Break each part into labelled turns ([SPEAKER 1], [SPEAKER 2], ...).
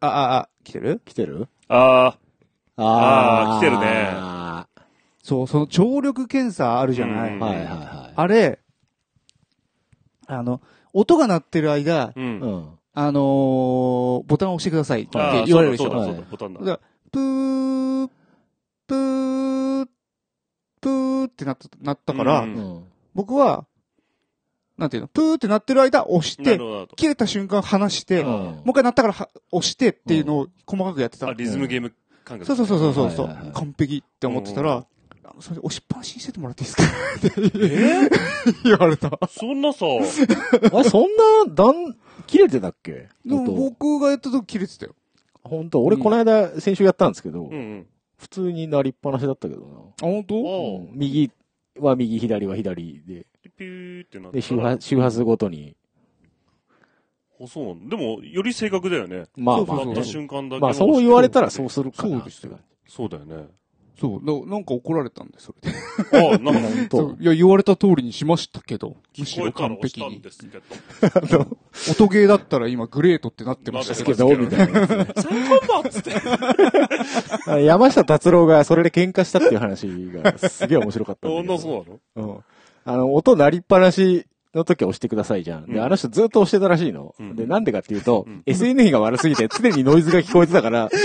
[SPEAKER 1] あ、あ、あ、来てる？
[SPEAKER 2] 来てる？
[SPEAKER 3] あ
[SPEAKER 2] あ
[SPEAKER 3] あー来てるね
[SPEAKER 2] は
[SPEAKER 1] そう、その聴力検査あるじゃない、
[SPEAKER 3] うん
[SPEAKER 2] いはいはい。
[SPEAKER 1] あれ、あの、音が鳴ってる間、
[SPEAKER 3] あ、う。
[SPEAKER 2] うんん。
[SPEAKER 1] あのーボタンを押してくださいって
[SPEAKER 3] ああ、
[SPEAKER 1] 言われるでしょ。
[SPEAKER 3] そうだ、そうだ、
[SPEAKER 2] はい
[SPEAKER 3] ボタンだ。
[SPEAKER 1] だからプー、プー、プーってなった、なったから、
[SPEAKER 3] う
[SPEAKER 2] うんん。
[SPEAKER 1] 僕は、なんていうの、プーってなってる間押して切れた瞬間離して、
[SPEAKER 2] うん
[SPEAKER 1] もう一回なったからは押してっていうのを細かくやってた。
[SPEAKER 3] ど。あ、リズムゲーム感覚。
[SPEAKER 1] そうそうそうそうそう、
[SPEAKER 2] はいはいはい
[SPEAKER 1] 完璧って思ってたら、それ押しっぱなしにしててもらっていいですか？って
[SPEAKER 3] え？
[SPEAKER 1] 言われた。
[SPEAKER 3] そんなさ、
[SPEAKER 2] あれ、そんな、段、切れてたっけ？
[SPEAKER 1] でも
[SPEAKER 2] 音
[SPEAKER 1] 僕がやった時切れてたよ。
[SPEAKER 2] 本当俺この間、先週やったんですけど
[SPEAKER 3] うん、うん。
[SPEAKER 2] 普通になりっぱなしだったけど
[SPEAKER 1] あ、本当？
[SPEAKER 3] おう
[SPEAKER 2] な。右は右、左は左で。
[SPEAKER 3] ピューってなって。
[SPEAKER 2] で、周波周波数ごとに。
[SPEAKER 3] あ、そうなんだ。でも、より正確だよね。
[SPEAKER 2] まあ
[SPEAKER 1] そうそうそう
[SPEAKER 2] まあね
[SPEAKER 3] なった。瞬間だけ。
[SPEAKER 2] まあそう言われたらそうするかな。
[SPEAKER 1] そうですよ。
[SPEAKER 3] そうだよね。
[SPEAKER 1] そう、ななんか怒られたんで、それで。
[SPEAKER 3] あ、なんか、
[SPEAKER 1] いや、言われた通りにしましたけど、むしろ完璧に。音ゲーだったら今グレートってなってましたけど。
[SPEAKER 2] ですけど、みたいな。
[SPEAKER 3] 最高だっつって。
[SPEAKER 2] 山下達郎がそれで喧嘩したっていう話がすげえ面白かったんだ
[SPEAKER 3] そ
[SPEAKER 2] けど。
[SPEAKER 3] んなそうなの？
[SPEAKER 2] うん。あの、音鳴りっぱなしの時は押してくださいじゃん。で、
[SPEAKER 3] うん
[SPEAKER 2] あの人ずっと押してたらしいの。
[SPEAKER 3] うん
[SPEAKER 2] で、なんでかっていうと、
[SPEAKER 3] うん
[SPEAKER 2] SNE が悪すぎて常にノイズが聞こえてたから、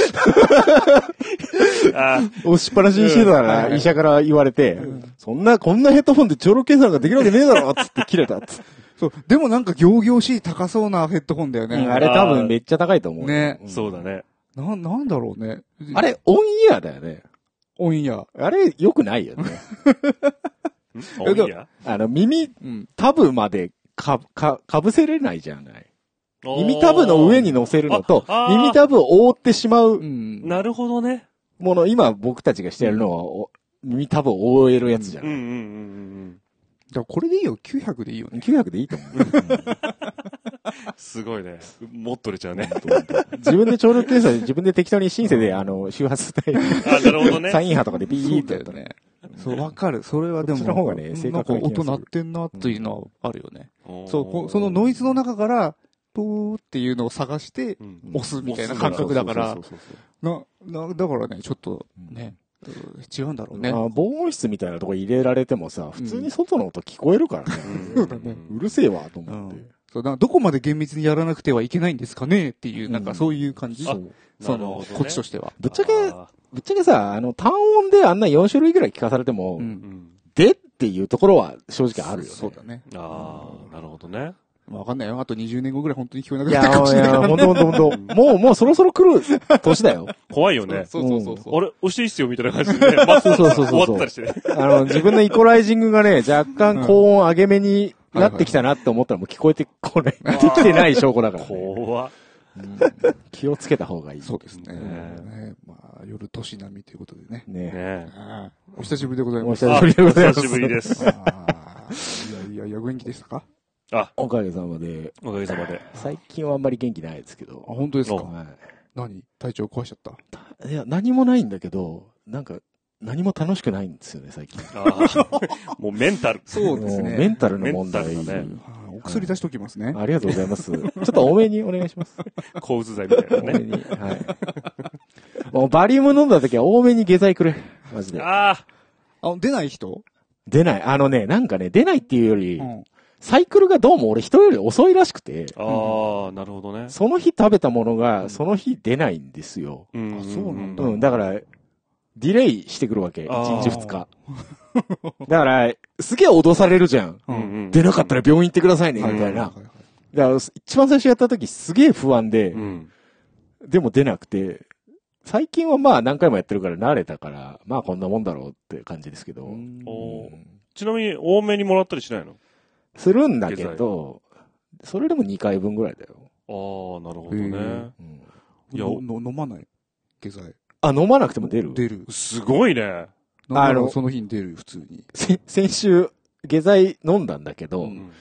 [SPEAKER 3] あ
[SPEAKER 2] 押しっぱなしにしてたら、医者から言われて、そんな、こんなヘッドフォンで聴力検査ができるわけねえだろつって切れたっつって。
[SPEAKER 1] そう。でもなんか行々しい高そうなヘッドホンだよね。
[SPEAKER 2] あれ多分めっちゃ高いと思うよ。
[SPEAKER 1] ね
[SPEAKER 2] ん
[SPEAKER 3] そうだ。ね。
[SPEAKER 1] な、なんだろうね。
[SPEAKER 2] あれ、オンイヤーだよね。
[SPEAKER 1] オンイヤー。
[SPEAKER 2] あれ、良くないよね。あの、耳
[SPEAKER 1] うん。
[SPEAKER 2] タブまでか、か、かぶせれないじゃない？耳タブの上に乗せるのと耳タブを覆ってしまう
[SPEAKER 1] うん。
[SPEAKER 3] なるほどね。
[SPEAKER 2] もの、今僕たちがしてやるのは、お耳タブを覆えるやつじゃない？
[SPEAKER 3] うんうんうん
[SPEAKER 1] だからこれでいいよ。900でいいよね。
[SPEAKER 2] 900でいいと思う。
[SPEAKER 3] うん。すごいね。もっとれちゃうね。
[SPEAKER 2] 自分で聴力検査で自分で適当にシンセで、あの、周波数帯、
[SPEAKER 3] あ、なるほどね。
[SPEAKER 2] サイン波とかでビーってやったら。
[SPEAKER 1] だよね。そう、わかる。それはでも。音鳴ってんなっていうのはあるよね。そうこ、そのノイズの中から、プーっていうのを探して、
[SPEAKER 3] うん
[SPEAKER 1] 押すみたいな感覚だから
[SPEAKER 2] そう、そうそう
[SPEAKER 1] な、な、だからね、ちょっとね、違うんだろうね。
[SPEAKER 2] 防音室みたいなとこ入れられてもさ、普通に外の音聞こえるからね。
[SPEAKER 3] そう
[SPEAKER 2] るせえわ、と
[SPEAKER 1] う
[SPEAKER 2] 思って
[SPEAKER 1] ん。。そう、だからどこまで厳密にやらなくてはいけないんですかねっていう、なんかそういう感じ。
[SPEAKER 2] そう
[SPEAKER 1] その、
[SPEAKER 3] なるほどね
[SPEAKER 1] こっちとしては。
[SPEAKER 2] ぶっちゃけ、
[SPEAKER 3] あ
[SPEAKER 2] ぶっちゃけさ、あの、単音であんな4種類ぐらい聞かされても、
[SPEAKER 1] うん
[SPEAKER 2] でっていうところは正直あるよね。
[SPEAKER 1] そうだね。
[SPEAKER 3] あー、なるほどね。
[SPEAKER 1] わかんないよ。あと20年後ぐらい本当に聞こえなく
[SPEAKER 2] いや、
[SPEAKER 1] なるかもしれない
[SPEAKER 2] いや、ほんとほんとほんと。もう、もうそろそろ来る年だよ。
[SPEAKER 3] 怖いよね。
[SPEAKER 1] そうそうそうそう。
[SPEAKER 3] あれ押していいっすよみたいな感じでね。まあ
[SPEAKER 2] そうそうそうそう
[SPEAKER 3] 終わったりしてね。
[SPEAKER 2] あの、自分のイコライジングがね、若干高音上げ目になってきたなって思ったらもう聞こえてこない。できてない証拠だから、ね。
[SPEAKER 3] 怖っ
[SPEAKER 2] 気をつけた方がいい。
[SPEAKER 1] そうですね。
[SPEAKER 3] ね
[SPEAKER 1] ねまあ、夜年並みということでね。
[SPEAKER 2] ね。
[SPEAKER 1] お久しぶりでござい
[SPEAKER 2] お
[SPEAKER 1] ます。
[SPEAKER 2] 久しぶりでございます。
[SPEAKER 3] 久しぶりです。
[SPEAKER 1] ああいやいやいや、元気でしたか？
[SPEAKER 3] あ、
[SPEAKER 2] おかげさまで、
[SPEAKER 3] おかげさまで。
[SPEAKER 2] 最近はあんまり元気ないですけ
[SPEAKER 1] あ、
[SPEAKER 2] ど。
[SPEAKER 1] 本当ですか？
[SPEAKER 2] は
[SPEAKER 1] 何？体調壊しちゃった？
[SPEAKER 2] い。いや、何もないんだけど、なんか、何も楽しくないんですよね、最近。
[SPEAKER 3] もうメンタル。
[SPEAKER 1] そうですね
[SPEAKER 2] もメンタルの問題。
[SPEAKER 3] ね
[SPEAKER 1] お薬出しときますね。
[SPEAKER 2] ありがとうございます。ちょっと多めにお願いします。
[SPEAKER 3] 抗うつ剤みたいなね。
[SPEAKER 2] 多めに。はい。もうバリウム飲んだ時は多めに下剤くれ。マジで。
[SPEAKER 3] ああ、
[SPEAKER 1] あ、出ない人？
[SPEAKER 2] 出ない。あのね、なんかね、出ないっていうより、
[SPEAKER 1] うん。
[SPEAKER 2] サイクルがどうも俺人より遅いらしくて、
[SPEAKER 3] ああ、なるほどね。
[SPEAKER 2] その日食べたものが、その日出ないんですよ。
[SPEAKER 3] うん
[SPEAKER 1] あそうなんだ
[SPEAKER 2] うん、だから、ディレイしてくるわけ。
[SPEAKER 3] あー
[SPEAKER 2] 1日2日。だから、すげえ脅されるじゃん。
[SPEAKER 3] うんうん
[SPEAKER 2] 出なかったら病院行ってくださいね、みたいな。だから、一番最初やった時すげえ不安で、
[SPEAKER 3] うん。
[SPEAKER 2] でも出なくて、最近はまあ何回もやってるから慣れたから、まあこんなもんだろうって感じですけど。
[SPEAKER 3] ちなみに多めにもらったりしないの？
[SPEAKER 2] するんだけど、それでも2回分ぐらいだよ。
[SPEAKER 3] ああ、なるほどね。いや
[SPEAKER 1] 飲まない？下剤。
[SPEAKER 2] あ、飲まなくても出る？
[SPEAKER 1] 出る。
[SPEAKER 3] すごいね。
[SPEAKER 1] あ
[SPEAKER 2] あの
[SPEAKER 1] の、その日に出る、普通に。
[SPEAKER 2] せ 先週、下剤飲んだんだけど、
[SPEAKER 1] うん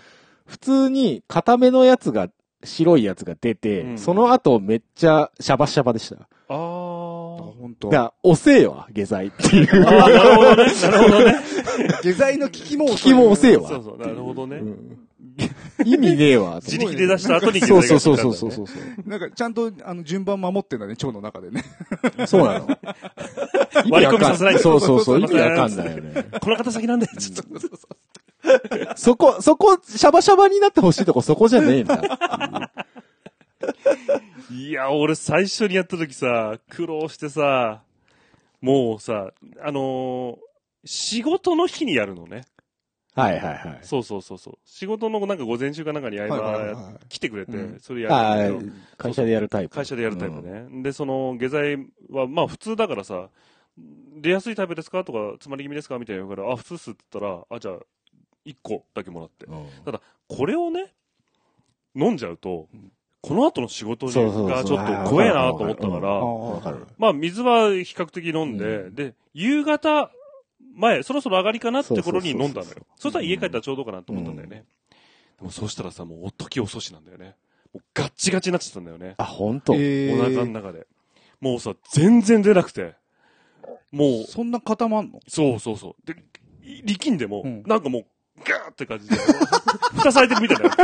[SPEAKER 2] 普通に固めのやつが、白いやつが出て、
[SPEAKER 3] うん
[SPEAKER 2] その後めっちゃシャバシャバでした。
[SPEAKER 3] あ
[SPEAKER 1] あ、
[SPEAKER 3] あ。
[SPEAKER 1] 本当。
[SPEAKER 2] だから、遅えわ、下剤っていう。
[SPEAKER 3] ああ、なるほどね。なるほどね。
[SPEAKER 1] 下剤の効きも
[SPEAKER 2] 聞きも遅えわ。
[SPEAKER 3] そうそう、なるほどね
[SPEAKER 2] う。ん 意味ねえわ。
[SPEAKER 3] 自力で出した後に
[SPEAKER 2] そうそうそうそうそうそう。
[SPEAKER 1] なんか、ちゃんと、あの、順番守ってんだね、腸の中でね。
[SPEAKER 2] そうなの。
[SPEAKER 3] 割り込みさせないで
[SPEAKER 2] そうそうそう、意味わかんないよね。
[SPEAKER 3] この方先なんで、ちょっと。
[SPEAKER 2] そこ、そこ、シャバシャバになってほしいとこそこじゃねえんだ。
[SPEAKER 3] いや、俺最初にやった時さ、苦労してさ、もうさ、あのー仕事の日にやるのね。
[SPEAKER 2] はいはいはい。
[SPEAKER 3] そうそうそうそう。仕事のなんか午前中かなんかに合
[SPEAKER 1] はいはいはい
[SPEAKER 3] 間
[SPEAKER 1] はい
[SPEAKER 3] 来てくれて
[SPEAKER 1] うん、
[SPEAKER 3] それやる
[SPEAKER 2] 会社でやるタイプ。
[SPEAKER 3] 会社でやるタイプね。で、その下剤は、まあ普通だからさ、出やすいタイプですかとか、つまり気味ですかみたいな言うから、あ、普通っすって言ったら、あ、じゃあ、1個だけもらって。
[SPEAKER 2] うん。
[SPEAKER 3] ただ、これをね、飲んじゃうと、この後の仕事がちょっと怖えなと思ったか
[SPEAKER 1] あ
[SPEAKER 3] ら。まあ水は比較的飲んで、
[SPEAKER 2] う
[SPEAKER 3] で、夕方前、そろそろ上がりかなって頃に飲んだのよ。そしたら家帰ったらちょうどかなと思ったんだよね。でもそうしたらさ、もう時遅しなんだよね。もうガッチガチになっちゃったんだよね。
[SPEAKER 2] あ、本当。
[SPEAKER 1] え
[SPEAKER 3] お腹の中で。もうさ、全然出なくて。もう、
[SPEAKER 1] そんな固まんの？
[SPEAKER 3] そうそうそう。で、い力んでも、
[SPEAKER 1] うん
[SPEAKER 3] なんかもう、ガーって感じで、蓋されてるみたいな。ガ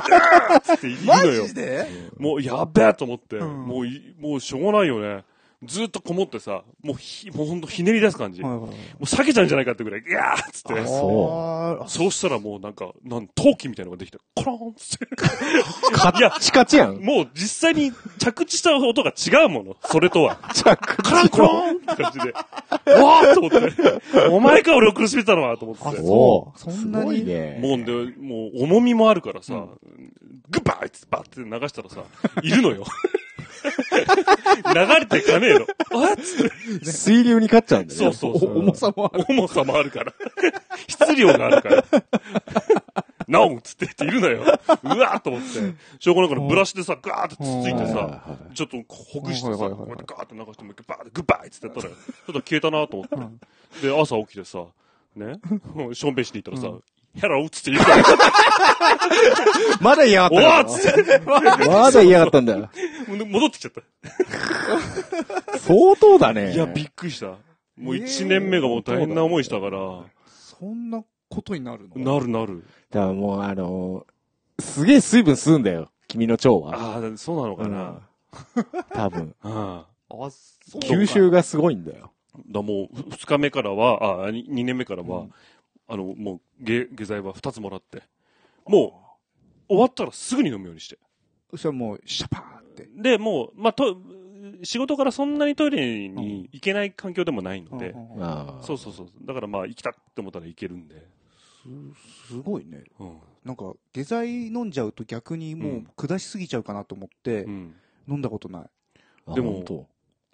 [SPEAKER 3] ーって言うのよ。
[SPEAKER 1] で？
[SPEAKER 3] もうやっべえと思って、
[SPEAKER 1] うん
[SPEAKER 3] もうい、もうしょうがないよね。ずっとこもってさ、もうひ、もうほんとひねり出す感じ。も
[SPEAKER 1] はいはいはいう
[SPEAKER 3] 避けちゃうんじゃないかってぐらい、ギャーっつって。
[SPEAKER 2] あそう
[SPEAKER 1] あ
[SPEAKER 3] そうしたらもうなんか、なん、陶器みたいなのができて、コロンっつって。
[SPEAKER 2] カッチカチやん。
[SPEAKER 3] もう実際に着地した音が違うもの。それとは。
[SPEAKER 2] 着地
[SPEAKER 3] カランコロンって感じで。わーっと思って。お前か俺を苦しめたのはと思って。
[SPEAKER 1] あ
[SPEAKER 2] お
[SPEAKER 1] そんなに？
[SPEAKER 2] すごいね。
[SPEAKER 3] もうで、もう重みもあるからさ、グッバイってバッて流したらさ、いるのよ。流れてかねえの。あっつって。
[SPEAKER 2] 水流に勝っちゃうんだよね。
[SPEAKER 3] そうそうそう
[SPEAKER 1] お重さもある。
[SPEAKER 3] 重さもあるから。質量があるから。なおっつってっているのよ。うわーっと思って。しょうがないからブラシでさ、ガーってつっついてさ
[SPEAKER 2] は、
[SPEAKER 3] ちょっとほぐしてさ、こうやってガーって流してもう一回バーってグッバイっつってやったら、ちょっと消えたなと思って。で、朝起きてさ、ね、ションベンシに行ったらさ、ヘローっつって言うから、
[SPEAKER 2] まだ嫌が
[SPEAKER 3] お
[SPEAKER 2] った
[SPEAKER 3] わっつって、
[SPEAKER 2] のまだ嫌がったんだよ。
[SPEAKER 3] 戻ってきちゃった。
[SPEAKER 2] 相当だね。
[SPEAKER 3] いや、びっくりした。もう一年目がもう大変な思いしたから、
[SPEAKER 1] そんなことになるの？
[SPEAKER 3] なるなる。
[SPEAKER 2] だからもうあのーすげえ水分吸うんだよ。君の腸は。
[SPEAKER 3] あ あ、そうなのかな。
[SPEAKER 2] 多分。
[SPEAKER 3] ああ。
[SPEAKER 1] あ、そう
[SPEAKER 2] 吸収がすごいんだよ。
[SPEAKER 3] だもう、ふ二日目からは、あ、に二年目からは、あの、もう、下、下剤は二つもらって、もう、終わったらすぐに飲むようにして。
[SPEAKER 1] そしたらもう、シャパーって。
[SPEAKER 3] で、もう、まあ、と、仕事からそんなにトイレに行けない環境でもないので、そうそうそう。だからまあ、行きたって思ったら行けるんで。
[SPEAKER 1] すごいね。
[SPEAKER 3] うん。
[SPEAKER 1] なんか、下剤飲んじゃうと逆にもう下しすぎちゃうかなと思って
[SPEAKER 3] う、ん。
[SPEAKER 1] 飲んだことない。
[SPEAKER 2] あ
[SPEAKER 3] でも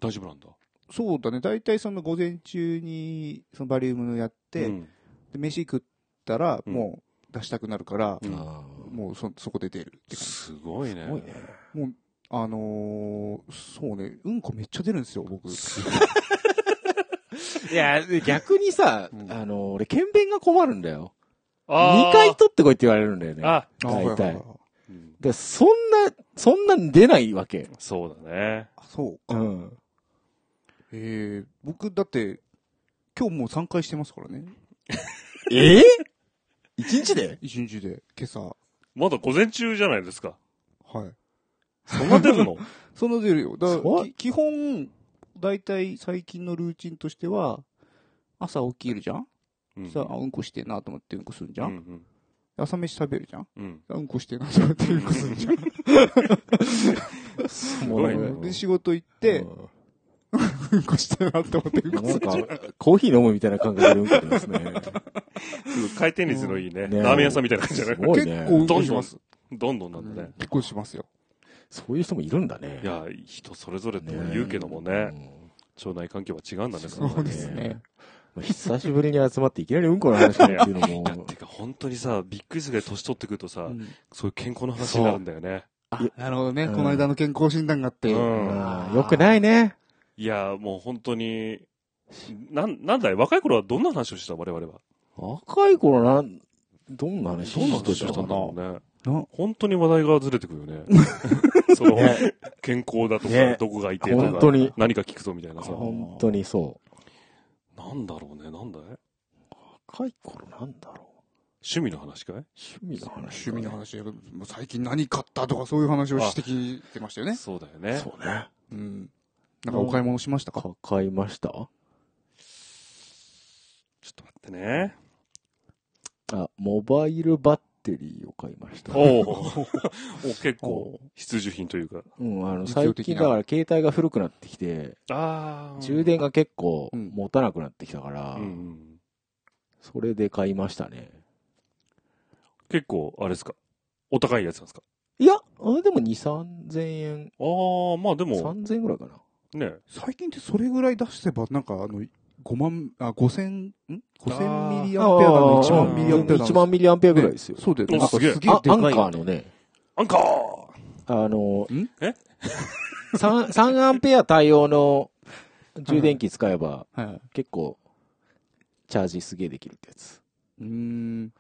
[SPEAKER 3] 大丈夫なんだ。
[SPEAKER 1] そうだね。大体その午前中に、そのバリウムやって、
[SPEAKER 3] うん、
[SPEAKER 1] で飯食ったら、
[SPEAKER 3] うん
[SPEAKER 1] もう出したくなるから、
[SPEAKER 3] うん
[SPEAKER 2] あ
[SPEAKER 1] もうそ、そこで出るって感
[SPEAKER 3] すごいね。
[SPEAKER 2] すごいね。
[SPEAKER 1] じ。もう、あのー、そうね、うんこめっちゃ出るんですよ、僕。
[SPEAKER 2] あ いや、逆にさ、
[SPEAKER 1] うん
[SPEAKER 2] あの、俺、検便が困るんだよ。
[SPEAKER 3] あー
[SPEAKER 2] 二回取ってこいって言われるんだよね。
[SPEAKER 3] あ、
[SPEAKER 2] 大体。
[SPEAKER 3] うん
[SPEAKER 2] で、そんな、そんなん出ないわけ。
[SPEAKER 3] そうだね。
[SPEAKER 1] あそうか。
[SPEAKER 2] うん。
[SPEAKER 1] えー、僕だって、今日もう3回してますからね。
[SPEAKER 2] え？え一日で？
[SPEAKER 1] 一日で、今朝。
[SPEAKER 3] まだ午前中じゃないですか。
[SPEAKER 1] はい。
[SPEAKER 3] そんな出るの？
[SPEAKER 1] その出るよ。だからき基本、だいたい最近のルーチンとしては、朝起きるじゃん？
[SPEAKER 3] うん
[SPEAKER 1] さあ、うんこしてえなと思ってうんこするじゃん、
[SPEAKER 3] うん
[SPEAKER 1] 朝飯食べるじゃん？
[SPEAKER 3] うん。
[SPEAKER 1] うんこしてえなと思ってうんこするじゃん
[SPEAKER 3] すごいね。
[SPEAKER 1] で、仕事行って、うんこしてえなと思ってうんこす
[SPEAKER 2] なん
[SPEAKER 1] る
[SPEAKER 2] コーヒー飲むみたいな感覚でうんこ出ますね。
[SPEAKER 3] 回転率のいいね。
[SPEAKER 2] ね
[SPEAKER 3] ラーメン屋さんみたいな感じじゃない
[SPEAKER 2] すごいね
[SPEAKER 1] 結構うんこします。
[SPEAKER 3] どんどんなんだね。
[SPEAKER 1] 結構しますよ。
[SPEAKER 2] そういう人もいるんだね。
[SPEAKER 3] いや、人それぞれとは言うけどもね、
[SPEAKER 2] うん
[SPEAKER 3] 腸内環境は違うんだね。
[SPEAKER 1] そうですね。
[SPEAKER 2] まあ久しぶりに集まっていきなりうんこの話っていうのも。
[SPEAKER 3] てか本当にさ、びっくりするぐらい年取ってくるとさ、
[SPEAKER 1] うん
[SPEAKER 3] そういう健康の話になるんだよね。
[SPEAKER 1] あ、なるほどね。
[SPEAKER 2] うん
[SPEAKER 1] この間の健康診断があって。
[SPEAKER 2] よくないね。
[SPEAKER 3] いや、もう本当に、なん、なんだい？若い頃はどんな話をした？我々は。
[SPEAKER 2] 若い頃なん、どんな話
[SPEAKER 3] どんな
[SPEAKER 2] してたか
[SPEAKER 3] 話をしたんだろう
[SPEAKER 2] な。
[SPEAKER 3] ね。
[SPEAKER 1] な
[SPEAKER 3] 本当に話題がずれてくるよね。その、
[SPEAKER 2] ね
[SPEAKER 3] 健康だとか、
[SPEAKER 2] ね
[SPEAKER 3] どこが痛いとか、
[SPEAKER 2] 本当に
[SPEAKER 3] 何か聞くぞみたいなさ。
[SPEAKER 2] 本当にそう。
[SPEAKER 3] なんだろうね、なんだい？
[SPEAKER 2] 若い頃なんだろ
[SPEAKER 3] 趣味の話かい？
[SPEAKER 2] 趣味の話。
[SPEAKER 1] 趣味の。話最近何買ったとかそういう話をしてきてましたよね。
[SPEAKER 3] そうだよね。
[SPEAKER 2] そうね。
[SPEAKER 1] うん。なんかお買い物しましたか？
[SPEAKER 2] 買いました？
[SPEAKER 3] ちょっと待ってね。
[SPEAKER 2] あ、モバイルバッテリーを買いました。
[SPEAKER 3] おおお結構必需品というか。
[SPEAKER 2] うん、あの、
[SPEAKER 1] 実
[SPEAKER 2] 最近だから携帯が古くなってきて、
[SPEAKER 3] ああ。
[SPEAKER 2] 充電が結構
[SPEAKER 1] うん
[SPEAKER 2] 持たなくなってきたから、
[SPEAKER 3] うんうん。
[SPEAKER 2] それで買いましたね。
[SPEAKER 3] 結構、あれですか？お高いやつなんですか？
[SPEAKER 2] いや、あれでも2、3000円、
[SPEAKER 3] ああ、まあでも、
[SPEAKER 2] 3000円ぐらいかな。
[SPEAKER 3] ね。
[SPEAKER 1] 最近ってそれぐらい出せば、なんかあの、5万、あ、5000、ん ?5000 ミリア
[SPEAKER 2] あ
[SPEAKER 1] ンペアだの、
[SPEAKER 2] ー
[SPEAKER 1] 1万ミリアンペアだの。
[SPEAKER 2] 1万ミリアンペアぐらいですよ。
[SPEAKER 1] そうだよね。
[SPEAKER 3] おすげえ
[SPEAKER 1] なんかすげえ
[SPEAKER 2] あアンカ
[SPEAKER 1] でかい。
[SPEAKER 2] ーのね、
[SPEAKER 3] アンカー
[SPEAKER 2] あの、
[SPEAKER 1] ん？
[SPEAKER 3] え
[SPEAKER 2] ？3, 3アンペア対応の充電器使えば、
[SPEAKER 1] はい。
[SPEAKER 2] 結構、チャージすげえできるってやつ。
[SPEAKER 1] うーん。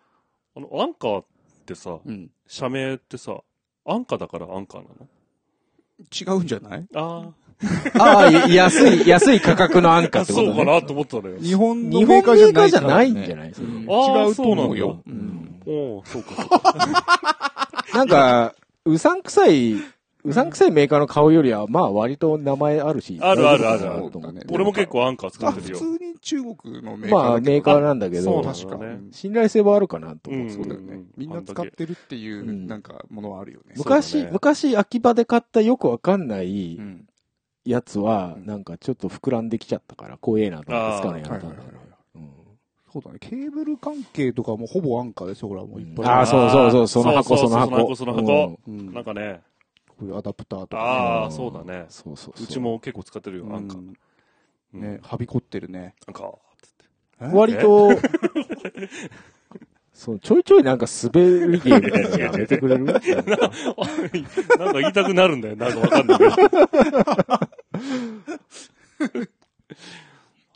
[SPEAKER 3] あの、アンカーってさ、
[SPEAKER 1] うん。
[SPEAKER 3] 社名ってさ、安価だから Anker なの？
[SPEAKER 1] 違うんじゃない？
[SPEAKER 3] あ
[SPEAKER 2] ああ、い安い、安い価格のアンカー
[SPEAKER 3] あ、
[SPEAKER 2] ってことね。
[SPEAKER 3] そうかなと思ったのよ。
[SPEAKER 1] 日本の
[SPEAKER 2] 日本
[SPEAKER 1] メーカーじゃない？からね
[SPEAKER 2] メーカーじゃない？んじゃない
[SPEAKER 1] 違うと思うよ。
[SPEAKER 3] なんだ
[SPEAKER 1] うん
[SPEAKER 3] おおそうかそうか。
[SPEAKER 2] なんか、うさんくさい、うさんくさいメーカーの買うよりは、まあ割と名前あるし。
[SPEAKER 3] あるあるある
[SPEAKER 2] 大丈夫かなと思って
[SPEAKER 1] そうだね
[SPEAKER 3] 俺も結構 Anker 使
[SPEAKER 1] あ、
[SPEAKER 3] ってるよ。
[SPEAKER 1] 普通に中国のメーカー。
[SPEAKER 2] まあメーカーなんだけど
[SPEAKER 3] そう
[SPEAKER 1] 確か。
[SPEAKER 2] 信頼性はあるかなと思う。
[SPEAKER 3] うん
[SPEAKER 1] そうだよね
[SPEAKER 3] うん。
[SPEAKER 1] みんな使ってるっていうう、
[SPEAKER 2] ん
[SPEAKER 1] なんか、ものはあるよね。
[SPEAKER 2] 昔、昔秋葉で買ったよくわかんない
[SPEAKER 1] うん。
[SPEAKER 2] やつは
[SPEAKER 1] う、ん
[SPEAKER 2] なんかちょっと膨らんできちゃったから、怖えなと思って使わないや
[SPEAKER 1] はいはいはい
[SPEAKER 2] めたんだ
[SPEAKER 1] そうだね。ケーブル関係とかもほぼアンカーですよ、ほら、もういっぱい。
[SPEAKER 2] ああ、そうそうそう、その箱、
[SPEAKER 3] そ
[SPEAKER 2] の箱。
[SPEAKER 3] その箱その箱
[SPEAKER 1] うん。
[SPEAKER 3] なんかね、
[SPEAKER 1] こういうアダプターとか
[SPEAKER 3] ああ、
[SPEAKER 2] うん
[SPEAKER 3] そうだね。
[SPEAKER 2] そうそうそう。
[SPEAKER 3] うちも結構使ってるよ、
[SPEAKER 1] ね。
[SPEAKER 3] アンカー。
[SPEAKER 1] うん
[SPEAKER 3] うん
[SPEAKER 1] ね、はびこってるね。
[SPEAKER 3] アンカー。
[SPEAKER 2] 割と、そう、ちょいちょいなんか滑り芸みたいなのやめてくれる？なんか
[SPEAKER 3] なんか言いたくなるんだよ。なんかわかんないけど。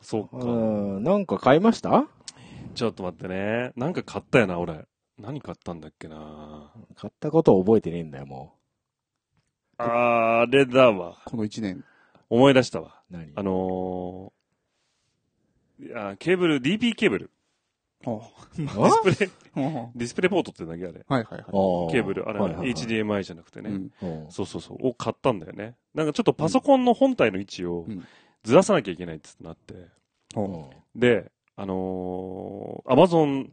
[SPEAKER 3] そうか。
[SPEAKER 2] うん、なんか買いました？
[SPEAKER 3] ちょっと待ってね。なんか買ったよな、俺。何買ったんだっけな？
[SPEAKER 2] 買ったこと覚えてねえんだよ、も
[SPEAKER 3] あれだわ。
[SPEAKER 1] この1年。
[SPEAKER 3] 思い出したわ。
[SPEAKER 2] う。何？
[SPEAKER 3] あのー、いやケーブル、DP ケーブル。
[SPEAKER 1] あ
[SPEAKER 3] ディスプレイ、
[SPEAKER 1] あ
[SPEAKER 3] ディスプレイポートってだっけあれ？
[SPEAKER 1] はいはいはい。
[SPEAKER 3] ケーブル、あれ、
[SPEAKER 2] はいはいはい
[SPEAKER 3] HDMI じゃなくてね。そうそうそう。を買ったんだよね。なんかちょっとパソコンの本体の位置を
[SPEAKER 1] うん
[SPEAKER 3] ずらさなきゃいけないってなって。
[SPEAKER 2] うん
[SPEAKER 3] で、あのー、アマゾン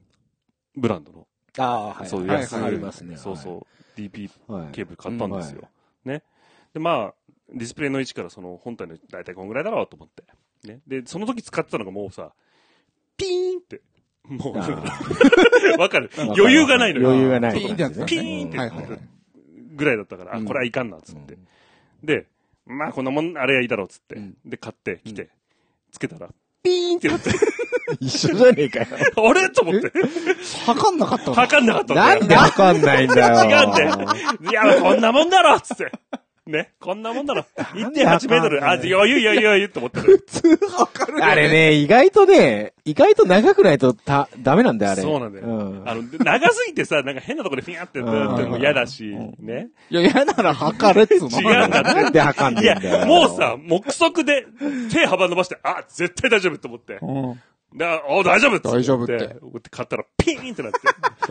[SPEAKER 3] ブランドの、
[SPEAKER 2] ああ、はい。
[SPEAKER 3] そういう
[SPEAKER 1] はい
[SPEAKER 3] 安い、
[SPEAKER 1] はい
[SPEAKER 2] ありますね。
[SPEAKER 3] そうそう、DP
[SPEAKER 2] はい。
[SPEAKER 3] ケーブル買ったんですよ。
[SPEAKER 2] うん
[SPEAKER 3] ね。で、まあ、ディスプレイの位置からその本体の大体こんぐらいだろうと思って。ね。で、その時使ってたのがもうさ、ピーンって、もう、
[SPEAKER 2] あ
[SPEAKER 3] わかる
[SPEAKER 2] ー
[SPEAKER 3] 余裕がないのよ。
[SPEAKER 2] 余裕がない。
[SPEAKER 1] ピーンってやつだね
[SPEAKER 3] ピーンって
[SPEAKER 1] はいはいはい。
[SPEAKER 3] ぐらいだったから、あ、
[SPEAKER 1] うん
[SPEAKER 3] これはいかんな、つって。
[SPEAKER 2] うん
[SPEAKER 3] で、まあこんなもん、あれはいいだろう、つって。
[SPEAKER 1] うん
[SPEAKER 3] で、買って、来て、つけたら、ピーンってなって、
[SPEAKER 2] 一緒じゃねえかよ。
[SPEAKER 3] あれ？と思って、
[SPEAKER 1] 測んなかったの？
[SPEAKER 3] 測んなかった
[SPEAKER 2] なん。でわかんないんだよ。
[SPEAKER 3] 違うんだよ。いや、こんなもんだろっつって。ね、こんなもんだろ。1.8メートル、あ、余裕余裕余裕って思ってる。
[SPEAKER 2] あれね、意外とね、意外と長くないとた、ダメなんだよ、あれ。
[SPEAKER 3] そうなんだよ。
[SPEAKER 2] うん
[SPEAKER 3] あの、長すぎてさ、なんか変なところでフィヤってやっても嫌だし、ね。
[SPEAKER 1] いや、嫌なら測れっつうの。
[SPEAKER 3] 違うんだって。
[SPEAKER 2] なんで測ん
[SPEAKER 3] いや
[SPEAKER 2] ねえんだよ。、
[SPEAKER 3] もうさ、目測で手幅伸ばして、あ、絶対大丈夫って思って。
[SPEAKER 1] うん。
[SPEAKER 3] で、あ、お大丈夫って
[SPEAKER 1] 大丈夫って
[SPEAKER 3] 買ったらピーンってなって。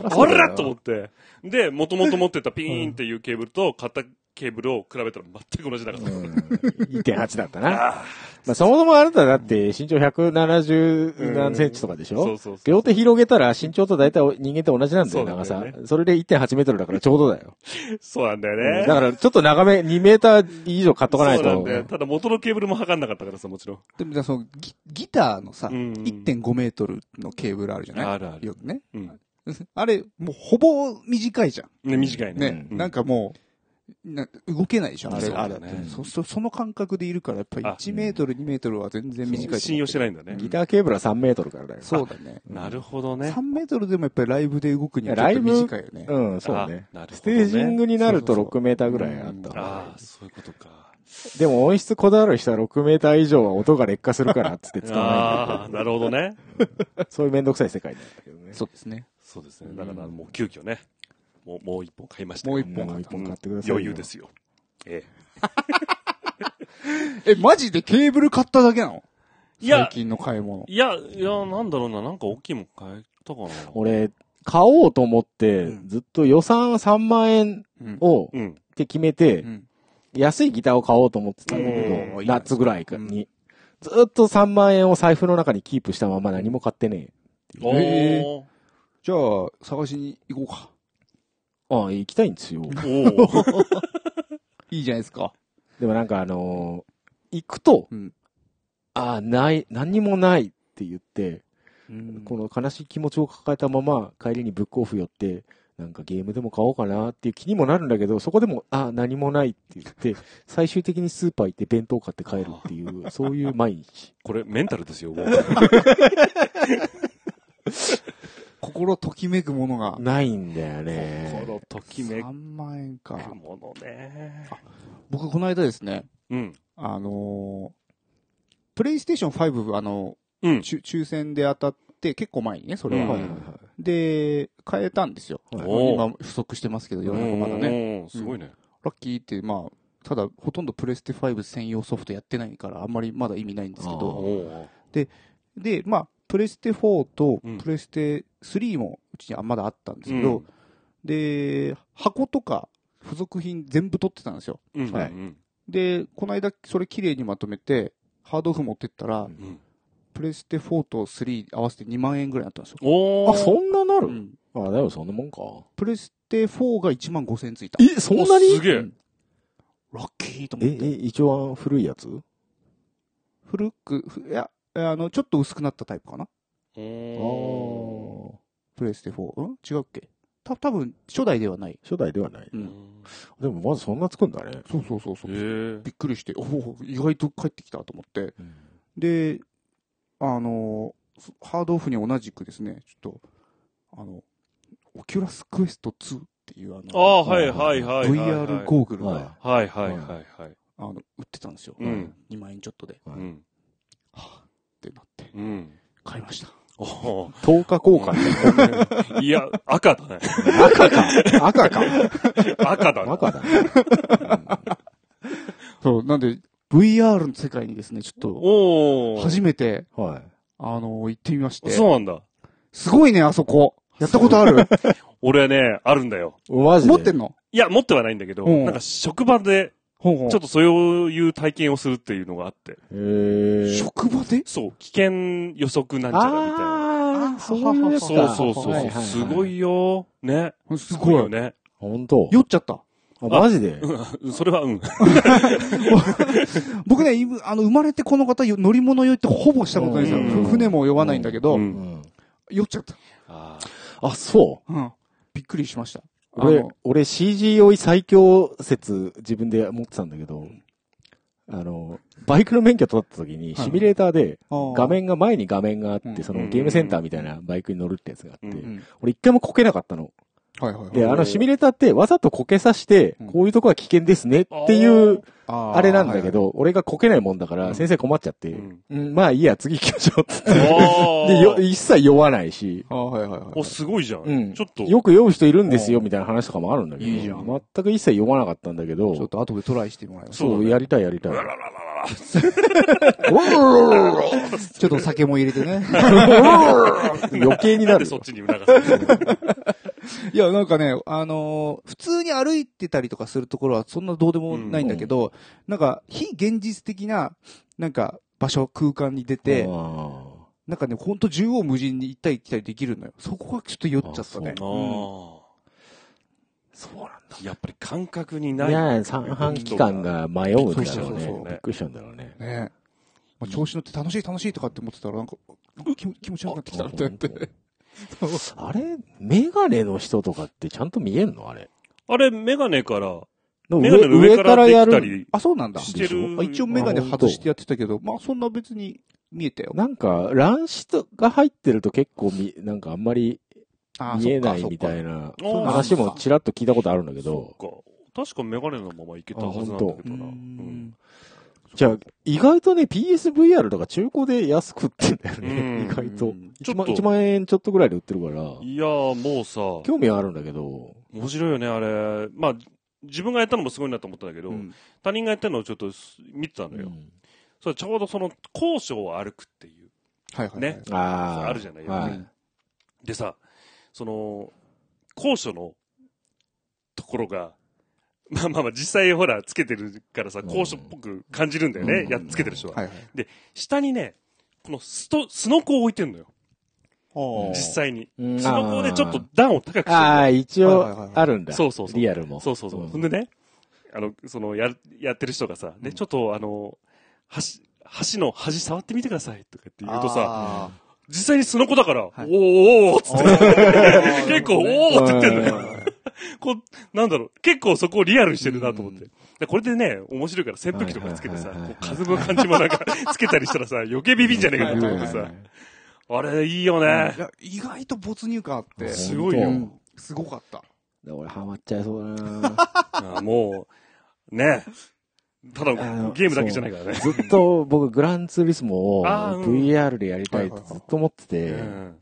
[SPEAKER 3] あらと思って。で、もともと持ってたピーンっていうケーブルと買ったケーブルを比べたら全く同じだから。
[SPEAKER 2] うん1.8だったな。
[SPEAKER 3] あ
[SPEAKER 2] まあ、そもそもあなただって身長170何センチとかでしょ、
[SPEAKER 3] そうそうそう
[SPEAKER 2] 両手広げたら身長と大体人間と同じなんだよ、長さ。それで1.8メートルだからちょうどだよ。
[SPEAKER 3] ーそうなんだよね。
[SPEAKER 2] だからちょっと長め、2メーター以上買っとかないと。
[SPEAKER 3] そうなんだよ。ただ元のケーブルも測んなかったからさ、もちろん。
[SPEAKER 1] でもじゃあそのギ、ギターのさ、
[SPEAKER 3] うん
[SPEAKER 1] 1.5メートルのケーブルあるじゃない？
[SPEAKER 3] あるある
[SPEAKER 1] よくね。
[SPEAKER 3] うん。
[SPEAKER 1] あれ、もうほぼ短いじゃん。
[SPEAKER 3] ね、短いね。
[SPEAKER 1] ね。
[SPEAKER 3] うん
[SPEAKER 1] なんかもう、な動けないでしょ、あれ、あ
[SPEAKER 3] ね
[SPEAKER 1] れ。そ、そ、その感覚でいるから、やっぱり
[SPEAKER 3] あ
[SPEAKER 1] 1メートル、2メートルは全然短い。
[SPEAKER 3] 信用してないんだね。
[SPEAKER 2] ギターケーブルは3メートルからだよ。
[SPEAKER 1] そうだね。
[SPEAKER 3] なるほどね
[SPEAKER 1] 3。メートルでもやっぱりライブで動くにはちょっと
[SPEAKER 2] ライブ
[SPEAKER 1] 短いよね。
[SPEAKER 2] うん、そうね
[SPEAKER 3] あなるほどね
[SPEAKER 2] ステージングになると
[SPEAKER 1] そうそうそう
[SPEAKER 2] 6メーターぐらいあった
[SPEAKER 3] あ
[SPEAKER 2] わ
[SPEAKER 3] あ、そういうことか。
[SPEAKER 2] でも音質こだわる人は6メーター以上は音が劣化するからっつって使わ
[SPEAKER 3] ああ、なるほどね。
[SPEAKER 2] ない。そういうめんどくさい世界になったけどね。
[SPEAKER 1] そうですね。
[SPEAKER 3] そうですね。だからもう急遽ね、もう、もう一本買いましたよ。
[SPEAKER 1] もう一本
[SPEAKER 2] 買ってください。
[SPEAKER 3] 余裕で。すよ。え
[SPEAKER 1] え、マジでケーブル買っただけなの？
[SPEAKER 3] いや
[SPEAKER 1] 最近の買い物。
[SPEAKER 3] え。いや、いや、なんだろうな、なんか大きいもん買えたかな。
[SPEAKER 2] 俺、買おうと思って
[SPEAKER 1] う、ん
[SPEAKER 2] ずっと予算3万円
[SPEAKER 1] うん。
[SPEAKER 2] をっ
[SPEAKER 3] うん。
[SPEAKER 2] て決めて
[SPEAKER 1] う、ん。
[SPEAKER 2] 安いギターを買おうと思ってたんだけど、夏ぐらいに。ずっと3万円を財布の中にキープしたまま何も買ってね
[SPEAKER 3] お
[SPEAKER 1] へ
[SPEAKER 3] ー。
[SPEAKER 1] じゃあ、探しに行こうか。
[SPEAKER 2] え。ああ、行きたいんですよ。
[SPEAKER 1] いいじゃないですか。
[SPEAKER 2] でもなんかあのー行くと、
[SPEAKER 1] うん
[SPEAKER 2] ああ、ない、何にもないって言って、
[SPEAKER 1] うん
[SPEAKER 2] この悲しい気持ちを抱えたまま帰りにブックオフ寄って、なんかゲームでも買おうかなっていう気にもなるんだけど、そこでも、ああ、何もないって言って、最終的にスーパー行って弁当買って帰るっていう、そういう毎日。
[SPEAKER 3] これ、メンタルですよ。
[SPEAKER 1] 心ときめくものが。
[SPEAKER 2] ないんだよね。
[SPEAKER 3] 心ときめく
[SPEAKER 1] 3万円か。
[SPEAKER 3] ものね。
[SPEAKER 1] 僕、この間ですね、
[SPEAKER 3] うん。
[SPEAKER 1] あのープレイステーション5、あの、
[SPEAKER 3] うん。
[SPEAKER 1] 抽抽選で当たって、結構前にね、それは。
[SPEAKER 3] うん。
[SPEAKER 1] で、変えたんですよ。今、不足してますけど、世の中まだね。
[SPEAKER 3] ね。すごいね。
[SPEAKER 1] ラッキーって、まあ、ただ、ほとんどプレステ5専用ソフトやってないから、あんまりまだ意味ないんですけど、
[SPEAKER 3] お
[SPEAKER 1] で、まあ、プレステ4と
[SPEAKER 3] うん
[SPEAKER 1] プレステ3もうちにはまだあったんですけど、
[SPEAKER 3] うん
[SPEAKER 1] で、箱とか付属品全部取ってたんですよ。
[SPEAKER 3] うん。
[SPEAKER 2] はい
[SPEAKER 3] うん
[SPEAKER 1] で、この間それ綺麗にまとめて、ハードオフ持ってったら、
[SPEAKER 3] うん。
[SPEAKER 1] プレステ4と3合わせて2万円ぐらいだったんですよ。
[SPEAKER 3] おー。
[SPEAKER 2] あ、そんななる、
[SPEAKER 1] うん
[SPEAKER 2] あ、だよ、そんなもんか。
[SPEAKER 1] プレステ4が1万5千ついた。
[SPEAKER 2] え、そんな
[SPEAKER 3] お
[SPEAKER 2] に
[SPEAKER 3] すげえ
[SPEAKER 1] うんラッキーと思
[SPEAKER 2] え、え、
[SPEAKER 1] って。
[SPEAKER 2] 一番古いやつ？
[SPEAKER 1] 古く、ふいや、あの、ちょっと薄くなったタイプかな
[SPEAKER 3] お
[SPEAKER 1] プレステ4。うん？違うっけ？た、多分初代ではない。
[SPEAKER 2] 初代ではない。
[SPEAKER 1] う
[SPEAKER 3] ー。
[SPEAKER 1] ん。
[SPEAKER 2] でもまずそんなつくんだね。
[SPEAKER 1] そうそうそうそう。びっくりして、おお、意外と帰ってきたと思って。で、あの、そハードオフに同じくですね、ちょっと、あの、 Oculus Quest 2っていうあの、
[SPEAKER 3] ああー、はいはいはいはい。
[SPEAKER 1] VR ゴーグルが、
[SPEAKER 2] は
[SPEAKER 3] はいはいはいはい。
[SPEAKER 1] あの、売ってたんですよ。
[SPEAKER 3] うん
[SPEAKER 1] 2万円ちょっとで。
[SPEAKER 2] はい
[SPEAKER 3] うん。
[SPEAKER 1] ってなって、
[SPEAKER 3] うん。
[SPEAKER 1] 買いました。
[SPEAKER 3] おー
[SPEAKER 2] 等価交換だ
[SPEAKER 3] いや、赤だね。
[SPEAKER 2] 赤か赤か
[SPEAKER 3] 赤だね。
[SPEAKER 2] 赤だね。
[SPEAKER 1] そう、なんで、VR の世界にですね、ちょっと。初めて、
[SPEAKER 2] うんはい。
[SPEAKER 1] あの、行ってみまして。
[SPEAKER 3] そうなんだ。
[SPEAKER 1] すごいね、あそこ。やったことある？
[SPEAKER 3] 俺はね、あるんだよ。
[SPEAKER 2] マジで？
[SPEAKER 1] 持ってんの？
[SPEAKER 3] いや、持ってはないんだけど、
[SPEAKER 1] うん
[SPEAKER 3] なんか職場で、
[SPEAKER 1] ほんほん
[SPEAKER 3] ちょっとそういう体験をするっていうのがあって。
[SPEAKER 2] へー。
[SPEAKER 1] 職場で？
[SPEAKER 3] そう、危険予測なんちゃらみたいな。
[SPEAKER 2] あー、そういうやつ
[SPEAKER 3] そう
[SPEAKER 2] か。
[SPEAKER 3] そうそう
[SPEAKER 2] はいはいはい
[SPEAKER 3] すごいよ。ね。
[SPEAKER 1] すごい
[SPEAKER 3] よ。ね。
[SPEAKER 2] ほんと
[SPEAKER 1] 酔っちゃった。
[SPEAKER 2] あマジで？
[SPEAKER 3] うんそれはうん。
[SPEAKER 1] 僕ね、いぶあの、生まれてこの方、よ乗り物酔いってほぼしたことないんですよ。船も酔わないんだけど、
[SPEAKER 3] うん
[SPEAKER 2] うん。
[SPEAKER 1] 酔っちゃった。
[SPEAKER 3] あ
[SPEAKER 2] あ、そう。
[SPEAKER 1] うん。びっくりしました。あ
[SPEAKER 2] 俺
[SPEAKER 1] の、
[SPEAKER 2] 俺 CG 酔い最強説自分で持ってたんだけど、あの、バイクの免許取った時にシミュレーターで画面が前に画面があっ
[SPEAKER 1] うん
[SPEAKER 2] て、そのゲームセンターみたいなバイクに乗るってやつがあって。俺一回もこけなかったの。
[SPEAKER 1] はいはいはい。
[SPEAKER 2] で、あのシミュレーターってわざとこけさして
[SPEAKER 1] うん、
[SPEAKER 2] こういうとこは危険ですねっていう、
[SPEAKER 1] あ
[SPEAKER 2] れなんだけ、ど、俺がこけないもんだから、
[SPEAKER 1] うん
[SPEAKER 2] 先生困っちゃって、
[SPEAKER 3] うん
[SPEAKER 2] うん、まあいいや、次行きましょうっつって。
[SPEAKER 3] あ
[SPEAKER 2] で、よ、一切酔わないし、
[SPEAKER 1] あーはいはいはい。
[SPEAKER 3] お、すごいじゃん。
[SPEAKER 2] うん。
[SPEAKER 3] ちょっと。
[SPEAKER 2] よく酔う人いるんですよ、みたいな話とかもあるんだけど、
[SPEAKER 1] いいじゃん
[SPEAKER 2] 全く一切酔わなかったんだけど、
[SPEAKER 1] ちょっと後でトライしてもらいます。
[SPEAKER 2] そう、
[SPEAKER 3] そうだね
[SPEAKER 2] やりたいやりたい。
[SPEAKER 3] ららららら
[SPEAKER 1] ちょっと酒も入れてね。
[SPEAKER 2] 余計になる
[SPEAKER 3] そっちに促す
[SPEAKER 1] いや、なんかね、あのー普通に歩いてたりとかするところはそんなどうでもないんだけど、なんか、非現実的な、なんか、場所、空間に出て、
[SPEAKER 2] あ
[SPEAKER 1] なんかね、ほんと縦横無尽に行ったり来たりできるのよ。そこがちょっと酔っちゃったね。
[SPEAKER 3] あ。
[SPEAKER 2] そうなんだ。
[SPEAKER 3] やっぱり感覚にない。
[SPEAKER 2] いや、三半期間が迷うんだろうね。びっくりしたんだろうね。
[SPEAKER 1] ねまあ、調子乗って楽しい楽しいとかって思ってたら、なんか、なんか気持気持ち悪くなってきたって言って。
[SPEAKER 2] あれメガネの人とかってちゃんと見えんの？あれ。
[SPEAKER 3] あれ、メガネから、
[SPEAKER 2] 上
[SPEAKER 3] メガネの上からで
[SPEAKER 2] やる。
[SPEAKER 1] あ、そうなんだ。
[SPEAKER 3] してる。
[SPEAKER 1] あ一応メガネ外してやってたけど、まあそんな別に見えたよ。
[SPEAKER 2] なんか、乱視が入ってると結構み、なんかあんまり
[SPEAKER 1] あ
[SPEAKER 2] 見えないみたい
[SPEAKER 1] な。
[SPEAKER 2] 話もちらっと聞いたことあるんだけど。
[SPEAKER 3] 確かメガネのままいけたはずなんだけどな。
[SPEAKER 2] じゃあ、意外とね、PSVR とか中古で安く売ってんだよ
[SPEAKER 3] う
[SPEAKER 2] ね。
[SPEAKER 3] ん
[SPEAKER 2] 意外と。1万
[SPEAKER 3] ちょっと
[SPEAKER 2] 1万円ちょっとぐらいで売ってるから、
[SPEAKER 3] いやー、もうさ、
[SPEAKER 2] 興味はあるんだけど、
[SPEAKER 3] 面白いよね、あれ。まあ、自分がやったのもすごいなと思ったんだけど、
[SPEAKER 1] うん
[SPEAKER 3] 他人がやってるのをちょっと見てたのよ。
[SPEAKER 2] うん
[SPEAKER 3] それちょうどその、高所を歩くっていう、
[SPEAKER 1] はいはいはい。
[SPEAKER 3] ね
[SPEAKER 2] ああ。
[SPEAKER 3] あるじゃない
[SPEAKER 2] はい。
[SPEAKER 1] うん
[SPEAKER 3] でさ、その、高所のところが、まあまあまあ、実際ほら、つけてるからさ、高所っぽく感じるんだよね。
[SPEAKER 1] うん
[SPEAKER 3] やっつけてる人は。
[SPEAKER 1] はいはい。
[SPEAKER 3] 下にね、このスト、スノコを置いてんのよ。
[SPEAKER 1] はあ
[SPEAKER 3] 実際に。
[SPEAKER 2] うん
[SPEAKER 3] スノコでちょっと段を高くして
[SPEAKER 2] ああ、一応あるんだ。
[SPEAKER 3] そうそうそう
[SPEAKER 2] リアルも。
[SPEAKER 3] そうそうそう。
[SPEAKER 2] ん
[SPEAKER 3] ほんでね、あの、その、や、やってる人がさ、で、ちょっとあの、橋、橋の端触ってみてくださいとかって言うとさ、
[SPEAKER 1] あ
[SPEAKER 3] 実際にスノコだから、
[SPEAKER 1] はい。
[SPEAKER 3] おーおーつって、結構、おーって言って。んのよ。
[SPEAKER 2] うん。
[SPEAKER 3] こう、なんだろう、結構そこをリアルにしてるなと思って。でこれでね、面白いから扇風機とかつけてさ、風の感じもなんかつけたりしたらさ、余計ビビんじゃねえかと思ってさ、あれいいよね。
[SPEAKER 1] い。や、意外と没入感あって。
[SPEAKER 3] すごいよ。
[SPEAKER 1] うん。すごかった。
[SPEAKER 2] 俺ハマっちゃいそうだな。
[SPEAKER 3] あもう、ねただゲームだけじゃないからね。
[SPEAKER 2] ずっと僕グランツーリスモを VR でやりたいってずっと思ってて、
[SPEAKER 3] うん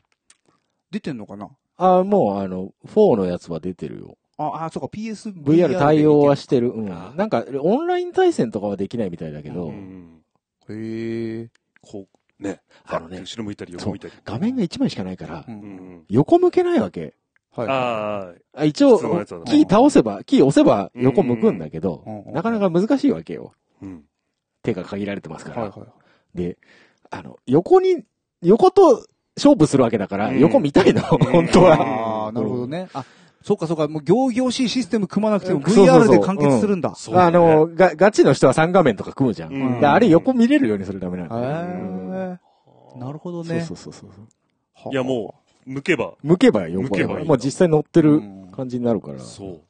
[SPEAKER 1] 出てんのかな？
[SPEAKER 2] ああ、もうあの、4のやつは出てるよ。
[SPEAKER 1] あ、あ、そうか、PS。
[SPEAKER 2] VR 対応はしてる。うん。なんか、オンライン対戦とかはできないみたいだけど、
[SPEAKER 3] うん
[SPEAKER 1] へえ。
[SPEAKER 3] こう、ね、
[SPEAKER 2] あのね
[SPEAKER 3] 後ろ向いたり横向いたり。
[SPEAKER 2] 画面が1枚しかないから。横向けないわけ。
[SPEAKER 1] はい。
[SPEAKER 3] あ
[SPEAKER 2] あ一応キー倒せば、キー押せば横向くんだけどなかなか難しいわけよ。
[SPEAKER 3] あ、うん。
[SPEAKER 2] 手が限られてますから。
[SPEAKER 1] はいはい。
[SPEAKER 2] で、あの、横に、横と勝負するわけだから、
[SPEAKER 3] うん
[SPEAKER 2] 横見たいの、本当は。
[SPEAKER 1] ああ、なるほどね。あ、そうかそうか、もう行々しいシステム組まなくても VR で完結するんだ。
[SPEAKER 2] あの、が、ガチの人は3画面とか組むじゃん。あれ横見れるようにするためなんだ。
[SPEAKER 1] なるほど
[SPEAKER 2] そう
[SPEAKER 1] ね。
[SPEAKER 2] そうそうそう。
[SPEAKER 3] いやもう、向けば、
[SPEAKER 2] 向けば横
[SPEAKER 3] 向けばいいんだ
[SPEAKER 2] もう実際乗ってる
[SPEAKER 1] うん
[SPEAKER 2] 感じになるから。
[SPEAKER 3] そう。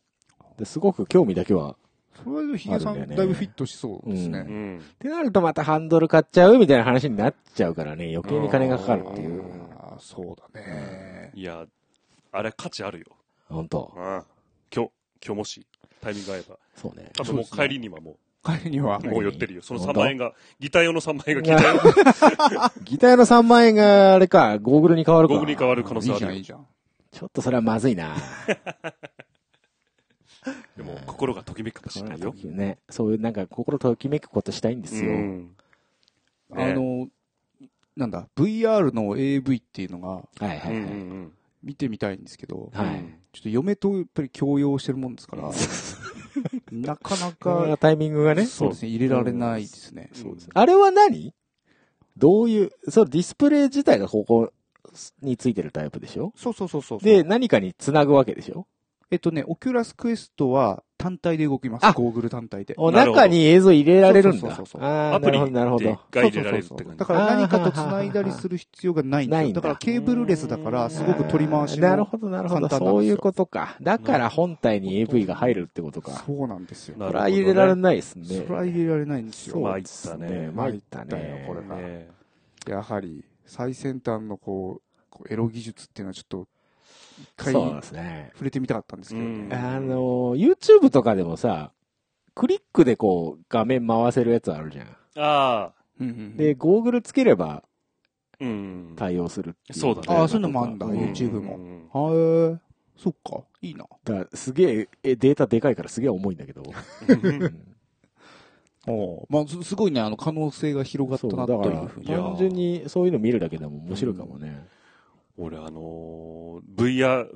[SPEAKER 2] ですごく興味だけは。
[SPEAKER 1] それはヒゲさん、
[SPEAKER 2] だ
[SPEAKER 1] いぶフィットしそうです
[SPEAKER 3] う
[SPEAKER 1] ね。
[SPEAKER 3] ん。
[SPEAKER 2] ってなるとまたハンドル買っちゃうみたいな話になっちゃうからね、余計に金がかかるっていう。
[SPEAKER 1] ああ、そうだね。
[SPEAKER 3] いや、あれ価値あるよ。
[SPEAKER 2] 本当
[SPEAKER 3] うん。今日、今日もし、タイミング合えば。
[SPEAKER 2] そうね。
[SPEAKER 3] 多分もう帰りにはも
[SPEAKER 1] 帰りには
[SPEAKER 3] う、。もう寄ってるよ。その3
[SPEAKER 2] 本当
[SPEAKER 3] 万円が、ギター用の3万円がギター用の
[SPEAKER 2] ギターの3万円があれか、ゴーグルに変わるか。
[SPEAKER 3] ゴーグルに変わる可能
[SPEAKER 1] いいじゃん、いい。じゃん。
[SPEAKER 2] ちょっとそれはまずいな。
[SPEAKER 3] でも、心がときめくかもしれないよ。
[SPEAKER 2] ね。そういうなんか心ときめくことしたいんですよ。
[SPEAKER 3] うん
[SPEAKER 1] あの、なんだ、VR の AV っていうのが
[SPEAKER 2] はいはいはい。
[SPEAKER 1] 見てみたいんですけど、
[SPEAKER 3] うん。
[SPEAKER 2] はい
[SPEAKER 1] ちょっと嫁とやっぱり共用してるもんですから、なかなか、
[SPEAKER 2] タイミングがね。
[SPEAKER 1] そうですね、入れられないですね。
[SPEAKER 3] そうです
[SPEAKER 2] あれは何？どういう、そう、ディスプレイ自体がここについてるタイプでしょ？
[SPEAKER 1] そうそうそうそう。
[SPEAKER 2] で、、何かにつなぐわけでしょ？
[SPEAKER 1] えっとね、 Oculus Quest は単体で動きます
[SPEAKER 2] あ。
[SPEAKER 1] ゴーグル単体で。
[SPEAKER 2] お中に映像入れられるんだ
[SPEAKER 1] そうそうそう。
[SPEAKER 3] アプリ
[SPEAKER 2] なるほど、なるほど。
[SPEAKER 3] が入れられるって感じ
[SPEAKER 1] そうそうそうだ。から何かと繋いだりする必要がないんですよ。
[SPEAKER 2] ないんだ
[SPEAKER 1] だからケーブルレスだから、すごく取り回しも
[SPEAKER 2] なるほど、なるほど。そういうことか。だから本体に AV が入るってことか。
[SPEAKER 1] そうなんですよ。
[SPEAKER 3] な
[SPEAKER 2] それは入れられ
[SPEAKER 3] い。
[SPEAKER 2] ないですね。
[SPEAKER 1] それは入れられないんですよ。
[SPEAKER 3] 参ったね
[SPEAKER 2] 参ったね。
[SPEAKER 1] これが
[SPEAKER 3] ね
[SPEAKER 1] やはり、最先端のこうエロ技術っていうのはちょっと、一回
[SPEAKER 2] そうですね。
[SPEAKER 1] 触れてみたかったんですけど
[SPEAKER 3] うん
[SPEAKER 1] ね。
[SPEAKER 2] あの、YouTube とかでもさ、クリックでこう、画面回せるやつあるじゃん。
[SPEAKER 3] ああ、
[SPEAKER 2] で、ゴーグルつければ
[SPEAKER 3] うん。
[SPEAKER 2] 対応するってい
[SPEAKER 3] そうだね
[SPEAKER 1] ああ、そういうのもあるんだ、
[SPEAKER 2] うん
[SPEAKER 1] YouTube も。
[SPEAKER 3] うん
[SPEAKER 1] はえ、そっか、いいな。
[SPEAKER 2] だからすげえ、えデータでかいからすげえ重いんだけど。うん
[SPEAKER 1] おまあ、すすごいね、あの、可能性が広がったな
[SPEAKER 2] だから
[SPEAKER 1] というふうに。
[SPEAKER 2] 単純にそういうの見るだけでも面白いかもね。
[SPEAKER 3] 俺あのー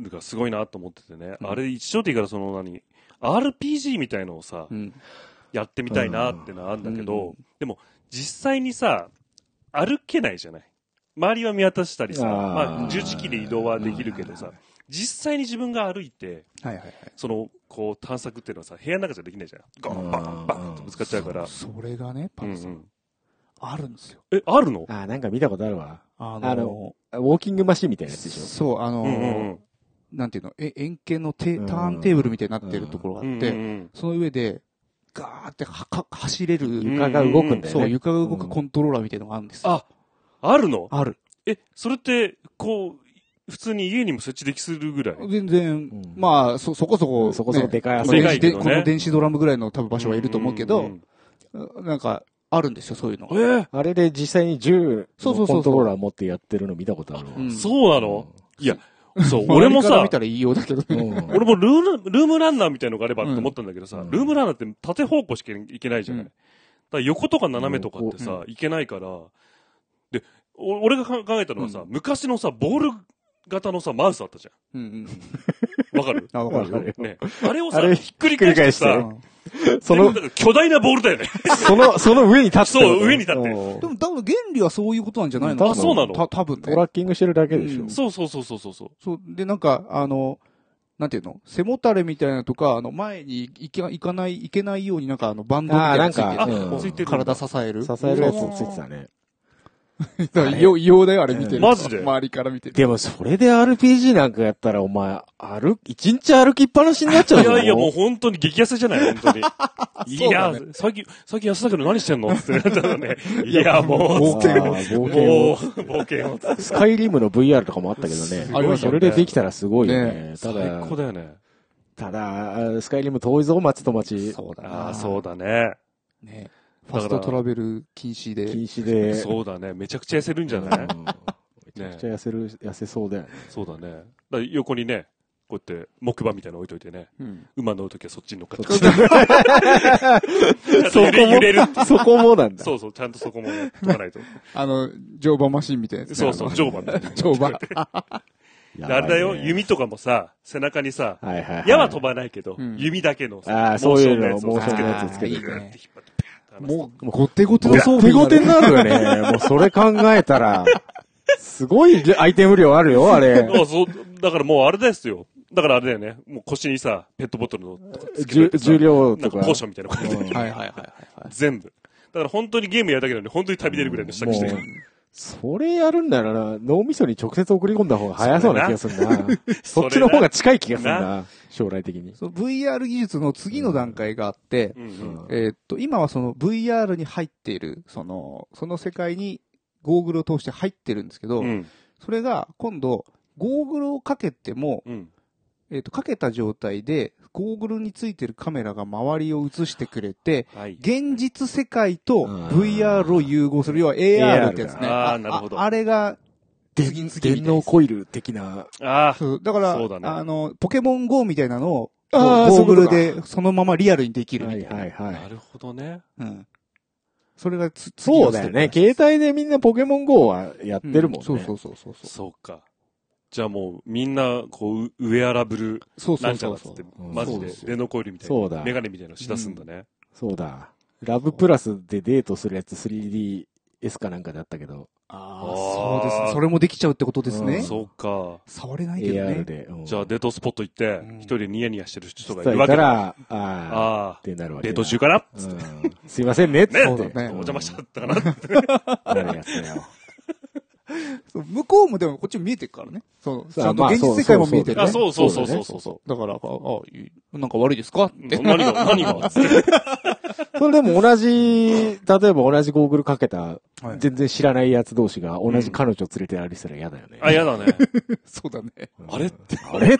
[SPEAKER 3] VR がすごいなと思っててね、
[SPEAKER 1] うん。
[SPEAKER 3] あれ一応でいいからその何？RPG みたいのをさ、
[SPEAKER 1] うん。
[SPEAKER 3] やってみたいなってのはあるんだけど、
[SPEAKER 1] うん。
[SPEAKER 3] でも実際にさ歩けないじゃない？周りは見渡したりさまあ、十字キーで移動はできるけどさ、実際に自分が歩いて
[SPEAKER 1] はいはいはい。
[SPEAKER 3] そのこう探索っていうのはさ部屋の中じゃできないじゃん。ゴンバンバンとぶつかっちゃうから、
[SPEAKER 1] それがね、パンさん、
[SPEAKER 3] うんうん。
[SPEAKER 1] あるんですよ。
[SPEAKER 3] えあるの？
[SPEAKER 2] ああ、なんか見たことあるわ。
[SPEAKER 1] あ
[SPEAKER 2] あのウォーキングマシンみたいなやつでしょ？
[SPEAKER 1] そう、あのー
[SPEAKER 3] うんうん
[SPEAKER 1] なんていうの、え円形のテ
[SPEAKER 2] うん。
[SPEAKER 1] ターンテーブルみたいになってるところが
[SPEAKER 3] うん
[SPEAKER 1] あって、
[SPEAKER 3] うんうん
[SPEAKER 1] その上で、ガーってはか走れる、
[SPEAKER 2] 床が動くんだよね。
[SPEAKER 1] そう、床が動くコントローラーみたいなのがあるんです。よ。
[SPEAKER 3] ああるの？
[SPEAKER 1] ある。
[SPEAKER 3] えそれってこう普通に家にも設置できするぐらい？
[SPEAKER 1] 全然、
[SPEAKER 2] ん。
[SPEAKER 1] まあ、そ、そこそこ、
[SPEAKER 2] そこそこでかい
[SPEAKER 3] でかいね
[SPEAKER 1] 電子でこの電子ドラムぐらいの多分場所はいると思うけど、
[SPEAKER 3] ん。
[SPEAKER 1] なんか、あるんですよ、そういうのが。
[SPEAKER 3] えー
[SPEAKER 2] あれで実際に銃
[SPEAKER 1] そうそうそうそう
[SPEAKER 2] のコントローラー持ってやってるの見たことあるわ。
[SPEAKER 1] うん
[SPEAKER 3] そうなの？いや、そう、
[SPEAKER 1] まあ
[SPEAKER 3] 俺もさ
[SPEAKER 1] 見、たら言いようだけど
[SPEAKER 3] 俺もルーム、ルームランナーみたいのがあればと思ったんだけどさ、
[SPEAKER 2] うん
[SPEAKER 3] ルームランナーって縦方向しかいけないじゃない。
[SPEAKER 1] うん
[SPEAKER 3] だから横とか斜めとかってさ、いけないから、で、お俺が考えたのはさ、昔のさ、ボール型のさ、マウスあったじ
[SPEAKER 1] うんうん。
[SPEAKER 3] ゃん。わかる？
[SPEAKER 1] あ、わかる。
[SPEAKER 3] ね。あれをさ、ひっくり返してさ
[SPEAKER 2] その
[SPEAKER 3] 巨大なボールだよね。
[SPEAKER 2] その、その上に立ってる
[SPEAKER 3] そう上に立って
[SPEAKER 1] でも多分原理はそういうことなんじゃないのかな
[SPEAKER 3] あそうなの？
[SPEAKER 1] た多分
[SPEAKER 2] ト
[SPEAKER 1] ね。
[SPEAKER 2] ラッキングしてるだけでしょ。
[SPEAKER 1] うん
[SPEAKER 3] そうそうそうそうそうそう。
[SPEAKER 1] そう、で、なんか、あの、なんていうの？背もたれみたいなのとか、あの、前に行け、行かない、行けないようになんかあの、バンドみたいなのついてる
[SPEAKER 2] あーなんか
[SPEAKER 3] あ、
[SPEAKER 2] うん
[SPEAKER 3] ついてるんだ。
[SPEAKER 1] 体支える？
[SPEAKER 2] 支えるやつついてたね。
[SPEAKER 1] だから異様、異様だよ、あれ見てると。
[SPEAKER 3] マジで？
[SPEAKER 1] 周りから見てる。
[SPEAKER 2] でもそれで RPG なんかやったらお前、歩、一日歩きっぱなしになっちゃうぞ
[SPEAKER 3] いやいや、もう本当に激痩せじゃない、本当に。いや最近、最近痩せたけど何してんのってなったらね。いや、もう、
[SPEAKER 1] 冒険
[SPEAKER 2] あー冒
[SPEAKER 3] も
[SPEAKER 2] 険を
[SPEAKER 3] う、冒険を。
[SPEAKER 2] スカイリムの VR とかもあったけどね。
[SPEAKER 1] ありましたね
[SPEAKER 2] それでできたらすごいよね。
[SPEAKER 1] ね
[SPEAKER 2] た
[SPEAKER 3] 最
[SPEAKER 2] だ、
[SPEAKER 3] 高だよね。
[SPEAKER 2] ただ、スカイリム遠いぞ、町と町。
[SPEAKER 1] そうだ
[SPEAKER 3] そうだね。
[SPEAKER 1] ね。ファストトラベル禁止で。
[SPEAKER 2] 禁止で。
[SPEAKER 3] そうだね。めちゃくちゃ痩せるんじゃない？
[SPEAKER 2] うんめちゃくちゃ痩せる、痩せそうだよね。
[SPEAKER 3] そうだね。だ横にね、こうやって木馬みたいなの置いといてね。
[SPEAKER 1] うん。
[SPEAKER 3] 馬乗るときはそっちに乗っかって。
[SPEAKER 2] そっ
[SPEAKER 3] そ揺れ揺れるっていう
[SPEAKER 2] そこもなんだ。
[SPEAKER 3] そうそう、ちゃんとそこもやっとかないと。
[SPEAKER 1] あの、乗馬マシンみたいなやつね。
[SPEAKER 3] そうそう、乗馬みたいな。
[SPEAKER 1] 乗馬。
[SPEAKER 3] あれだよ、弓とかもさ、背中にさ、
[SPEAKER 2] はいはいはい。
[SPEAKER 3] 矢は飛ばないけど、
[SPEAKER 1] うん
[SPEAKER 3] 弓だけの
[SPEAKER 2] あ
[SPEAKER 3] さ、
[SPEAKER 2] ーそういうの
[SPEAKER 3] モーションのやつ
[SPEAKER 2] つ
[SPEAKER 3] つけて引っ
[SPEAKER 1] もう、ごてごての装備
[SPEAKER 2] 手ごてになるよね。もうそれ考えたら、すごいアイテム量あるよ、あれ。
[SPEAKER 3] あそう、だからもうあれですよ。だからあれだよね。もう腰にさ、ペットボトルの
[SPEAKER 2] 重重量とか。
[SPEAKER 3] かポーションみたいな感じで、
[SPEAKER 2] うん
[SPEAKER 1] はいはいはい。
[SPEAKER 3] 全部。だから本当にゲームやるだけなのに、本当に旅出るぐらいの下着して
[SPEAKER 2] それやるんならな、脳みそに直接送り込んだ方が早そうな気がするな。そっちの方が近い気がするな、将来的に。
[SPEAKER 1] その VR 技術の次の段階があって、
[SPEAKER 3] うんうん
[SPEAKER 1] えーっと、今はその VR に入っている、その、その世界にゴーグルを通して入ってるんですけど、
[SPEAKER 3] うん。
[SPEAKER 1] それが今度、ゴーグルをかけても、
[SPEAKER 3] うん。
[SPEAKER 1] えーっと、かけた状態で、ゴーグルについてるカメラが周りを映してくれて、
[SPEAKER 3] はい。
[SPEAKER 1] 現実世界と
[SPEAKER 2] うん
[SPEAKER 1] VR を融合する、要は AR ってやつね。
[SPEAKER 3] あーなるほど
[SPEAKER 1] あれが、
[SPEAKER 2] 電脳コイル的な。
[SPEAKER 3] ああ、
[SPEAKER 1] そうだから、
[SPEAKER 3] ね
[SPEAKER 1] あの、ポケモン GO みたいなのを、
[SPEAKER 2] あー
[SPEAKER 1] ゴーグルでそのままリアルにできる
[SPEAKER 2] はい
[SPEAKER 1] みたいな。
[SPEAKER 2] はいは。
[SPEAKER 3] ないるほどね。
[SPEAKER 1] うん。それがつ、次
[SPEAKER 2] そうだよね。携帯でみんなポケモン GO はやってるもんね。
[SPEAKER 1] うそうそうそうそう。
[SPEAKER 3] そうか。じゃあもう、みんな、こう、ウウェアラブル、
[SPEAKER 1] そうそ
[SPEAKER 3] な
[SPEAKER 1] うん
[SPEAKER 3] ちゃらっつって。、
[SPEAKER 2] うん
[SPEAKER 3] マジで
[SPEAKER 1] そうです、よ
[SPEAKER 3] 電脳コイルみたい
[SPEAKER 2] そうだ
[SPEAKER 3] な、メガネみたいなのしだすんだね。
[SPEAKER 2] そうだ。ラブプラスでデートするやつ 3DS かなんかだったけど、
[SPEAKER 1] ああ、そうです。それもできちゃうってことですね。
[SPEAKER 2] うん
[SPEAKER 3] そうか。
[SPEAKER 1] 触れないけどね。
[SPEAKER 2] で。うん
[SPEAKER 3] じゃあ、デートスポット行って
[SPEAKER 1] うん、
[SPEAKER 3] 一人でニヤニヤしてる人がい
[SPEAKER 2] そ
[SPEAKER 3] るわけ
[SPEAKER 2] ら、ああ、
[SPEAKER 3] ああ、
[SPEAKER 2] ってなるわけだ。
[SPEAKER 3] デート中かな
[SPEAKER 2] うんすいませんね、つって。
[SPEAKER 3] ね
[SPEAKER 1] そうだね
[SPEAKER 3] お邪魔しちゃったかな
[SPEAKER 2] なるやつだよ。
[SPEAKER 1] 向こうもでもこっちも見えてるからね。そう。ち
[SPEAKER 2] そう
[SPEAKER 1] ゃんと
[SPEAKER 2] まあ
[SPEAKER 1] 現実世界も見えてるね。
[SPEAKER 3] あ、そうそうそう
[SPEAKER 2] そ
[SPEAKER 3] ううそうそ
[SPEAKER 1] だから、あ、あ、なんか悪いですかって。
[SPEAKER 3] う。何が、何が？つって
[SPEAKER 2] それでも同じ、例えば同じゴーグルかけた、
[SPEAKER 1] はい
[SPEAKER 2] 全然知らない奴同士が同じ彼女連れて歩いてたら嫌だよね。
[SPEAKER 3] あ、やだね。
[SPEAKER 1] そうだね。
[SPEAKER 3] あれって、
[SPEAKER 2] あれ？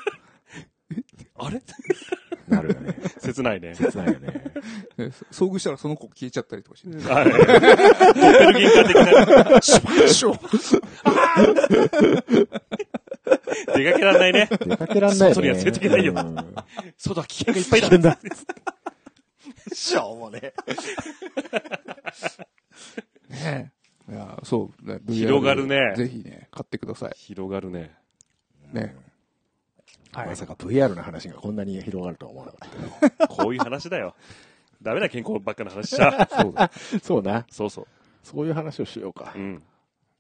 [SPEAKER 3] あれ？
[SPEAKER 2] なるよね。
[SPEAKER 3] 切ないね。
[SPEAKER 2] 切ないよね。
[SPEAKER 1] ね遭遇したらその子消えちゃったりとかして。
[SPEAKER 3] はい。ドッペルゲン的な。
[SPEAKER 1] シュッシュ
[SPEAKER 3] 出かけられないね。
[SPEAKER 2] 出かけらんないよね。
[SPEAKER 3] 外には連れてけないよ
[SPEAKER 2] うん
[SPEAKER 3] そうだ、危険がいっぱいだ。
[SPEAKER 2] 危険だ。
[SPEAKER 3] しょうもね。
[SPEAKER 1] ねいや、そう、
[SPEAKER 3] 広がるね
[SPEAKER 1] ぜひね、買ってください。
[SPEAKER 3] 広がるね。
[SPEAKER 1] ね。はい
[SPEAKER 2] まさか VR の話がこんなに広がるとは思わなかったけ
[SPEAKER 3] こういう話だよ。ダメだ、健康ばっかの話しちゃ。
[SPEAKER 1] そうだ。
[SPEAKER 2] ど。そうな。
[SPEAKER 3] そうそう。
[SPEAKER 2] そういう話をしようか
[SPEAKER 3] う。ん。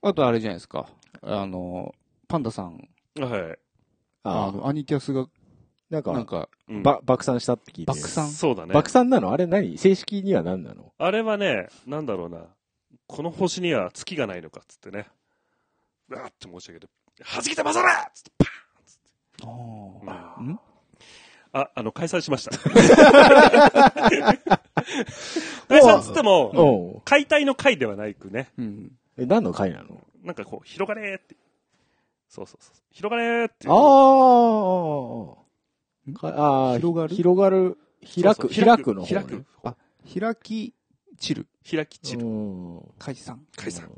[SPEAKER 1] あとあれじゃないですか。あの、パンダさん、
[SPEAKER 3] はい。
[SPEAKER 1] あの、アニキャスが、
[SPEAKER 2] なんか、
[SPEAKER 1] なんか、
[SPEAKER 3] うん
[SPEAKER 2] ば爆散したって聞いて。
[SPEAKER 1] 爆散？
[SPEAKER 3] そうだね。
[SPEAKER 2] 爆散なの？あれ何？正式には何なの？
[SPEAKER 3] あれはね、なんだろうな。この星には月がないのかっつってね。うわーって申し上げて、はじけてまさらつってパ
[SPEAKER 1] ああ。ん
[SPEAKER 3] あ、あの、解散しました。解散っつっても、解体の解ではないくね。
[SPEAKER 1] うん。
[SPEAKER 2] え、何の回なの？
[SPEAKER 3] なんかこう、広がれーって。そうそうそう。広がれーって。
[SPEAKER 2] ああ、ああ、
[SPEAKER 1] 広がる？
[SPEAKER 2] 広がる、開く、開くの方
[SPEAKER 3] 開く
[SPEAKER 2] ね。。
[SPEAKER 1] あ、開き散る。
[SPEAKER 3] 開き散る。
[SPEAKER 2] うん
[SPEAKER 1] 解散。
[SPEAKER 3] 解散。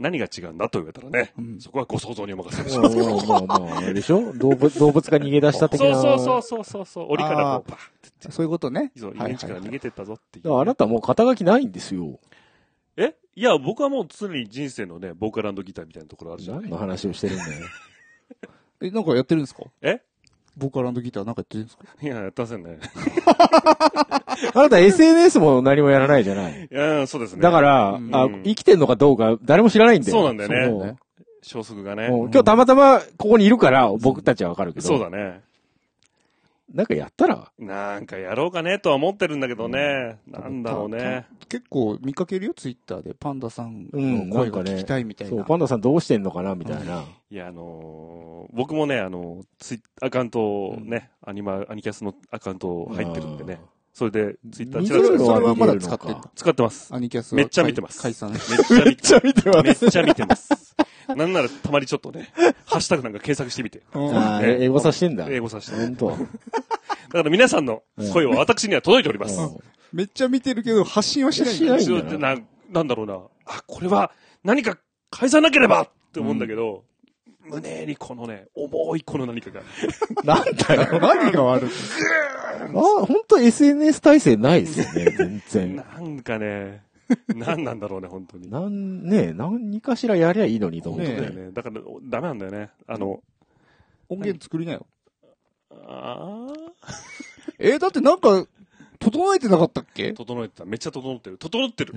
[SPEAKER 3] 何が違うんだと言われたらね、
[SPEAKER 1] うん
[SPEAKER 3] そこはご想像にお任せします。
[SPEAKER 2] うんまあまあ、あれでしょ？動物、動物が逃げ出した的な。
[SPEAKER 3] そうそうそうそうそうそう。檻からこう、パーって
[SPEAKER 1] そういうことね。
[SPEAKER 3] そう、
[SPEAKER 1] はい
[SPEAKER 3] 入り口から逃げてったぞっていう。
[SPEAKER 2] だからあなたもう肩書きないんですよ。
[SPEAKER 3] え？いや、僕はもう常に人生のね、ボーカルギターみたいなところあるじゃない
[SPEAKER 2] 何の話をしてるんだよ。
[SPEAKER 1] え、なんかやってるんですか？
[SPEAKER 3] え？
[SPEAKER 1] ボーカルギターなんかやってるんですか？
[SPEAKER 3] いや、やってませんね。
[SPEAKER 2] あなた SNS も何もやらないじゃない。
[SPEAKER 3] いや、そうですね。
[SPEAKER 2] だから、
[SPEAKER 1] うん
[SPEAKER 2] あ、生きてんのかどうか誰も知らないんだよ。
[SPEAKER 3] そうなんだよね
[SPEAKER 2] そう
[SPEAKER 1] ね
[SPEAKER 3] 消息がね。
[SPEAKER 2] もう今日たまたまここにいるから僕たちはわかるけど。
[SPEAKER 3] そうだね。
[SPEAKER 2] なんかやったら？
[SPEAKER 3] なんかやろうかねとは思ってるんだけどね。なんだろうね。
[SPEAKER 1] 結構見かけるよ、ツイッターで。パンダさん
[SPEAKER 2] うん
[SPEAKER 1] の声が聞きたいみたいな。
[SPEAKER 2] そう、パンダさんどうしてんのかなみたいな。
[SPEAKER 3] いや、あのー僕もね、あの、ツイアカウントをね、アニマ、アニキャスのアカウント入ってるんでね。それで、ツイッターちらちら
[SPEAKER 2] 見てるの
[SPEAKER 1] それはまだ使って
[SPEAKER 3] 使ってます。
[SPEAKER 1] アニキャスは
[SPEAKER 3] めっちゃ見てます
[SPEAKER 1] 解散。
[SPEAKER 3] めっ
[SPEAKER 2] ちゃ見てま
[SPEAKER 3] めっちゃ見てます。なんならたまにちょっとね、ハッシュタグなんか検索してみて。
[SPEAKER 1] うん
[SPEAKER 2] あー英語さしてんだ。
[SPEAKER 3] 英語させて。
[SPEAKER 2] 本当。
[SPEAKER 3] だから皆さんの声は私には届いております。
[SPEAKER 1] めっちゃ見てるけど、発信はしないんだよ
[SPEAKER 2] しないんだよ
[SPEAKER 3] そうななんだろうな。あ、これは何か返さなければって思うんだけど、胸にこのね、重いこの何かが。
[SPEAKER 2] なんだよ。
[SPEAKER 1] 何が悪い？
[SPEAKER 2] あ、本当 SNS 体制ないですよね、全然。
[SPEAKER 3] なんかね、なんなんだろうね、本当に。
[SPEAKER 2] なん、ね何かしらやりゃいいのにと思って
[SPEAKER 1] ね
[SPEAKER 3] だよね。だから、ダメなんだよね。あの、
[SPEAKER 1] 音源作りなよ。
[SPEAKER 3] あ
[SPEAKER 1] えー、だってなんか、整えてなかったっけ？
[SPEAKER 3] ー整えてた。めっちゃ整ってる。整ってる。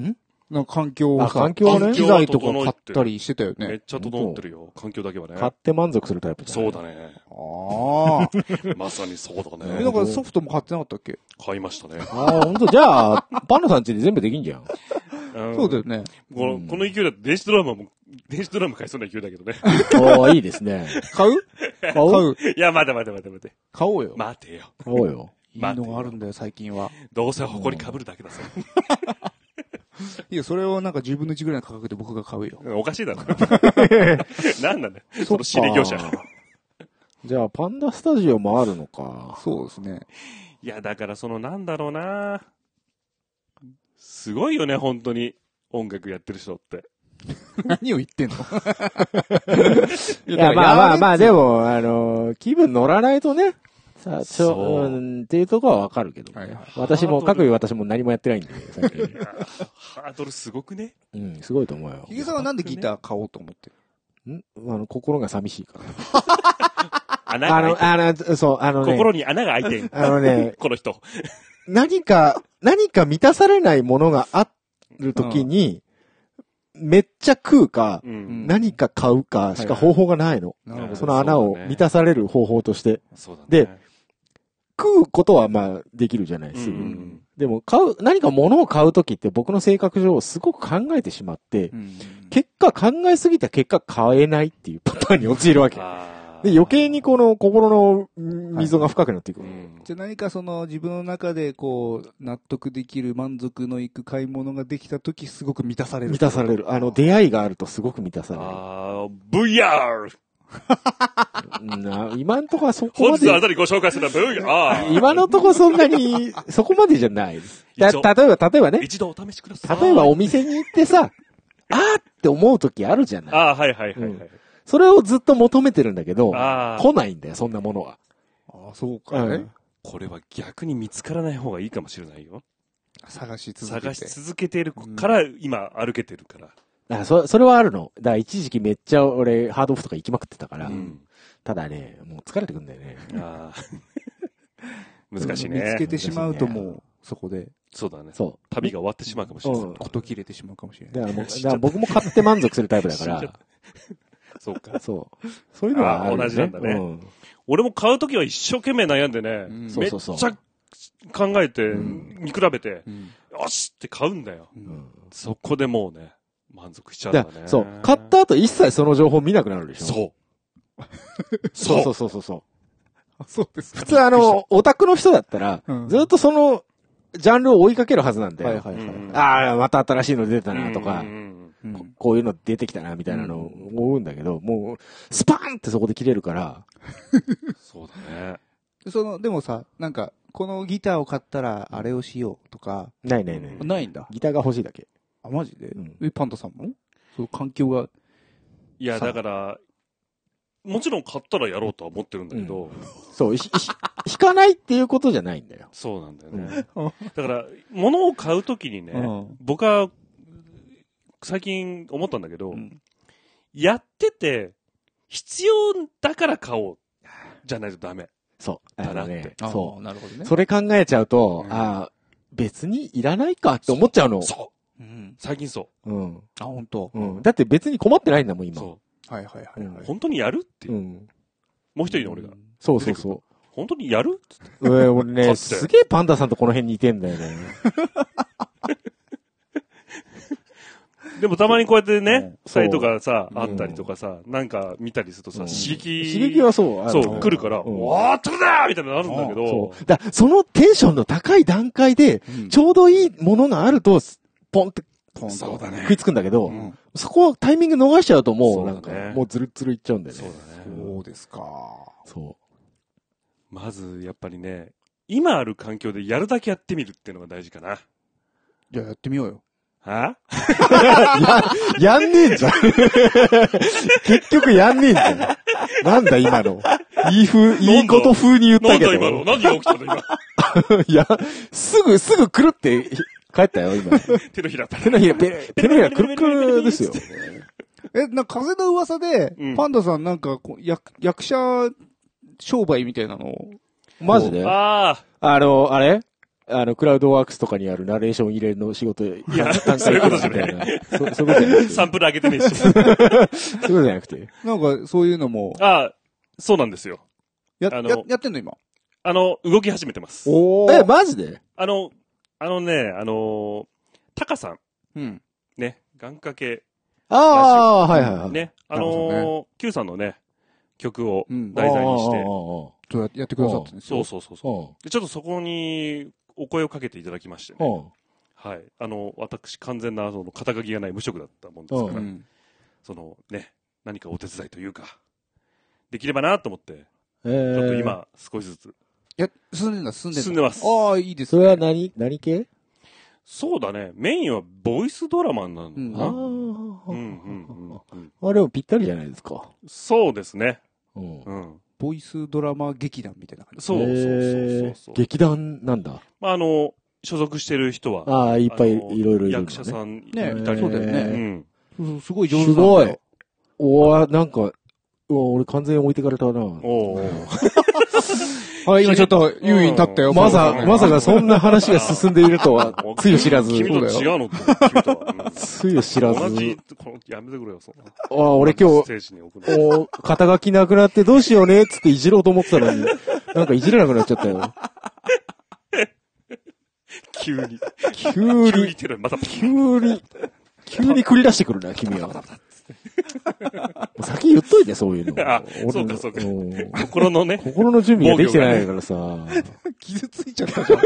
[SPEAKER 1] なんか環境を
[SPEAKER 2] あ
[SPEAKER 1] さ、
[SPEAKER 2] 環境はね
[SPEAKER 1] 機材とか買ったりしてたよね。
[SPEAKER 3] めっちゃ整ってるよ。環境だけはね。
[SPEAKER 2] 買って満足するタイプ
[SPEAKER 3] そうだね。
[SPEAKER 1] ああ。
[SPEAKER 3] まさにそうだ
[SPEAKER 1] え、
[SPEAKER 3] ね
[SPEAKER 1] な。んかソフトも買ってなかったっけ？
[SPEAKER 3] 買いましたね。
[SPEAKER 2] ああ、本当？じゃあ、パンダさんちで全部できんじゃん。
[SPEAKER 3] うん
[SPEAKER 1] そうだよね。
[SPEAKER 3] この、この勢いだと電子ドラムも、電子ドラム買いそうな勢いだけどね。
[SPEAKER 2] おーいいですね。
[SPEAKER 1] 買う？
[SPEAKER 2] 買う
[SPEAKER 1] う？
[SPEAKER 3] いや、待て待て待て待て。
[SPEAKER 1] 買おうよ。
[SPEAKER 3] 待てよ。
[SPEAKER 2] 買おうよ。
[SPEAKER 1] いいのがあるんだよ、最近は。
[SPEAKER 3] どうせ埃被るだけだぞ。
[SPEAKER 1] いや、それをなんか10分の1ぐらいの価格で僕が買うよ。
[SPEAKER 3] おかしいだろ。な んなんだよ。その仕入れ業者。
[SPEAKER 2] じゃあ、パンダスタジオもあるのか。
[SPEAKER 1] そうですね。
[SPEAKER 3] いや、だからその、なんだろうなすごいよね、本当に。音楽やってる人って。
[SPEAKER 1] 何を言ってんの？い
[SPEAKER 2] いや、まあまあまあ、で
[SPEAKER 1] も。
[SPEAKER 2] も、あの、気分乗らないとね、さあ、ちょ、
[SPEAKER 3] そう
[SPEAKER 2] うん、っていうところはわかるけど。
[SPEAKER 1] はいはい
[SPEAKER 2] 私も、各位私も何もやってないんで、最近。
[SPEAKER 3] ハードルすごくね？
[SPEAKER 2] うん、すごいと思うよ
[SPEAKER 1] ヒ。ゲさんはなんでギター買おうと思ってる？
[SPEAKER 2] ん？あの、心が寂しいから。
[SPEAKER 3] 穴が
[SPEAKER 2] あの、
[SPEAKER 3] 開いて
[SPEAKER 2] あの、そう、あのね、
[SPEAKER 3] 心に穴が開いてん。
[SPEAKER 2] あのね、
[SPEAKER 3] この人。
[SPEAKER 2] 何か、何か満たされないものがあるときに、めっちゃ食うか、
[SPEAKER 3] うん。
[SPEAKER 2] 何か買うかしか方法がないの。
[SPEAKER 1] なるほど。
[SPEAKER 2] その穴を満たされる方法として。
[SPEAKER 3] そうだね。
[SPEAKER 2] で食うことはまあできるじゃない
[SPEAKER 3] うん
[SPEAKER 2] ですぐ。
[SPEAKER 3] うん
[SPEAKER 2] でも買う、何か物を買うときって僕の性格上すごく考えてしまって、
[SPEAKER 1] うん
[SPEAKER 2] 結果考えすぎた結果買えないっていうパターンに陥るわけ。で、余計にこの心の溝が深くなっていく。
[SPEAKER 3] うん
[SPEAKER 1] じゃあ何かその自分の中でこう、納得できる満足のいく買い物ができたときすごく満たされる。
[SPEAKER 2] 満たされる。あの、出会いがあるとすごく満たされる。
[SPEAKER 3] VR!
[SPEAKER 2] な今のところはそこ
[SPEAKER 3] 本
[SPEAKER 2] まで、
[SPEAKER 3] 日あたりご紹介する!
[SPEAKER 2] 今のところそんなに、そこまでじゃないです。だ
[SPEAKER 3] 一応
[SPEAKER 2] 例えば、例えばね、
[SPEAKER 3] 一度お試しください。
[SPEAKER 2] 例えばお店に行ってさ、あーって思うときあるじゃない。
[SPEAKER 3] ああ、はいはいはいはい。
[SPEAKER 2] それをずっと求めてるんだけど、
[SPEAKER 3] ああ、
[SPEAKER 2] 来ないんだよ、そんなものは。
[SPEAKER 1] ああ、そうか、ね
[SPEAKER 2] うん
[SPEAKER 3] これは逆に見つからない方がいいかもしれないよ。
[SPEAKER 1] 探し続けて。
[SPEAKER 3] 探し続けているから、今歩けてるから。
[SPEAKER 2] あそそれはあるの。だから一時期めっちゃ俺、ハードオフとか行きまくってたから、
[SPEAKER 3] うん。
[SPEAKER 2] ただね、もう疲れてくんだよね。
[SPEAKER 3] ああ。難しいね。
[SPEAKER 1] 見つけてしまうともう、そこで、
[SPEAKER 3] そうだね。
[SPEAKER 2] そ
[SPEAKER 3] 旅が終わってしまうかもしれない。
[SPEAKER 2] うん
[SPEAKER 1] こと切れてしまうかもしれ
[SPEAKER 2] う。
[SPEAKER 1] ない。
[SPEAKER 2] だから 僕も買って満足するタイプだから
[SPEAKER 3] た、そうか。
[SPEAKER 2] そう。そういうのは
[SPEAKER 3] 同じなんだね
[SPEAKER 2] うん
[SPEAKER 3] 俺も買うときは一生懸命悩んでね、
[SPEAKER 1] うん
[SPEAKER 3] めっち
[SPEAKER 2] そうそうそ
[SPEAKER 3] ゃ考えて、
[SPEAKER 2] ん
[SPEAKER 3] 見比べて、
[SPEAKER 1] うん
[SPEAKER 3] よしって買うんだよ。そこでもうね、満足しちゃうんだね。
[SPEAKER 2] そう。買った後一切その情報見なくなるでしょ。
[SPEAKER 3] そう。
[SPEAKER 2] そ
[SPEAKER 3] そうう。
[SPEAKER 2] そうそうそうそう。
[SPEAKER 1] あそうですか
[SPEAKER 2] 普。通あの、オタクの人だったら、
[SPEAKER 1] うん
[SPEAKER 2] ずっとその、ジャンルを追いかけるはずなんだよ。
[SPEAKER 1] はいはいはい。
[SPEAKER 3] うん
[SPEAKER 2] ああ、また新しいの出たなとか
[SPEAKER 3] うん、うん
[SPEAKER 1] うん
[SPEAKER 2] こういうの出てきたなみたいなのを思うんだけど、もう、スパーンってそこで切れるから、
[SPEAKER 3] う んそうだね。
[SPEAKER 1] その、でもさ、なんか、このギターを買ったら、あれをしようとか、
[SPEAKER 2] ないないない。
[SPEAKER 1] ないんだ。
[SPEAKER 2] ギターが欲しいだけ。
[SPEAKER 1] あ、マジで？
[SPEAKER 2] うん
[SPEAKER 1] え、パンダさんも？そう、環境が、
[SPEAKER 3] いや、
[SPEAKER 1] さ
[SPEAKER 3] だから、もちろん買ったらやろうとは思ってるんだけど、
[SPEAKER 2] そう、ひひ引かないっていうことじゃないんだよ。
[SPEAKER 3] そうなんだよね。
[SPEAKER 1] うん
[SPEAKER 3] だから、物を買うときにね、
[SPEAKER 1] うん
[SPEAKER 3] 僕は、最近思ったんだけど、
[SPEAKER 1] うん
[SPEAKER 3] やってて、必要だから買おう。じゃないとダメ。
[SPEAKER 2] そう。あのね、
[SPEAKER 1] あ
[SPEAKER 2] そ
[SPEAKER 1] なるほどね
[SPEAKER 2] う。。それ考えちゃうと、
[SPEAKER 3] うん
[SPEAKER 2] ああ、別にいらないかって思っちゃうの。
[SPEAKER 3] そう。
[SPEAKER 1] うん。
[SPEAKER 3] 最近そ
[SPEAKER 2] うん。
[SPEAKER 1] あ、本当。
[SPEAKER 2] うん。だって別に困ってないんだもん、
[SPEAKER 3] う。
[SPEAKER 2] 今。
[SPEAKER 3] そ
[SPEAKER 1] はいはいはいは
[SPEAKER 3] う。
[SPEAKER 1] い。
[SPEAKER 3] 本当にやるっていうう。
[SPEAKER 2] ん。
[SPEAKER 3] もう一人の俺が。
[SPEAKER 2] そうそうそ
[SPEAKER 3] 本当にやる？つって
[SPEAKER 2] う。えー俺ね、すげえパンダさんとこの辺似てんだよね。
[SPEAKER 3] でもたまにこうやってね、
[SPEAKER 1] うん
[SPEAKER 3] サイトがさ、あったりとかさ、なんか見たりするとさ、
[SPEAKER 2] うん
[SPEAKER 3] 刺激。
[SPEAKER 2] 刺激はそう。
[SPEAKER 3] そう、来るから、
[SPEAKER 2] うん
[SPEAKER 3] わー、取れたみたいなのあるんだけど
[SPEAKER 2] そ、う。だそのテンションの高い段階で、
[SPEAKER 1] うん
[SPEAKER 2] ちょうどいいものがあると、ポンって
[SPEAKER 1] ポンと
[SPEAKER 3] そうだね
[SPEAKER 2] 食いつくんだけど、
[SPEAKER 1] うん
[SPEAKER 2] そこをタイミング逃しちゃうともう、なんか、もうズルズルいっちゃうんだよね。
[SPEAKER 3] そうだね。
[SPEAKER 1] そうですか。
[SPEAKER 2] そ
[SPEAKER 3] まず、やっぱりね、今ある環境でやるだけやってみるっていうのが大事かな。
[SPEAKER 1] じゃあやってみようよ。
[SPEAKER 3] は？
[SPEAKER 2] う。や、やんねえんじゃん。結局やんねえんじゃん。なんだ今の。いい風、いいこと風に言ったけど。
[SPEAKER 3] なんだ今の何が起きたの今。
[SPEAKER 2] いや、すぐ、すぐくるって帰ったよ、今。
[SPEAKER 3] 手のひら
[SPEAKER 2] 手のひら、ペ手のひらくるくるですよ。
[SPEAKER 1] え、なんか風の噂で
[SPEAKER 3] うん、
[SPEAKER 1] パンダさんなんかこう、役、役者商売みたいなのを、
[SPEAKER 2] マジで
[SPEAKER 3] ああ、
[SPEAKER 2] あの、あれあの、クラウドワークスとかにあるナレーション入れの仕事、い
[SPEAKER 3] や
[SPEAKER 2] 単
[SPEAKER 3] そういうことじゃ
[SPEAKER 2] み
[SPEAKER 3] ない
[SPEAKER 2] たいな。そそういうことじゃなくて。
[SPEAKER 3] サンプル上げてねえし。
[SPEAKER 2] そういうことじゃなくて。
[SPEAKER 1] なんかそういうのも、
[SPEAKER 3] ああ、そうなんですよ。
[SPEAKER 1] や、や、やってんの今。
[SPEAKER 3] あの、動き始めてます。
[SPEAKER 1] お
[SPEAKER 2] え、マジで
[SPEAKER 3] あの、あのね、あの、タカさん、
[SPEAKER 1] うん。
[SPEAKER 3] ね、願掛け、
[SPEAKER 2] ああ、はいはいはい。
[SPEAKER 3] ね、あ
[SPEAKER 1] なるほど
[SPEAKER 3] の、Q さんのね、曲を
[SPEAKER 1] うん
[SPEAKER 3] 題材にして、
[SPEAKER 1] そうややってくださってんですよ。
[SPEAKER 3] そうそうそうそう。で、ちょっとそこにお声をかけていただきましてね。はい。あの、私、完全な、その、肩書きがない無職だったもんですから、
[SPEAKER 1] うん。
[SPEAKER 3] その、ね、何かお手伝いというか、できればなと思って、
[SPEAKER 2] え
[SPEAKER 3] ちょっと
[SPEAKER 2] ー、
[SPEAKER 3] 今、少しずつ。
[SPEAKER 1] や、進んでんだ、進んでんだ。
[SPEAKER 3] 進んでます
[SPEAKER 1] ああ、いいです
[SPEAKER 2] そ
[SPEAKER 1] ね。
[SPEAKER 2] れは何、何系？
[SPEAKER 3] そうだね、メインはボイスドラマなのか
[SPEAKER 1] うん
[SPEAKER 3] な。
[SPEAKER 2] あ
[SPEAKER 3] うん、うん、うんうん。
[SPEAKER 2] あ。あれもぴったりじゃないですか。
[SPEAKER 3] そうですね。
[SPEAKER 2] うん。
[SPEAKER 3] うん。
[SPEAKER 1] ボイスドラマ劇団みたいな感じ。
[SPEAKER 3] そうそうそうそうそう。
[SPEAKER 2] 劇団なんだ。
[SPEAKER 3] まあ、あの、所属してる人は、
[SPEAKER 2] ああ、いっぱいい
[SPEAKER 3] あの
[SPEAKER 2] ろいろいる、ね。
[SPEAKER 3] 役者さんい
[SPEAKER 1] ね
[SPEAKER 3] たり
[SPEAKER 1] そうだよね
[SPEAKER 3] うん。
[SPEAKER 1] そうそうすごい上手なんだ
[SPEAKER 2] すごい
[SPEAKER 1] よ。
[SPEAKER 2] おわ、なんか、うわ俺完全に置いてかれたな。
[SPEAKER 3] おー
[SPEAKER 1] はい、今ちょっと優位に立ったよ。
[SPEAKER 2] まさ、
[SPEAKER 3] うん
[SPEAKER 2] まさかそんな話が進んでいるとは、つゆ知らず。
[SPEAKER 3] 君と
[SPEAKER 1] そうだ
[SPEAKER 3] 違うの
[SPEAKER 2] つゆ知らず。
[SPEAKER 3] 同じ、この、やめてくれよ、そんな。
[SPEAKER 2] ああ、俺今日。お肩書きなくなってどうしようねっつっていじろうと思ってたのに、なんかいじれなくなっちゃったよ。
[SPEAKER 3] 急に。
[SPEAKER 2] 急
[SPEAKER 3] 急に
[SPEAKER 2] に、
[SPEAKER 3] テロまた、
[SPEAKER 2] 急に、急に繰り出してくるな、君は。先言っといて、そういうの。
[SPEAKER 3] あ
[SPEAKER 2] 俺
[SPEAKER 3] そうかそうか
[SPEAKER 2] ん
[SPEAKER 3] 心のね、
[SPEAKER 2] 心の準備ができてないからさ。
[SPEAKER 1] 傷ついちゃったじゃん。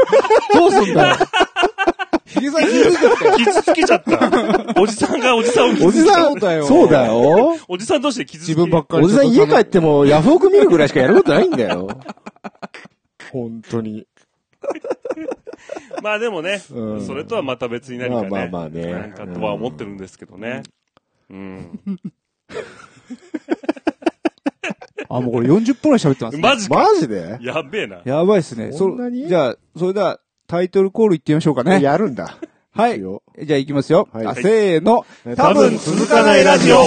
[SPEAKER 1] どうすんだよ。ヒゲさん傷ついちゃったよ。
[SPEAKER 3] 傷つけちゃった。おじさんがおじさんを傷つけちゃっ
[SPEAKER 2] おじさん
[SPEAKER 1] そうだよ
[SPEAKER 2] そうだよ。
[SPEAKER 3] た。おじさん同士で傷つけ
[SPEAKER 1] 自分ばっかり。
[SPEAKER 2] おじさん家帰ってもヤフオク見るぐらいしかやることないんだよ。本当に。
[SPEAKER 3] まあでもね、
[SPEAKER 2] うん
[SPEAKER 3] それとはまた別に何かね、
[SPEAKER 2] まあまあまあね
[SPEAKER 3] なんかとは思ってるんですけどね。うん。
[SPEAKER 1] あ、もうこれ40分くらい喋ってます、ね。
[SPEAKER 3] マジか。
[SPEAKER 2] マジで？
[SPEAKER 3] やべえな。
[SPEAKER 1] やばいっすね。
[SPEAKER 2] そんなに？
[SPEAKER 1] じゃあ、それでは、タイトルコールいってみましょうかね。
[SPEAKER 2] やるんだ。
[SPEAKER 1] はいじゃあ行きますよ。
[SPEAKER 2] はい
[SPEAKER 1] あせーの。
[SPEAKER 2] 多分続かないラジオ。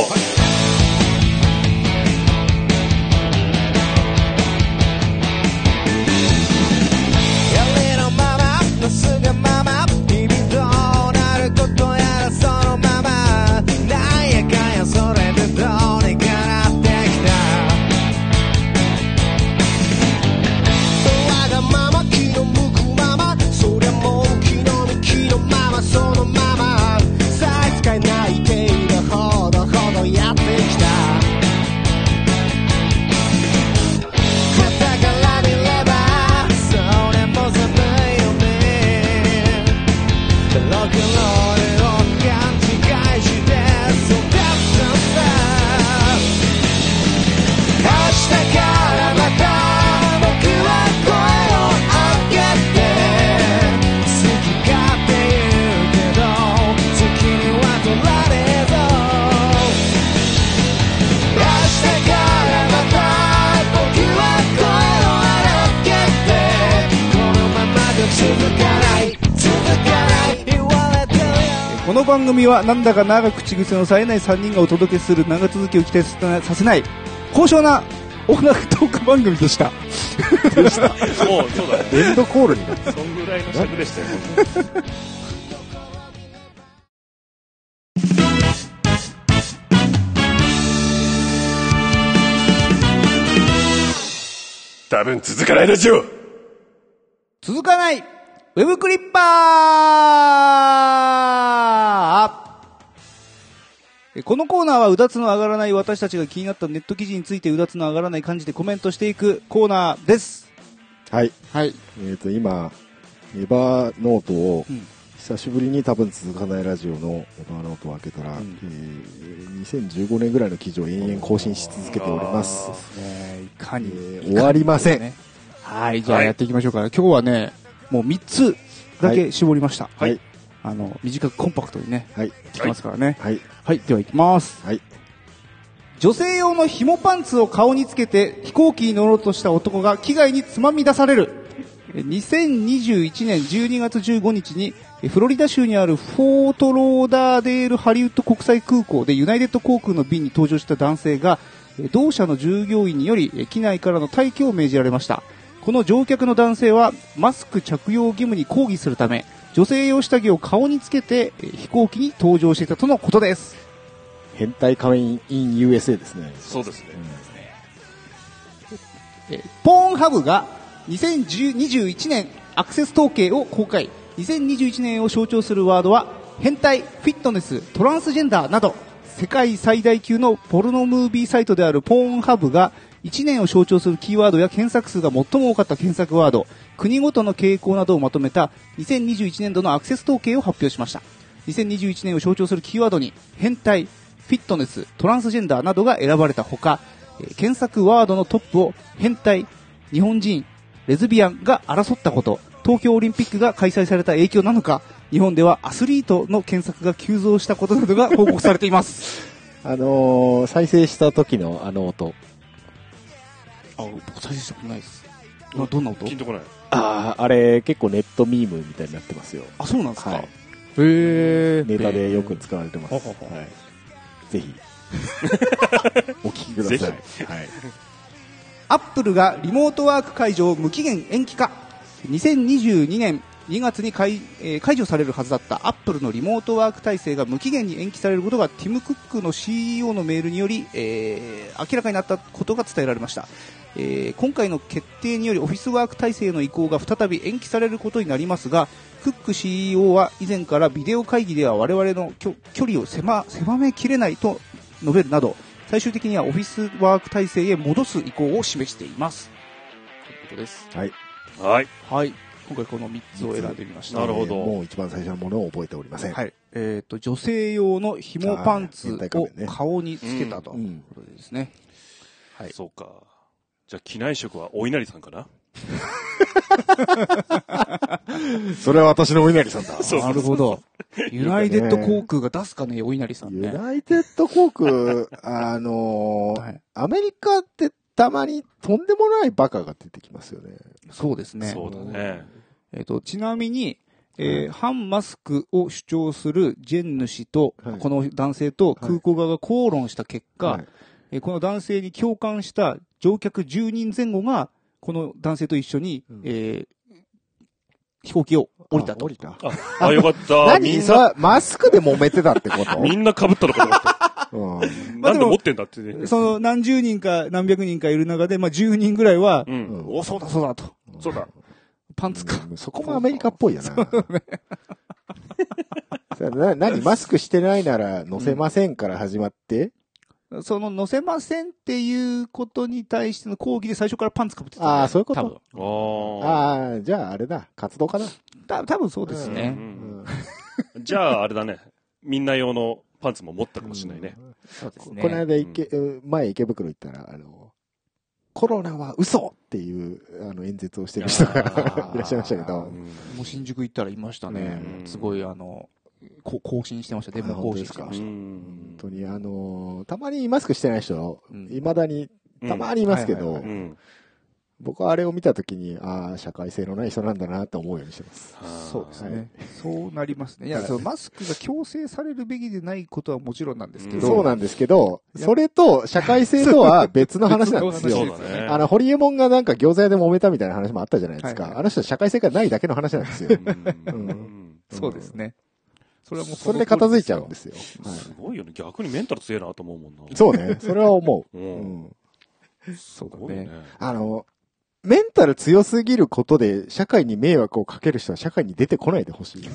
[SPEAKER 1] 組はなんだか長く口癖の冴えない3人がお届けする長続きを期待させない高尚な音楽トーク番組でした。
[SPEAKER 3] もうそうだ。ね
[SPEAKER 2] エンドコールになって
[SPEAKER 3] そんぐらいの尺でしたよ。多分続かないラジオ。
[SPEAKER 1] 続かない、ウェブクリッパーえこのコーナーはうだつの上がらない私たちが気になったネット記事についてうだつの上がらない感じでコメントしていくコーナーです。
[SPEAKER 2] はい。
[SPEAKER 1] はい。
[SPEAKER 2] えっ、と、今、エバーノートを
[SPEAKER 1] うん、
[SPEAKER 2] 久しぶりに多分続かないラジオのエバーノートを開けたら、
[SPEAKER 1] うん
[SPEAKER 2] えー2015年ぐらいの記事を延々更新し続けております。
[SPEAKER 1] ねいかに、
[SPEAKER 2] えー終わりません。
[SPEAKER 1] ねはい、じゃあ
[SPEAKER 3] はい
[SPEAKER 1] やっていきましょうか。今日はね、もう3つだけ絞りました。
[SPEAKER 2] はい。
[SPEAKER 1] あの、短くコンパクトにね、
[SPEAKER 2] はい。
[SPEAKER 1] 聞きますからね。
[SPEAKER 2] はい。
[SPEAKER 1] はい、では行きます。
[SPEAKER 2] はい。
[SPEAKER 1] 女性用の紐パンツを顔につけて飛行機に乗ろうとした男が機外につまみ出される。え2021年12月15日にえフロリダ州にあるフォートローダーデールハリウッド国際空港でユナイテッド航空の便に搭乗した男性がえ同社の従業員によりえ機内からの退去を命じられました。この乗客の男性はマスク着用義務に抗議するため女性用下着を顔につけてえ飛行機に搭乗していたとのことです。
[SPEAKER 2] 変態仮面 in USA ですね。
[SPEAKER 3] そうですね
[SPEAKER 1] えーポーンハブが2021年アクセス統計を公開2021年を象徴するワードは変態、フィットネス、トランスジェンダーなど世界最大級のポルノムービーサイトであるポーンハブが1年を象徴するキーワードや検索数が最も多かった検索ワード国ごとの傾向などをまとめた2021年度のアクセス統計を発表しました2021年を象徴するキーワードに変態、フィットネス、トランスジェンダーなどが選ばれたほか、検索ワードのトップを変態、日本人、レズビアンが争ったこと、東京オリンピックが開催された影響なのか、日本ではアスリートの検索が急増したことなどが報告されています。
[SPEAKER 2] あのー、再生した時のあの音。
[SPEAKER 1] あ、僕再生したことないです。今どんな音？
[SPEAKER 3] ピンとこない
[SPEAKER 2] ああ、あれ結構ネットミームみたいになってますよ。
[SPEAKER 1] あ、そうなんですか、
[SPEAKER 2] はい
[SPEAKER 1] へ
[SPEAKER 2] ネタでよく使われてます。はい。ぜひ。お聞きください。
[SPEAKER 3] ぜ
[SPEAKER 2] はい。
[SPEAKER 1] アップルがリモートワーク解除を無期限延期か2022年2月に解,、えー解除されるはずだったアップルのリモートワーク体制が無期限に延期されることがティム・クックの CEO のメールにより、えー明らかになったことが伝えられました、えー今回の決定によりオフィスワーク体制の移行が再び延期されることになりますがクック CEO は以前からビデオ会議では我々の距距離を狭狭めきれないと述べるなど最終的にはオフィスワーク体制へ戻す意向を示しています。ということです。
[SPEAKER 2] はい。
[SPEAKER 3] はい。
[SPEAKER 1] はい今回この3つを選んでみました。
[SPEAKER 3] なるほど。
[SPEAKER 2] えーもう一番最初のものを覚えておりません。
[SPEAKER 1] はい。えー、と女性用の紐パンツを顔につけたと
[SPEAKER 2] う
[SPEAKER 1] いうん。ことでですね、はい。
[SPEAKER 3] そうか。じゃあ機内食はお稲荷さんかな？
[SPEAKER 2] それは私のお稲荷さんだ。
[SPEAKER 3] そう
[SPEAKER 1] なるほど。ユナイテッド航空が出すかねお稲荷さん
[SPEAKER 2] ユ
[SPEAKER 1] ね
[SPEAKER 2] ナイテッド航空、あのー
[SPEAKER 1] はい。
[SPEAKER 2] アメリカってたまにとんでもないバカが出てきますよね。
[SPEAKER 1] そうですね。
[SPEAKER 3] そうだね
[SPEAKER 1] えっ、と、ちなみに、えー反マスクを主張するジェンヌ氏と、
[SPEAKER 2] はい。
[SPEAKER 1] この男性と空港側が口論した結果、
[SPEAKER 2] はい。
[SPEAKER 1] えーこの男性に共感した乗客10人前後が、この男性と一緒に、
[SPEAKER 2] うん。
[SPEAKER 1] えー飛行機を降りたと。
[SPEAKER 2] あ降りた。
[SPEAKER 3] ああよかった。みんな
[SPEAKER 2] 何それマスクで揉めてたってこと？
[SPEAKER 3] みんな被ったのかと思った。
[SPEAKER 2] うん。
[SPEAKER 3] なんで持ってんだってね。
[SPEAKER 1] その何十人か何百人かいる中で、まあ10人ぐらいは、
[SPEAKER 3] う
[SPEAKER 2] うんん。
[SPEAKER 1] お、そうだそうだと。
[SPEAKER 3] そうだ
[SPEAKER 1] パンツか。
[SPEAKER 2] うんそこもアメリカっぽいよな。それ な何マスクしてないなら乗せませんから始まって、
[SPEAKER 1] その乗せませんっていうことに対しての抗議で最初からパンツかぶってた、
[SPEAKER 2] ああ、そういうこ
[SPEAKER 1] 多分
[SPEAKER 2] と。
[SPEAKER 3] あ
[SPEAKER 2] ああ、じゃああれだ。活動かな。
[SPEAKER 1] た多分そうです
[SPEAKER 3] あ、
[SPEAKER 1] ね。
[SPEAKER 3] うんじゃああれだねみんな用のパンツも持ったかもしれないね
[SPEAKER 1] そうですね。
[SPEAKER 2] この間池、うん前池袋行ったら、あの、コロナは嘘っていう、あの、演説をしてる人が いらっしゃいましたけど。
[SPEAKER 3] う、ん。
[SPEAKER 1] もう新宿行ったらいましたね。
[SPEAKER 3] うん。
[SPEAKER 1] すごい、あの、こ更新してました。デモ更新してま
[SPEAKER 3] う
[SPEAKER 1] した。
[SPEAKER 2] 本当にあの、たまにマスクしてない人、
[SPEAKER 1] うん。
[SPEAKER 2] 未だにたまにいますけど。
[SPEAKER 1] はいはいは、
[SPEAKER 3] うん
[SPEAKER 2] 僕はあれを見たときに、ああ、社会性のない人なんだなって思うようにしてます。
[SPEAKER 1] そうです
[SPEAKER 2] は
[SPEAKER 1] ね。そうなりますね。いや、そのマスクが強制されるべきでないことはもちろんなんですけど。
[SPEAKER 2] そうなんですけど、それと社会性とは別の話なんですよ
[SPEAKER 1] 別の。
[SPEAKER 3] そうだね。
[SPEAKER 2] あの、ホリエモンがなんか餃子屋で揉めたみたいな話もあったじゃないですか。
[SPEAKER 1] はいはい
[SPEAKER 2] あの人は社会性がないだけの話なんですよ。
[SPEAKER 3] うん
[SPEAKER 2] うん
[SPEAKER 1] そうですね。それはもう
[SPEAKER 2] それで片付いちゃうんですよ。は
[SPEAKER 3] すごいよね。逆にメンタル強いなと思うもんな。
[SPEAKER 2] い、そうね。それは思う。
[SPEAKER 3] う。
[SPEAKER 2] うんん。
[SPEAKER 1] そうだ
[SPEAKER 3] すごいね
[SPEAKER 1] ね。。
[SPEAKER 2] あの、メンタル強すぎることで社会に迷惑をかける人は社会に出てこないでほしい。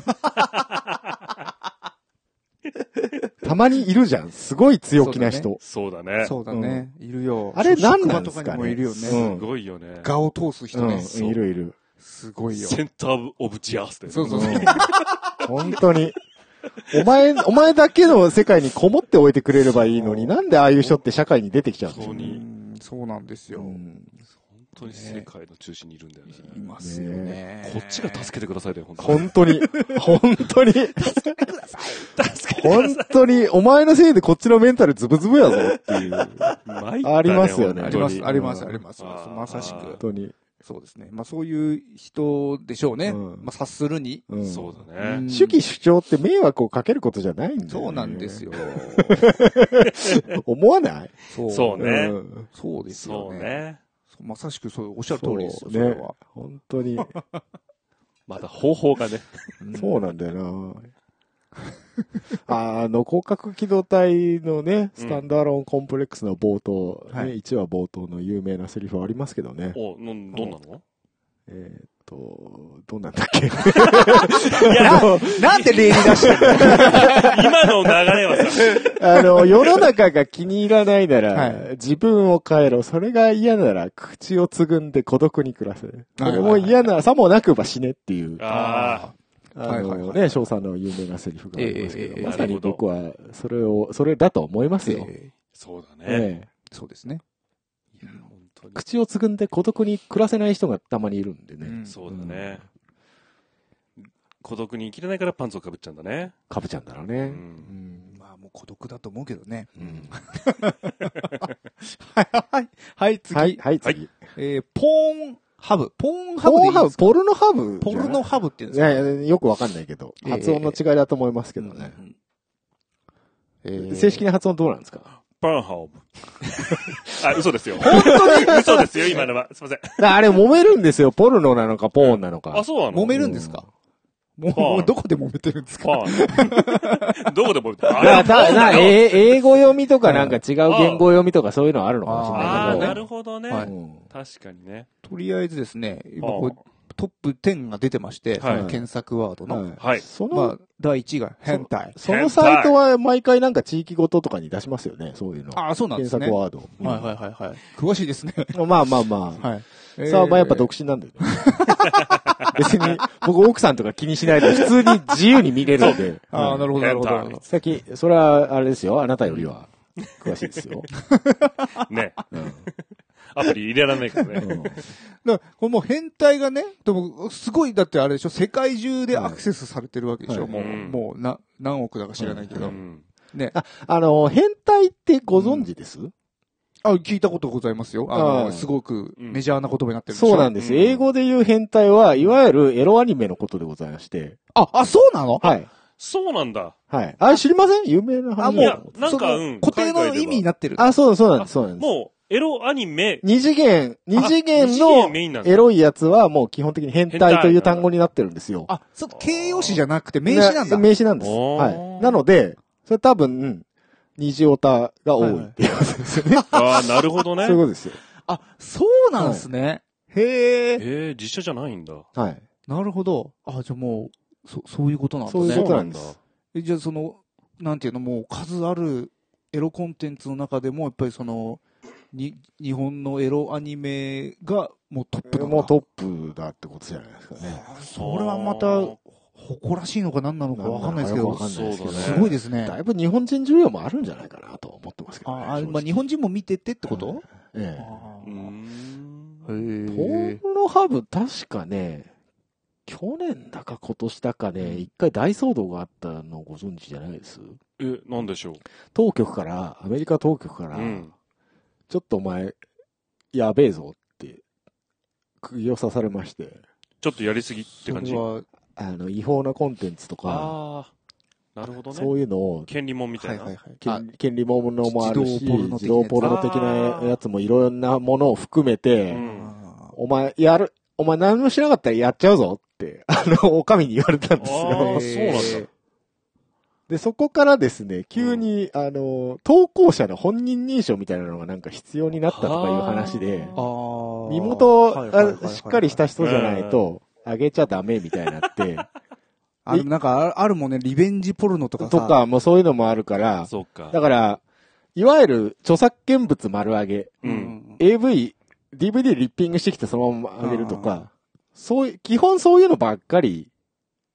[SPEAKER 2] たまにいるじゃん。すごい強気な人。
[SPEAKER 3] そうだね。
[SPEAKER 1] そうだね。いるよ。
[SPEAKER 2] あれ何なんです
[SPEAKER 1] 職場とか
[SPEAKER 2] かね
[SPEAKER 1] にもいるよね。
[SPEAKER 2] うん
[SPEAKER 3] すごいよね。
[SPEAKER 1] 画を通す人
[SPEAKER 2] うん、
[SPEAKER 1] ね。
[SPEAKER 2] いるいる。
[SPEAKER 1] すごいよ。
[SPEAKER 3] センターオブジアースで。
[SPEAKER 1] そうそうそう。
[SPEAKER 2] うん本当に。お前、お前だけの世界にこもっておいてくれればいいのに、なんでああいう人って社会に出てきちゃうんでしょうね。
[SPEAKER 3] 本当に
[SPEAKER 1] うんそうなんですよ。
[SPEAKER 3] 当に世界の中心にいるんだよね。
[SPEAKER 1] いますよね。
[SPEAKER 3] こっちが助けてくださいだよ、本当
[SPEAKER 2] 本当に、本当に、
[SPEAKER 3] 助けてくだ
[SPEAKER 2] 本当に、お前のせいでこっちのメンタルズブズブやぞっていう。
[SPEAKER 3] さい。
[SPEAKER 2] ありますよね
[SPEAKER 1] あります、
[SPEAKER 2] うん
[SPEAKER 1] あります、あります。まさし
[SPEAKER 2] 本
[SPEAKER 1] く。
[SPEAKER 2] 当に。
[SPEAKER 1] そうですね。まあそういう人でしょうね。
[SPEAKER 2] うん
[SPEAKER 1] まあ察するに。
[SPEAKER 2] うん
[SPEAKER 3] そうだね。
[SPEAKER 2] 主義主張って迷惑をかけることじゃないんだよ、ね。
[SPEAKER 1] そうなんですよ。
[SPEAKER 2] 思わない？
[SPEAKER 1] そう
[SPEAKER 3] そうね
[SPEAKER 2] ん
[SPEAKER 1] そうですよね。
[SPEAKER 3] そうね。
[SPEAKER 1] まさしくそう、おっしゃる通りです
[SPEAKER 2] ね
[SPEAKER 1] そうれは。
[SPEAKER 2] 本当に。
[SPEAKER 3] また方法がね。
[SPEAKER 2] そうなんだよな。あの、広角機動隊のね、スタンダーローンコンプレックスの冒頭、ね、
[SPEAKER 1] はい
[SPEAKER 2] 1話冒頭の有名なセリフありますけどね。
[SPEAKER 3] お、なんどんなの？
[SPEAKER 2] えーっと、どうなんだっけ？
[SPEAKER 3] いや、
[SPEAKER 1] なんで例に出してる
[SPEAKER 3] 今の流れはさ、
[SPEAKER 2] あの、世の中が気に入らないなら、
[SPEAKER 1] はい
[SPEAKER 2] 自分を変えろ。それが嫌なら、口をつぐんで孤独に暮らせ。それも嫌なら、さもなくば死ねっていう、
[SPEAKER 3] あ
[SPEAKER 2] あ
[SPEAKER 1] はいはいはい
[SPEAKER 2] のね、翔さんの有名なセリフがありますけど、
[SPEAKER 1] ええ
[SPEAKER 2] まさに僕は、それを、それだと思いますよ。
[SPEAKER 1] え
[SPEAKER 3] あ、そうだね。
[SPEAKER 2] ええ
[SPEAKER 1] そうですね。
[SPEAKER 3] いや。
[SPEAKER 2] 口をつぐんで孤独に暮らせない人がたまにいるんでね。
[SPEAKER 1] うん
[SPEAKER 3] そうだね。孤独に生きれないからパンツをかぶっちゃうんだね。
[SPEAKER 2] かぶちゃんだろう
[SPEAKER 3] う。
[SPEAKER 2] ね。うんん。
[SPEAKER 1] まあもう孤独だと思うけどね。
[SPEAKER 2] うん
[SPEAKER 1] はい、はい、はい、次。
[SPEAKER 2] はい、はい、次。
[SPEAKER 1] えー、ポーンハブ。ポーンハ
[SPEAKER 2] ポーンハブ、
[SPEAKER 1] ブでいいですか？
[SPEAKER 2] ポルノハブ？
[SPEAKER 1] ポルノハブって言うん
[SPEAKER 2] い
[SPEAKER 1] ですか
[SPEAKER 2] やいや、よくわかんないけど、
[SPEAKER 1] ええ
[SPEAKER 2] 発音の違いだと思いますけどね。
[SPEAKER 1] うんえー
[SPEAKER 2] 正式な発音どうなんですか？
[SPEAKER 3] パンハオブ。あ、嘘ですよ。本当に？嘘ですよ、今のは。すいません。
[SPEAKER 2] あれ揉めるんですよ。ポルノなのか、ポーンなのか。
[SPEAKER 3] あ、そうなの？
[SPEAKER 1] 揉めるんですか？もう、どこで揉めてるんですか？
[SPEAKER 3] どこで揉めてる？あ
[SPEAKER 2] たな、
[SPEAKER 3] よ
[SPEAKER 2] え英語読みとかなんか違う言語読みとかそういうのあるのかもしれ
[SPEAKER 3] ああ、な
[SPEAKER 2] ないけど。
[SPEAKER 3] るほどね。確かにね。
[SPEAKER 1] とりあえずですね、今
[SPEAKER 3] あ
[SPEAKER 1] こうトップ10が出てまして、
[SPEAKER 3] はい
[SPEAKER 1] 検索ワードの。
[SPEAKER 2] はい
[SPEAKER 3] はい
[SPEAKER 2] その、
[SPEAKER 1] まあ、第1位が変態。
[SPEAKER 2] そのサイトは毎回なんか地域ごととかに出しますよね、そういうの。
[SPEAKER 1] ああ、そうなんで
[SPEAKER 2] 検
[SPEAKER 1] すね。はい
[SPEAKER 2] 索ワード。
[SPEAKER 1] はいはいはい。詳しいですね。
[SPEAKER 2] う んまあまあまあ。
[SPEAKER 1] はい。え
[SPEAKER 2] さあ、まあやっぱ独身なんだよね。別に、僕奥さんとか気にしないで、普通に自由に見れるんで。
[SPEAKER 1] ああ、なるほど、なるほど。
[SPEAKER 2] さっき、それはあれですよ、あなたよりは詳しいですよ。
[SPEAKER 3] ね。
[SPEAKER 2] うん
[SPEAKER 3] アプリ入れられないからね。
[SPEAKER 2] うん
[SPEAKER 1] だから、これもう変態がね、でも、すごい、だってあれでしょ、世界中でアクセスされてるわけでしょ、
[SPEAKER 2] はい
[SPEAKER 1] もう、
[SPEAKER 3] うん
[SPEAKER 1] もう、な、何億だか知らないけど。
[SPEAKER 3] うん
[SPEAKER 1] ね。
[SPEAKER 2] あの、変態ってご存知です、
[SPEAKER 1] あ、聞いたことございますよ。あの、
[SPEAKER 2] あー
[SPEAKER 1] すごく
[SPEAKER 3] うん
[SPEAKER 1] メジャーな言葉になってる
[SPEAKER 2] そうなんです。
[SPEAKER 3] うん
[SPEAKER 2] 英語で言う変態は、いわゆるエロアニメのことでございまして。
[SPEAKER 1] あ、あ、そうなの？
[SPEAKER 2] はい。
[SPEAKER 3] そうなんだ。
[SPEAKER 2] はい。あれ知りません？有名な話。
[SPEAKER 1] あ、も
[SPEAKER 3] いや
[SPEAKER 1] う、
[SPEAKER 3] なんかうん
[SPEAKER 1] 固定の意味になってる。
[SPEAKER 2] あ、そうそうなんです、そうなんです。
[SPEAKER 3] もう、エロアニメ、
[SPEAKER 2] 二次元、二次元のエロいやつはもう基本的に変態という単語になってるんですよ。
[SPEAKER 1] あ、そう、形容詞じゃなくて名詞なんだ。
[SPEAKER 2] 名詞なんです。はい。なので、それ多分、二次オタが多いっていうことですよね。
[SPEAKER 3] ああ、なるほどね
[SPEAKER 2] そういう。ことですよ。
[SPEAKER 1] あ、そうなんですね。へえ。
[SPEAKER 3] ええ、実写じゃないんだ。
[SPEAKER 2] はい。
[SPEAKER 1] なるほど。あ、じゃあもう、そ、そういうことなんだ
[SPEAKER 2] そういう
[SPEAKER 1] ね。
[SPEAKER 2] ことなんです。
[SPEAKER 1] えじゃあその、なんていうの、もう数あるエロコンテンツの中でも、やっぱりその、に、日本のエロアニメがもうトップだ
[SPEAKER 2] もうトップだってことじゃないですかね。
[SPEAKER 1] あそれはまた、誇らしいのか何なのかわかんないですけど
[SPEAKER 2] わか、んないですけどね。
[SPEAKER 1] すごいですね。
[SPEAKER 2] だいぶ日本人需要もあるんじゃないかなと思ってますけど、ね。
[SPEAKER 1] あ、あまあ日本人も見ててってこと、
[SPEAKER 2] ええ。ポ
[SPEAKER 1] え。
[SPEAKER 2] ーノハブ確かね、去年だか今年だかね、一回大騒動があったのご存知じゃないです？
[SPEAKER 3] え、なんでしょう？
[SPEAKER 2] 当局から、アメリカ当局から、
[SPEAKER 3] うん。
[SPEAKER 2] ちょっとお前、やべえぞって、釘を刺されまして、
[SPEAKER 3] ちょっとやりすぎって感じ？
[SPEAKER 1] それは、
[SPEAKER 2] あの、違法なコンテンツとか、
[SPEAKER 3] ああなるほどね。
[SPEAKER 2] そういうのを、
[SPEAKER 3] 権利もんみたな、
[SPEAKER 1] はいいはいはい。あ
[SPEAKER 2] 権権利ものもあるし、
[SPEAKER 1] 自動ポルノ的なやつ？
[SPEAKER 2] 自動ポルノ的なやつもいろんなものを含めて、
[SPEAKER 3] うん。
[SPEAKER 1] あ
[SPEAKER 2] お前、やる、お前何もしなかったらやっちゃうぞって、あの、お上に言われたんです
[SPEAKER 3] あ
[SPEAKER 2] よ。
[SPEAKER 3] ーそうなんだ
[SPEAKER 2] で、そこからですね、急に、あの、投稿者の本人認証みたいなのがなんか必要になったとかいう話で、身元
[SPEAKER 1] はいはいはいはい
[SPEAKER 2] あしっかりした人じゃないと、あげちゃダメみたいになって、
[SPEAKER 1] あの、なんかあ、あるもんね、リベンジポルノとかさ。
[SPEAKER 2] とか、もうそういうのもあるから、
[SPEAKER 3] そうか。
[SPEAKER 2] だから、いわゆる著作権物丸上げ、
[SPEAKER 3] う
[SPEAKER 1] うんん。
[SPEAKER 2] AV、DVD リッピングしてきてそのまま上げるとか、そういう、基本そういうのばっかり
[SPEAKER 3] うんうん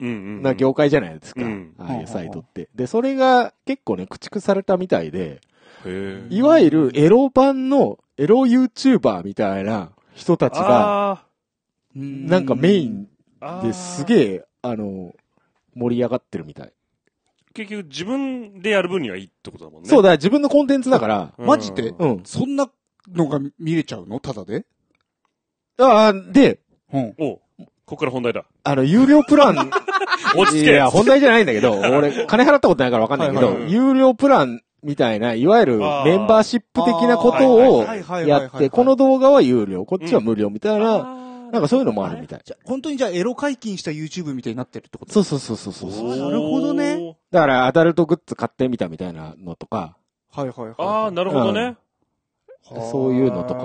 [SPEAKER 2] な業界じゃないですか。
[SPEAKER 3] うん。
[SPEAKER 2] ああいうサイトって。で、それが結構ね、駆逐されたみたいで、
[SPEAKER 3] へえ。
[SPEAKER 2] いわゆるエロ版のエロ YouTuber みたいな人たちが、
[SPEAKER 3] あ
[SPEAKER 2] なんかメイン
[SPEAKER 3] ー
[SPEAKER 2] ですげえ、あの、盛り上がってるみたい。
[SPEAKER 3] 結局自分でやる分にはいいってことだもんね。
[SPEAKER 2] そうだ、自分のコンテンツだから、
[SPEAKER 3] うん。
[SPEAKER 1] マジで
[SPEAKER 2] うん。
[SPEAKER 1] そんなのが見れちゃうの？ただで？
[SPEAKER 2] ああ、で、
[SPEAKER 1] うん。
[SPEAKER 3] おう。ここから本題だ。
[SPEAKER 2] あの、有料プラン、
[SPEAKER 3] 落ち着け
[SPEAKER 2] いや、本題じゃないんだけど、俺、金払ったことないからわかんないけど有料プランみたいな、いわゆるメンバーシップ的なことをやって、この動画は有料、こっちは無料みたいな、
[SPEAKER 3] な
[SPEAKER 2] なんかそういうのもあるみたい。
[SPEAKER 1] じゃ、本当にじゃあエロ解禁した YouTube みたいになってるってこと？
[SPEAKER 2] そうそうそうそうそう。
[SPEAKER 1] なるほどね。
[SPEAKER 2] だから、アダルトグッズ買ってみたみたいなのとか、
[SPEAKER 1] はいはいはい。
[SPEAKER 3] ああ、なるほどね。
[SPEAKER 2] そういうのとか。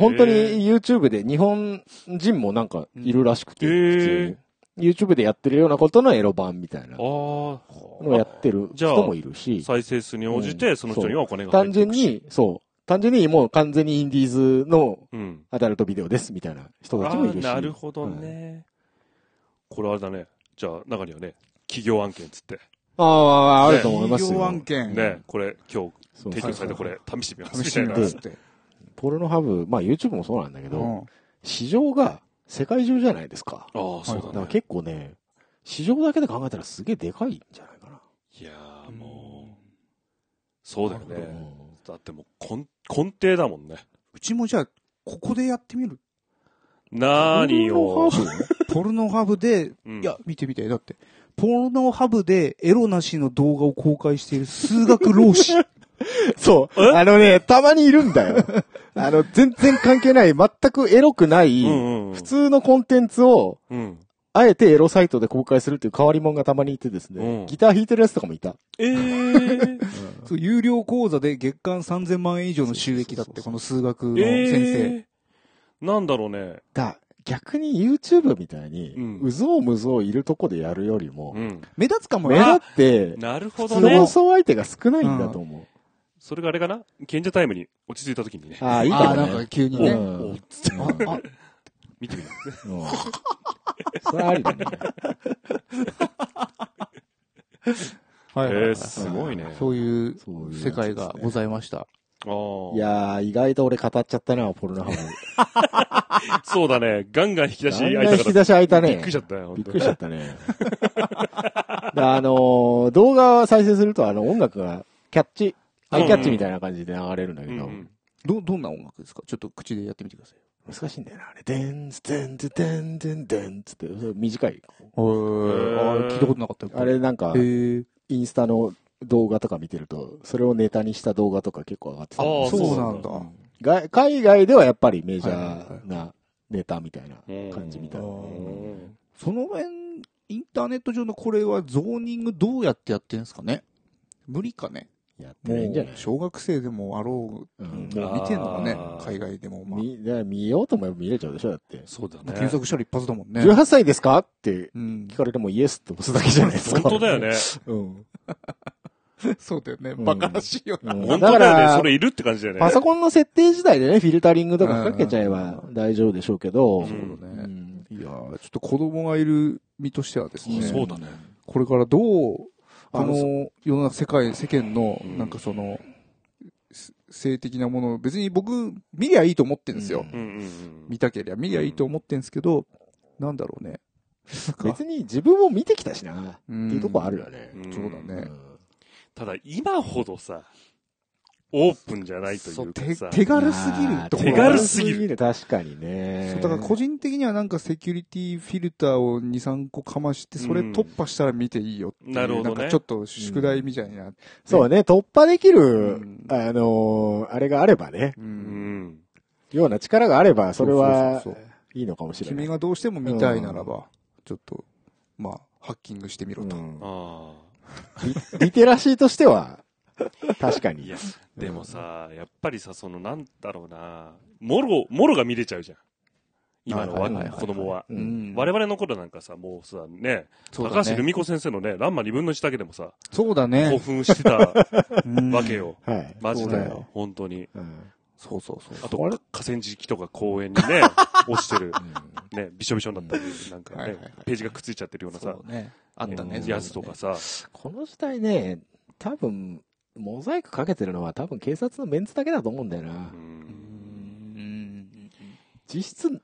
[SPEAKER 2] 本当に YouTube で日本人もなんかいるらしくて、
[SPEAKER 3] へー。
[SPEAKER 2] 普通に。YouTube でやってるようなことのエロ版みたいな
[SPEAKER 3] あ
[SPEAKER 2] の
[SPEAKER 3] あ。
[SPEAKER 2] をやってる
[SPEAKER 3] じゃあ
[SPEAKER 2] 人もいるし、
[SPEAKER 3] 再生数に応じて、その人にはお金が入
[SPEAKER 2] 単
[SPEAKER 3] っていくし。
[SPEAKER 2] 純に、そう、単純にもう完全にインディーズの
[SPEAKER 3] うん。
[SPEAKER 2] アダルトビデオですみたいな人たちもいるし。
[SPEAKER 3] なるほどね。これあれだね。じゃあ、中にはね、企業案件つって。
[SPEAKER 2] ああ、あると思います
[SPEAKER 1] 企業案
[SPEAKER 2] よ。
[SPEAKER 1] 件。
[SPEAKER 3] ね、これ今日
[SPEAKER 2] そう
[SPEAKER 3] 提供されてこれ試してみますみたいな
[SPEAKER 1] 試してみ。ますって。
[SPEAKER 2] ポルノハブ、まあ YouTube もそうなんだけど、
[SPEAKER 1] うん。
[SPEAKER 2] 市場が世界中じゃないですか。
[SPEAKER 3] ああ、そう
[SPEAKER 2] だから
[SPEAKER 3] だね。
[SPEAKER 2] 結構ね、市場だけで考えたらすげえでかいんじゃないかな。
[SPEAKER 3] いやーもう、そうだよ
[SPEAKER 2] う
[SPEAKER 3] ね。
[SPEAKER 2] ん
[SPEAKER 3] だってもう根、根底だもんね。
[SPEAKER 1] うちもじゃあ、ここでやってみる？
[SPEAKER 3] なーによ。
[SPEAKER 1] ポルノハブで、
[SPEAKER 3] うん
[SPEAKER 1] いや、見てみて。だって、ポルノハブでエロなしの動画を公開している数学老師。
[SPEAKER 2] そう。あのね、たまにいるんだよ。あの、全然関係ない、全くエロくない、普通のコンテンツを、
[SPEAKER 3] うん。
[SPEAKER 2] あえてエロサイトで公開するっていう変わり者がたまにいてですね、
[SPEAKER 3] うん
[SPEAKER 2] ギター弾いてるやつとかもいた。
[SPEAKER 3] えー。
[SPEAKER 1] そう有料講座で月間3000万円以上の収益だって、この数学の
[SPEAKER 3] え
[SPEAKER 1] 先生。
[SPEAKER 3] ー。なんだろうね。
[SPEAKER 2] だ、逆に YouTube みたいに、
[SPEAKER 3] うん
[SPEAKER 2] うぞうむぞういるとこでやるよりも、
[SPEAKER 3] うん。
[SPEAKER 1] 目立つかも
[SPEAKER 2] 目
[SPEAKER 1] よ。
[SPEAKER 2] 立って、
[SPEAKER 3] なるほどね。
[SPEAKER 2] 放送相手が少ないんだと思う。
[SPEAKER 3] それがあれかな？賢者タイムに落ち着いた時にね。
[SPEAKER 2] ああ、いい
[SPEAKER 1] ああ、
[SPEAKER 2] かもね。
[SPEAKER 1] なんか急にね。
[SPEAKER 2] うん
[SPEAKER 3] おつって
[SPEAKER 1] あ、あ、
[SPEAKER 3] 見てみる。
[SPEAKER 2] うんそれありだね。
[SPEAKER 1] はいはい
[SPEAKER 3] えー、すごいね。
[SPEAKER 1] そういう世界がございました。
[SPEAKER 3] ああ。
[SPEAKER 2] いやー、意外と俺語っちゃったな、ポルノハブ。
[SPEAKER 3] そうだね。ガンガン引き出し開いたから。
[SPEAKER 2] ガン引き出し開いたね。
[SPEAKER 3] びっくりしちゃったよ。
[SPEAKER 2] びっくりしちゃったね。であのー動画を再生すると、あの、音楽が、キャッチ、アイキャッチみたいな感じで流れるんだけど、
[SPEAKER 3] うんうん。
[SPEAKER 1] ど、どんな音楽ですか？ちょっと口でやってみてください。
[SPEAKER 2] 難しいんだよな、あれ。でんつ、でんつ、でんでんでんつって、短い。
[SPEAKER 1] へあー聞いたことなかったよ
[SPEAKER 2] あれなんかインスタの動画とか見てると、それをネタにした動画とか結構上がってた。
[SPEAKER 1] そうなんだ。
[SPEAKER 2] が海外ではやっぱりメジャーなネタみたいな感じみたいな。
[SPEAKER 1] その辺、インターネット上のこれはゾーニングどうやってやってんですかね？無理かね？
[SPEAKER 2] やって
[SPEAKER 1] も
[SPEAKER 2] ないんじゃないう
[SPEAKER 1] 小学生でもあろう、
[SPEAKER 2] うん
[SPEAKER 1] もう見てんのかね海外でも。まあ、
[SPEAKER 2] 見、見ようと思えば見れちゃうでしょだって。
[SPEAKER 3] そうだね。
[SPEAKER 1] 検索したら一発だもんね。
[SPEAKER 2] 18歳ですか？って
[SPEAKER 1] うん
[SPEAKER 2] 聞。かれてもイエスって押すだけじゃないですか。
[SPEAKER 3] 本当だよね。
[SPEAKER 2] うん。
[SPEAKER 1] そうだよね。
[SPEAKER 2] ん
[SPEAKER 1] バカらしいよな。
[SPEAKER 2] うん
[SPEAKER 3] 本当だよね。
[SPEAKER 2] だから
[SPEAKER 3] それいるって感じだよね。
[SPEAKER 2] パソコンの設定自体でね、フィルタリングとかかけちゃえば
[SPEAKER 1] うん
[SPEAKER 2] 大丈夫でしょうけど、
[SPEAKER 3] うん
[SPEAKER 1] そう
[SPEAKER 2] う
[SPEAKER 1] だね。
[SPEAKER 2] ん
[SPEAKER 1] いやーちょっと子供がいる身としてはですね。
[SPEAKER 3] そうだね。
[SPEAKER 1] これからどう、この世の中、世界、世間の
[SPEAKER 3] う、ん
[SPEAKER 1] なんかその、す性的なものを別に僕、見りゃいいと思ってんですよ。見たけりゃ見りゃいいと思ってんですけど、なんだろうね。
[SPEAKER 2] 別に自分も見てきたしな、って
[SPEAKER 1] うん
[SPEAKER 2] いうとこあるよね。
[SPEAKER 3] うん
[SPEAKER 1] そうだね。
[SPEAKER 3] ただ今ほどさ、オープンじゃないとい
[SPEAKER 1] そうう
[SPEAKER 3] かさ。
[SPEAKER 1] 手手軽すぎるところ
[SPEAKER 3] 手軽すぎる
[SPEAKER 2] 確かにね。
[SPEAKER 1] そうだから個人的にはなんかセキュリティフィルターを2、3個かまして、それ突破したら見ていいよっていう。
[SPEAKER 3] なるほどね
[SPEAKER 1] んかちょっと宿題みたいな。
[SPEAKER 2] そうね、突破できる、
[SPEAKER 1] うん
[SPEAKER 2] あのーあれがあればね、
[SPEAKER 1] う。
[SPEAKER 3] うんん。
[SPEAKER 2] ような力があれば、それはいいのかもしれない。
[SPEAKER 1] 君がどうしても見たいならば、ちょっと、まあ、ハッキングしてみろと。
[SPEAKER 2] うん
[SPEAKER 3] あ
[SPEAKER 2] リリテラシーとしては、確か
[SPEAKER 3] あ。い
[SPEAKER 2] に
[SPEAKER 3] や。、でもさ、やっぱりさ、その、なんだろうな、もろ、もろが見れちゃうじゃん。今のわ
[SPEAKER 1] は
[SPEAKER 3] 子供は。
[SPEAKER 2] うん
[SPEAKER 3] 我々の頃なんかさ、もうさ、ね。高橋留美子先生のね、ランマ二分の一だけでもさ、
[SPEAKER 1] そうだ
[SPEAKER 3] 興
[SPEAKER 1] ね。
[SPEAKER 3] 奮してた
[SPEAKER 1] うん
[SPEAKER 3] わけ。よ。
[SPEAKER 2] はい。
[SPEAKER 3] マジで。本当に。
[SPEAKER 2] うん
[SPEAKER 1] そうそうそう。
[SPEAKER 3] あと、河川敷とか公園にね、落ちてる、ね、びしょびしょになったり、なんかねページがくっついちゃってるようなさ。
[SPEAKER 1] あったね。
[SPEAKER 2] うん
[SPEAKER 3] やつとかさ、
[SPEAKER 2] この時代ね、多分、モザイクかけてるのは多分警察のメンツだけだと思うんだよな。実質、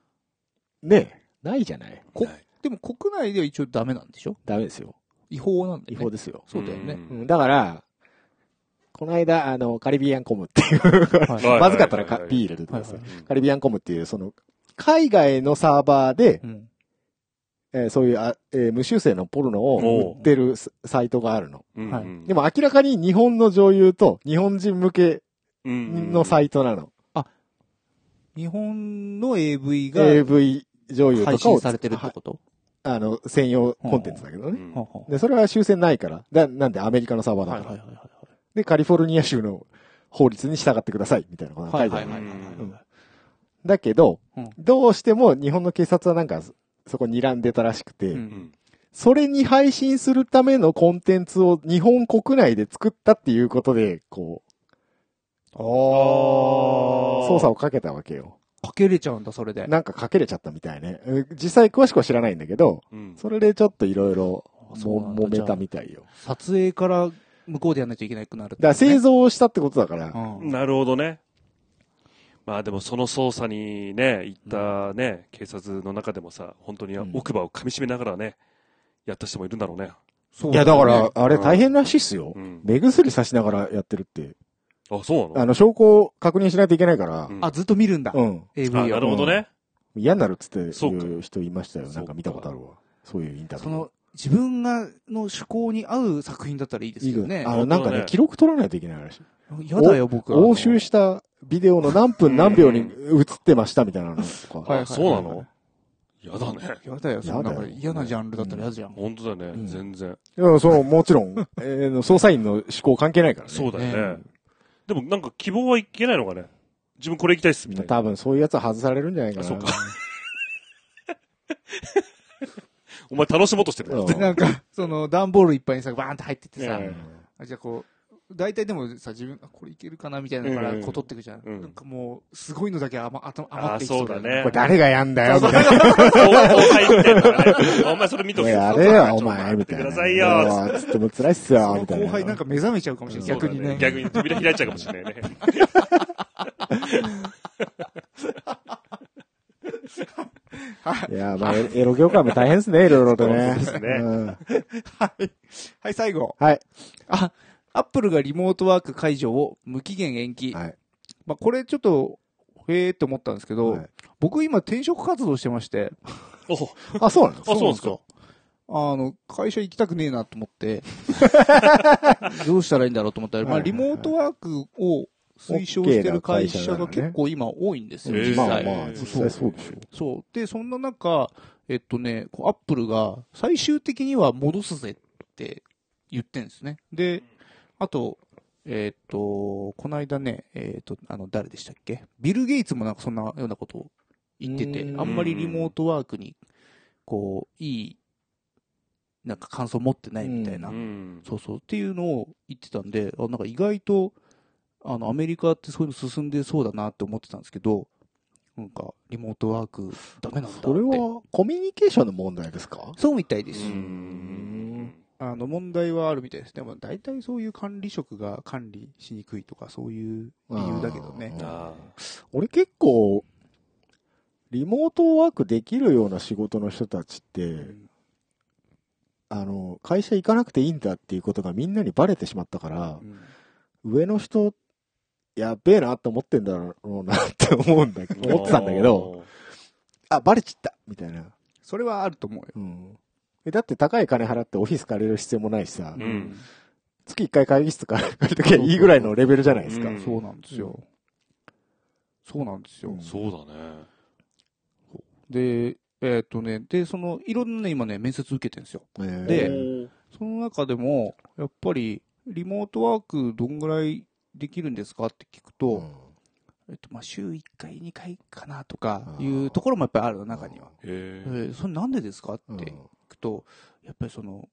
[SPEAKER 2] ね、ないじゃない。
[SPEAKER 1] こ
[SPEAKER 3] ない
[SPEAKER 1] でも国内では一応ダメなんでしょ？
[SPEAKER 2] ダメですよ。
[SPEAKER 1] 違法なんだよね。
[SPEAKER 2] 違法ですよ。
[SPEAKER 1] そうだよね。
[SPEAKER 2] うんだから、この間、あの、カリビアンコムっていう、
[SPEAKER 1] はい
[SPEAKER 2] まずかったらか
[SPEAKER 3] はいはいはい
[SPEAKER 2] P 入れてくだカリビアンコムっていう、その、海外のサーバーで、
[SPEAKER 1] うん。
[SPEAKER 2] えーそういうあ、えー無修正のポルノを売ってるスサイトがあるの。
[SPEAKER 1] はい
[SPEAKER 3] うんうん
[SPEAKER 2] でも明らかに日本の女優と日本人向け
[SPEAKER 3] うん
[SPEAKER 2] のサイトなの。
[SPEAKER 1] 日本の AV が
[SPEAKER 2] AV 女優とかを
[SPEAKER 1] 配信されてるってこと？
[SPEAKER 2] あの、専用コンテンツだけどね。
[SPEAKER 3] うん
[SPEAKER 2] で、それは修正ないから。だ、なんでアメリカのサーバーだから。
[SPEAKER 1] はいはいはいはい。
[SPEAKER 2] で、カリフォルニア州の法律に従ってください、みたいなことが書いてある。
[SPEAKER 1] はいはいはい
[SPEAKER 2] うんだけど、
[SPEAKER 1] うん
[SPEAKER 2] どうしても日本の警察はなんか、そこ睨んでたらしくて、
[SPEAKER 1] うん
[SPEAKER 3] うん
[SPEAKER 2] それに配信するためのコンテンツを日本国内で作ったっていうことで、こう、
[SPEAKER 1] ああ。
[SPEAKER 2] 操作をかけたわけよ。
[SPEAKER 1] かけれちゃうんだ、それで。
[SPEAKER 2] なんかかけれちゃったみたいね。え実際詳しくは知らないんだけど、
[SPEAKER 3] うん
[SPEAKER 2] それでちょっといろいろ揉めたみたいよ。
[SPEAKER 1] 撮影から向こうでやらないといけなくなる、
[SPEAKER 2] だから製造をしたってことだから、
[SPEAKER 1] うん。
[SPEAKER 3] なるほどね。まあでもその捜査にね、行ったね、警察の中でもさ、本当に
[SPEAKER 2] うん
[SPEAKER 3] 奥歯を噛み締めながらね、やった人もいるんだろうね。
[SPEAKER 1] そう
[SPEAKER 2] いやだから、あれ大変らしいっすよ
[SPEAKER 3] う。ん。
[SPEAKER 2] 目薬さしながらやってるって。
[SPEAKER 3] あ、そうなの？
[SPEAKER 2] あの、証拠を確認しないといけないから
[SPEAKER 3] う、ん
[SPEAKER 1] あ、ずっと見るんだ。
[SPEAKER 2] うん。
[SPEAKER 1] AV
[SPEAKER 3] あ、
[SPEAKER 1] を。
[SPEAKER 3] なるほどね。
[SPEAKER 2] 嫌になるっつって
[SPEAKER 3] そうか
[SPEAKER 2] いう人いましたよ。なんか見たことあるわ。そういうインタビュー。
[SPEAKER 1] その、自分が、の趣向に合う作品だったらいいですよね。
[SPEAKER 2] あの、なんかね記録取らないといけないらしい。
[SPEAKER 1] やだよ、僕は。
[SPEAKER 2] 押収したビデオの何分何秒に映ってましたみたいなのとか。
[SPEAKER 1] はい
[SPEAKER 3] あそうなの？やだね。
[SPEAKER 1] やだよ、そんな嫌なジャンルだったら嫌じゃん。
[SPEAKER 3] 本当だね、
[SPEAKER 2] うん
[SPEAKER 3] 全然。
[SPEAKER 2] いや、そう、もちろん、えー捜査員の思考関係ないからね。
[SPEAKER 3] そうだよね
[SPEAKER 1] ね
[SPEAKER 3] でもなんか希望はいけないのかね。自分これ行きたいっす、みたいな。
[SPEAKER 2] 多分そういうやつは外されるんじゃないかな。
[SPEAKER 3] あそうか お前楽しもうとしてる
[SPEAKER 1] なんか、その、段ボールいっぱいにさ、バーンって入ってってさ、じゃあこう、大体でもさ、自分、あこれいけるかなみたいなのから、
[SPEAKER 3] うん
[SPEAKER 1] こう取っていくじゃん。
[SPEAKER 3] うん
[SPEAKER 1] なんかもう、すごいのだけ余余余
[SPEAKER 3] あ
[SPEAKER 1] っていきそうだ
[SPEAKER 3] ね
[SPEAKER 2] これ誰がやんだよ、みたいな。
[SPEAKER 3] 後輩みたいなね。お前それ見とけ。
[SPEAKER 2] やれよ、お
[SPEAKER 3] ちょ
[SPEAKER 2] 前、みたいな。
[SPEAKER 3] 待ってくださいよ。
[SPEAKER 2] よ。つっても辛いっすよ、みたいな。
[SPEAKER 1] 後輩なんか目覚めちゃうかもしれない。逆にね。
[SPEAKER 3] 逆に扉開いちゃうかもしれないね。
[SPEAKER 2] いや、まあ、エエロ業界も大変ですね、いろいろとね。
[SPEAKER 3] そうですね
[SPEAKER 2] うん
[SPEAKER 1] はい。はい、最後。
[SPEAKER 2] はい。
[SPEAKER 1] あ、アップルがリモートワーク解除を無期限延期。
[SPEAKER 2] はい。
[SPEAKER 1] まあ、これちょっと、へーって思ったんですけど、
[SPEAKER 2] はい
[SPEAKER 1] 僕今転職活動してまして、
[SPEAKER 3] お
[SPEAKER 2] あ、そうなの
[SPEAKER 3] あそうなんですか？
[SPEAKER 1] あの、会社行きたくねえなと思って、どうしたらいいんだろうと思ったら、まあ、
[SPEAKER 2] はいはいはい
[SPEAKER 1] リモートワークを推奨してる会社が結構今多いんですよ、
[SPEAKER 3] えー
[SPEAKER 1] 実際。
[SPEAKER 2] まあまあ、実際そうでしょ。
[SPEAKER 1] そう。で、そんな中、えっとね、こうアップルが最終的には戻すぜって言ってんですね。で、あと、えっと、この間ね、えっと、あの、誰でしたっけ？ビル・ゲイツもなんかそんなようなことを言ってて
[SPEAKER 2] う、ん
[SPEAKER 1] あんまりリモートワークに、こう、いい、なんか感想持ってないみたいな。
[SPEAKER 3] うん。
[SPEAKER 1] そうそう。っていうのを言ってたんで、あなんか意外と、あの、アメリカってそういうの進んでそうだなって思ってたんですけど、なんか、リモートワークダメなんだって。
[SPEAKER 2] それは、コミュニケーションの問題ですか？
[SPEAKER 1] そうみたいです。
[SPEAKER 3] うん
[SPEAKER 1] あの、問題はあるみたいです。でも、大体そういう管理職が管理しにくいとか、そういう理由だけどね。
[SPEAKER 3] あ
[SPEAKER 2] 俺結構、リモートワークできるような仕事の人たちって、
[SPEAKER 1] うん
[SPEAKER 2] あの、会社行かなくていいんだっていうことがみんなにバレてしまったから
[SPEAKER 1] う、ん
[SPEAKER 2] 上の人やっべえなって思ってんだろうなって思うんだけど、思ってたんだけど、あ、バレちったみたいな。
[SPEAKER 1] それはあると思うよ。
[SPEAKER 2] うん。えだって高い金払ってオフィス借りる必要もないしさ、
[SPEAKER 3] うん
[SPEAKER 2] 月一回会議室借りときゃいいぐらいのレベルじゃないですか。
[SPEAKER 3] うん
[SPEAKER 1] そうなんですよ。そうなんですよ。
[SPEAKER 3] そうだね。
[SPEAKER 1] で、えっ、とね、で、その、いろんなね、今ね、面接受けてるんですよ。
[SPEAKER 2] え
[SPEAKER 1] で
[SPEAKER 2] ー
[SPEAKER 1] その中でも、やっぱり、リモートワークどんぐらいできるんですかって聞くと、えっと、まあ、週1回、2回かなとかいうところもやっぱりあるの、中には。
[SPEAKER 3] へ
[SPEAKER 1] えーそれなんでですかってくと、やっぱりその、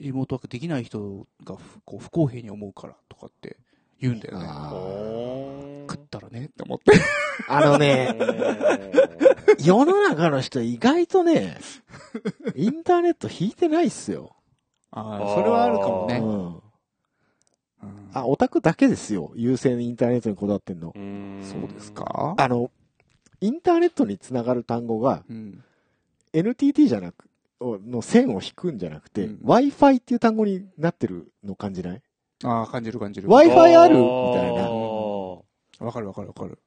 [SPEAKER 1] リモートワークできない人がふこう不公平に思うからとかって言うんだよね。食ったらねって思って。
[SPEAKER 2] あのね、世の中の人意外とね、インターネット引いてないっすよ。
[SPEAKER 1] ああ、それはあるかもね。
[SPEAKER 2] うん。
[SPEAKER 1] うん
[SPEAKER 2] あ、オタクだけですよ。優先インターネットにこだわってんの。
[SPEAKER 1] そうですか？
[SPEAKER 2] あの、インターネットにつながる単語が
[SPEAKER 1] うん。
[SPEAKER 2] NTT じゃなく、の線を引くんじゃなくて、
[SPEAKER 1] うん
[SPEAKER 2] Wi-Fi っていう単語になってるの感じない？
[SPEAKER 1] ああ、感じる感じる。
[SPEAKER 2] Wi-Fi ある？みたいな
[SPEAKER 3] あ
[SPEAKER 1] わかるわかるわかる。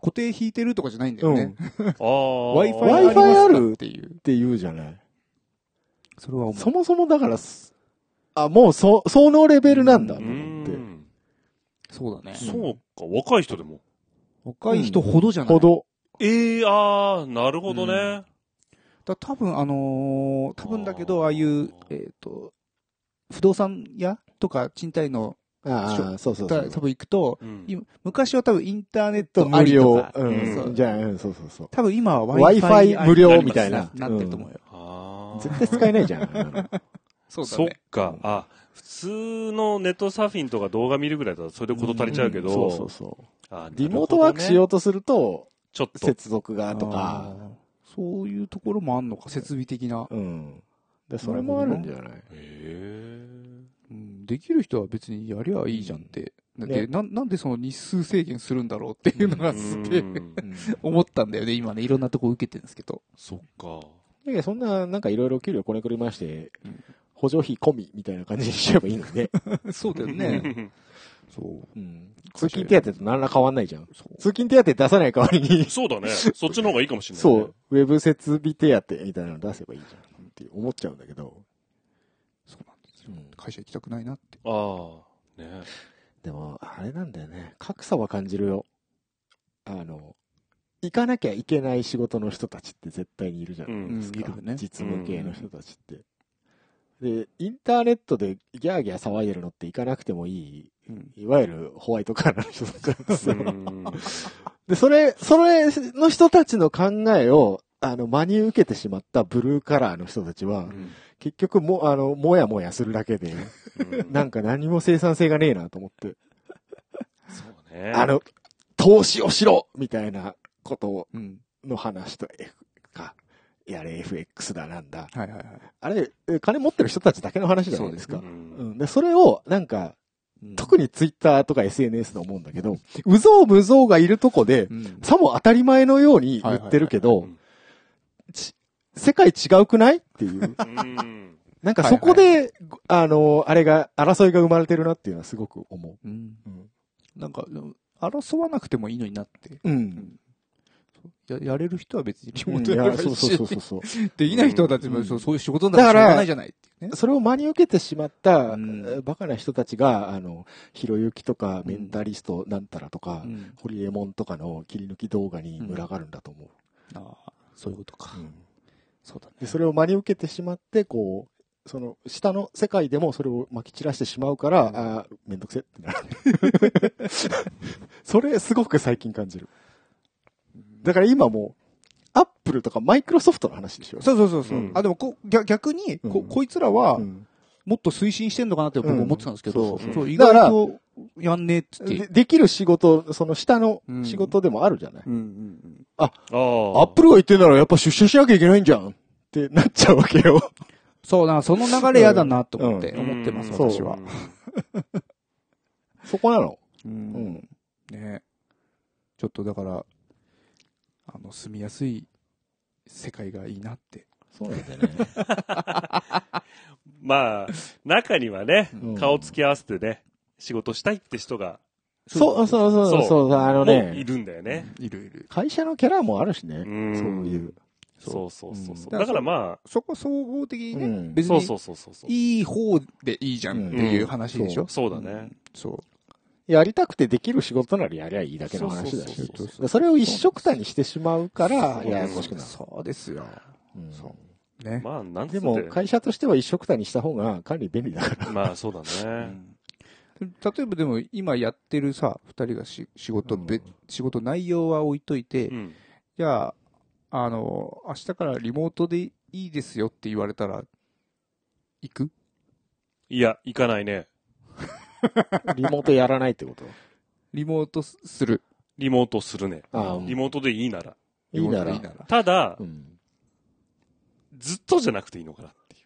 [SPEAKER 1] 固定引いてるとかじゃないんだよね。
[SPEAKER 3] ーあー。
[SPEAKER 1] Wi-Fi
[SPEAKER 2] Wi-Fi
[SPEAKER 1] ありますか
[SPEAKER 2] ある
[SPEAKER 1] っていう。
[SPEAKER 2] って言うじゃない？
[SPEAKER 1] それは思う。
[SPEAKER 2] そもそもだからす、あ、もうそ、そのレベルなんだと
[SPEAKER 3] う
[SPEAKER 2] 思って。
[SPEAKER 3] ん。
[SPEAKER 1] そうだね。
[SPEAKER 3] そうか、若い人でも。
[SPEAKER 1] 若い人ほどじゃない。
[SPEAKER 2] ほど。
[SPEAKER 3] ええああ、なるほどね。
[SPEAKER 1] だ多分あのー多分だけど、ああいう、えっ、と、不動産屋とか賃貸の、
[SPEAKER 2] ああ、そうそうそう。
[SPEAKER 1] 多分行くと、
[SPEAKER 3] うん
[SPEAKER 1] 今昔は多分インターネッ
[SPEAKER 2] と
[SPEAKER 1] ト
[SPEAKER 2] 無料
[SPEAKER 1] か。、
[SPEAKER 2] う
[SPEAKER 3] うん
[SPEAKER 2] ん。じゃあ、うん、そうそうそう。
[SPEAKER 1] 多分今は
[SPEAKER 2] Wi-Fi
[SPEAKER 1] Wi-Fi
[SPEAKER 2] 無料みたいな
[SPEAKER 1] なってると思うよ。
[SPEAKER 2] 絶対使えないじゃん。
[SPEAKER 3] そっ
[SPEAKER 1] そうだね。
[SPEAKER 3] か。あ、普通のネットサーフィンとか動画見るぐらいだとそれでこと足りちゃうけど、
[SPEAKER 2] そうそうそう。
[SPEAKER 3] あ
[SPEAKER 2] リモートワークしよ
[SPEAKER 3] う。
[SPEAKER 2] うとすると、
[SPEAKER 3] ちょっと。
[SPEAKER 2] 接続がとか、
[SPEAKER 1] そういうところもあんのか、設備的な。
[SPEAKER 2] うん。で、それもあるんじゃない？
[SPEAKER 3] へえ。
[SPEAKER 1] うん、できる人は別にやりゃいいじゃんって。
[SPEAKER 2] ね
[SPEAKER 1] で、な、なんでその日数制限するんだろうっていうのがすげえ
[SPEAKER 3] うん
[SPEAKER 1] 思ったんだよね。今ね、いろんなとこ受けてるんですけど。
[SPEAKER 3] そっか。
[SPEAKER 2] だけどそんな、なんかいろいろ給料こねくりまして
[SPEAKER 1] うん、
[SPEAKER 2] 補助費込みみたいな感じにしちゃえばいいのにね。
[SPEAKER 1] そうだよね。そう。
[SPEAKER 2] うん。通勤手当と何ら変わんないじゃん。通勤手当出さない代わりに、
[SPEAKER 3] そうだね。そっちの方がいいかもしれない、ね。
[SPEAKER 2] そう、ウェブ設備手当みたいなの出せばいいじゃんって思っちゃうんだけど。
[SPEAKER 1] そうなんですよ。
[SPEAKER 2] うん
[SPEAKER 1] 会社行きたくないなって。
[SPEAKER 3] ああ。ね
[SPEAKER 2] でも、あれなんだよね。格差は感じるよ。あの、行かなきゃいけない仕事の人たちって絶対にいるじゃないですか。
[SPEAKER 1] うんね
[SPEAKER 2] 実務系の人たちって。で、インターネットでギャーギャー騒いでるのって行かなくてもいい、
[SPEAKER 1] うん。
[SPEAKER 2] いわゆるホワイトカラーの人たちなんですよ。
[SPEAKER 3] うん。
[SPEAKER 2] で、それ、それの人たちの考えを、あの、真に受けてしまったブルーカラーの人たちは、結局も、あの、もやもやするだけで、
[SPEAKER 3] うん
[SPEAKER 2] なんか何も生産性がねえなと思って。
[SPEAKER 3] そうね。
[SPEAKER 2] あの、投資をしろみたいなこと
[SPEAKER 1] うん。
[SPEAKER 2] の話と F か、やれ FX だなんだ。
[SPEAKER 1] はいはいはい。
[SPEAKER 2] あれ、え金持ってる人たちだけの話じゃないですか。
[SPEAKER 3] う
[SPEAKER 2] うんん。で、それを、なんか、
[SPEAKER 1] うん
[SPEAKER 2] 特にツイッターとか SNS で思うんだけど、うぞうむぞうがいるとこで、
[SPEAKER 1] うん。
[SPEAKER 2] さも当たり前のように言ってるけど、世界違うくないっていう。
[SPEAKER 3] うん。
[SPEAKER 2] なんかそこで、あの、あれが、争いが生まれてるなっていうのはすごく思
[SPEAKER 1] うん。
[SPEAKER 2] う。うん。
[SPEAKER 1] なんか、争わなくてもいいのになって。
[SPEAKER 2] うん。
[SPEAKER 1] ややれる人は別にリモ
[SPEAKER 2] うん
[SPEAKER 1] ートやればいいし、
[SPEAKER 2] そうそうそうそう。
[SPEAKER 1] できない人たちも
[SPEAKER 2] うん
[SPEAKER 1] そうそういう仕事なんかしないじゃないっていうね。
[SPEAKER 2] それを真に受けてしまった、
[SPEAKER 1] うん
[SPEAKER 2] えーバカな人たちが、あの、ひろゆきとか、メンタリストなんたらとか、
[SPEAKER 1] うん
[SPEAKER 2] ホリエモンとかの切り抜き動画に群がるんだと思う。
[SPEAKER 1] ああ、そういうことか。
[SPEAKER 2] うん
[SPEAKER 1] そうだね。
[SPEAKER 2] で、それを真に受けてしまって、こう、その、下の世界でもそれを撒き散らしてしまうから、
[SPEAKER 1] うん
[SPEAKER 2] ああ、めんどくせってなる。それ、すごく最近感じる。だから今もう、アップルとかマイクロソフトの話でしょ？
[SPEAKER 1] そうそうそうそう。
[SPEAKER 3] うん
[SPEAKER 1] あ、でもこ、逆逆に、こ
[SPEAKER 2] うん
[SPEAKER 1] こいつらは、
[SPEAKER 2] うん
[SPEAKER 1] もっと推進してんのかなって僕思ってたんですけど、
[SPEAKER 2] うんそう
[SPEAKER 3] そう
[SPEAKER 1] 意
[SPEAKER 2] だから
[SPEAKER 1] 外とやんねえっつって。
[SPEAKER 2] でできる仕事、その下の
[SPEAKER 1] うん
[SPEAKER 2] 仕事でもあるじゃない？
[SPEAKER 1] うんうん
[SPEAKER 3] ああ。
[SPEAKER 2] アップルが言ってんならやっぱ出社しなきゃいけないんじゃん？ってなっちゃうわけよ。
[SPEAKER 1] そうだな、その流れ嫌だなと思って、
[SPEAKER 2] うん
[SPEAKER 1] 思ってます、
[SPEAKER 3] うん
[SPEAKER 1] 私は。
[SPEAKER 2] そこなの？
[SPEAKER 1] う。
[SPEAKER 2] うんん。
[SPEAKER 1] ねちょっとだから、あの、住みやすい世界がいいなって。
[SPEAKER 2] そうなんだよね。
[SPEAKER 3] まあ、中にはね
[SPEAKER 2] うん、
[SPEAKER 3] 顔つき合わせてね、仕事したいって人が
[SPEAKER 2] そう、そう、そう、そう、そうあの
[SPEAKER 3] もうい
[SPEAKER 2] ね、
[SPEAKER 3] るんだよね。
[SPEAKER 1] いるいる。
[SPEAKER 2] 会社のキャラもあるしね。
[SPEAKER 3] うん
[SPEAKER 2] そういう。
[SPEAKER 3] そうそうそうそう。
[SPEAKER 1] うん
[SPEAKER 3] だからま
[SPEAKER 1] そこ総合的にね、
[SPEAKER 2] うん
[SPEAKER 3] あ、
[SPEAKER 1] 別に
[SPEAKER 3] そうそうそうそうそう。
[SPEAKER 1] いい方でいいじゃんっていう話でしょ？
[SPEAKER 3] そうだね。
[SPEAKER 1] そ
[SPEAKER 2] やりたくてできる仕事ならやりゃいいだけの話だし
[SPEAKER 3] そうそうそう
[SPEAKER 1] そう。
[SPEAKER 2] それを一色たにしてしまうから、
[SPEAKER 1] う。
[SPEAKER 2] ややこしくなる。
[SPEAKER 1] そうですよ。
[SPEAKER 2] うん
[SPEAKER 1] そう。ね。
[SPEAKER 3] まあ、なん
[SPEAKER 2] でも、会社としては一色たにした方が管理便利だから。
[SPEAKER 3] まあ、そうだ
[SPEAKER 1] う
[SPEAKER 3] ね。
[SPEAKER 1] ん例えばでも今やってるさ、二人がし仕事、
[SPEAKER 2] うん
[SPEAKER 1] べ仕事内容は置いといて、
[SPEAKER 3] うん。
[SPEAKER 1] じゃあ、あの、明日からリモートでいいですよって言われたら、行く？
[SPEAKER 3] いや、行かないね。
[SPEAKER 2] リモートやらないってこと？
[SPEAKER 1] リモートすする。
[SPEAKER 3] リモートするね。
[SPEAKER 2] ああ
[SPEAKER 3] リモートでいいなら。
[SPEAKER 2] いいなら。
[SPEAKER 3] ただ
[SPEAKER 2] う、ん。
[SPEAKER 3] ずっとじゃなくていいのかなってい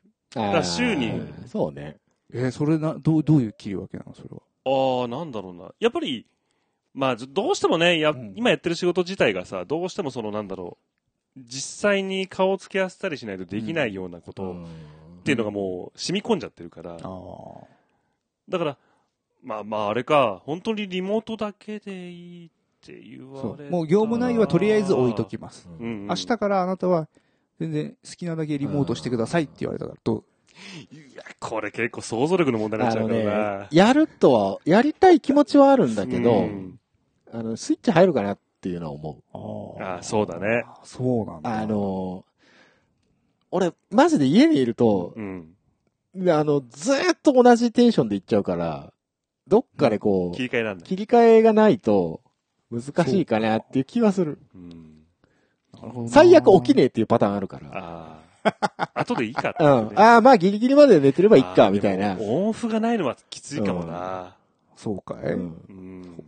[SPEAKER 3] う。
[SPEAKER 2] あ
[SPEAKER 3] から週に
[SPEAKER 2] ーそうね。
[SPEAKER 1] えーそれな、どう、どういう切り分けなのそれは？
[SPEAKER 3] ああ、なんだろうな。やっぱり、まあ、ずどうしてもね、や、
[SPEAKER 1] うん
[SPEAKER 3] 今やってる仕事自体がさ、どうしてもその、なんだろう、実際に顔を付け合わせたりしないとできないようなことっていうのがもう染み込んじゃってるから、
[SPEAKER 1] ああ。
[SPEAKER 3] だから、まあまあ、あれか、本当にリモートだけでいいって言われたら
[SPEAKER 1] そう。もう業務内容はとりあえず置いときます。
[SPEAKER 2] うん
[SPEAKER 1] 明日からあなたは、全然好きなだけリモートしてくださいって言われたから、どう？
[SPEAKER 3] いや、これ結構想像力の問題になっちゃうから
[SPEAKER 2] ね、やるとは、やりたい気持ちはあるんだけど、
[SPEAKER 3] うん
[SPEAKER 2] あの、スイッチ入るかなっていうのは思う。
[SPEAKER 3] ああそうだね。
[SPEAKER 1] そうなんだ。
[SPEAKER 2] あ、の、俺、マジで家にいると、
[SPEAKER 3] うん。
[SPEAKER 2] あの、ずーっと同じテンションでいっちゃうから、どっかでこう、
[SPEAKER 3] 切り替えなんだ。
[SPEAKER 2] 切り替えがないと、難しいかなっていう気はする。
[SPEAKER 3] うん。
[SPEAKER 1] なるほどな
[SPEAKER 2] 最悪起きねえっていうパターンあるから。
[SPEAKER 3] ああ。後でいいかって
[SPEAKER 2] うん。ああ、まあギリギリまで寝てればいいか、みたいな
[SPEAKER 3] オンオフがないのはきついかもな。
[SPEAKER 1] そうかい、
[SPEAKER 2] うん
[SPEAKER 3] うん。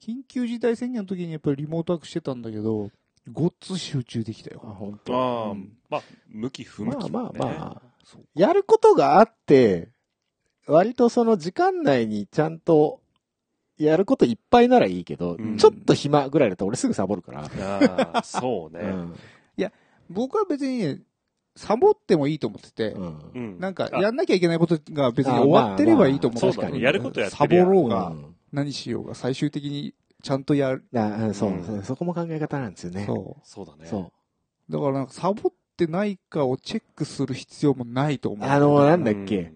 [SPEAKER 1] 緊急事態宣言の時にやっぱりリモートワークしてたんだけど、ごっつ集中できた
[SPEAKER 2] あ、
[SPEAKER 1] よ。
[SPEAKER 2] 本当。
[SPEAKER 3] ああ、
[SPEAKER 1] うん
[SPEAKER 3] まあ、向き不向き、ね。
[SPEAKER 2] まあまあまあ。やることがあって、割とその時間内にちゃんと、やることいっぱいならいいけど、
[SPEAKER 3] うん
[SPEAKER 2] ちょっと暇ぐらいだと俺すぐサボるから。
[SPEAKER 3] ああ、そうね。
[SPEAKER 2] うん。
[SPEAKER 1] 僕は別にね、サボってもいいと思ってて、
[SPEAKER 2] うん
[SPEAKER 3] うん。
[SPEAKER 1] なんか
[SPEAKER 3] あ
[SPEAKER 1] やんなきゃいけないことが別に
[SPEAKER 2] あ
[SPEAKER 1] 終わってればいいと思
[SPEAKER 3] そうだね。やることやってる
[SPEAKER 1] サボろうが、
[SPEAKER 2] うん
[SPEAKER 1] 何しようが、最終的にちゃんとやる。
[SPEAKER 2] なあそう、
[SPEAKER 3] うん
[SPEAKER 2] そうそこも考え方なんですよね。
[SPEAKER 1] そ
[SPEAKER 3] そうだね。
[SPEAKER 2] そう。
[SPEAKER 1] う。だからなんかサボってないかをチェックする必要もないと思う。
[SPEAKER 2] あの、なんだっけ、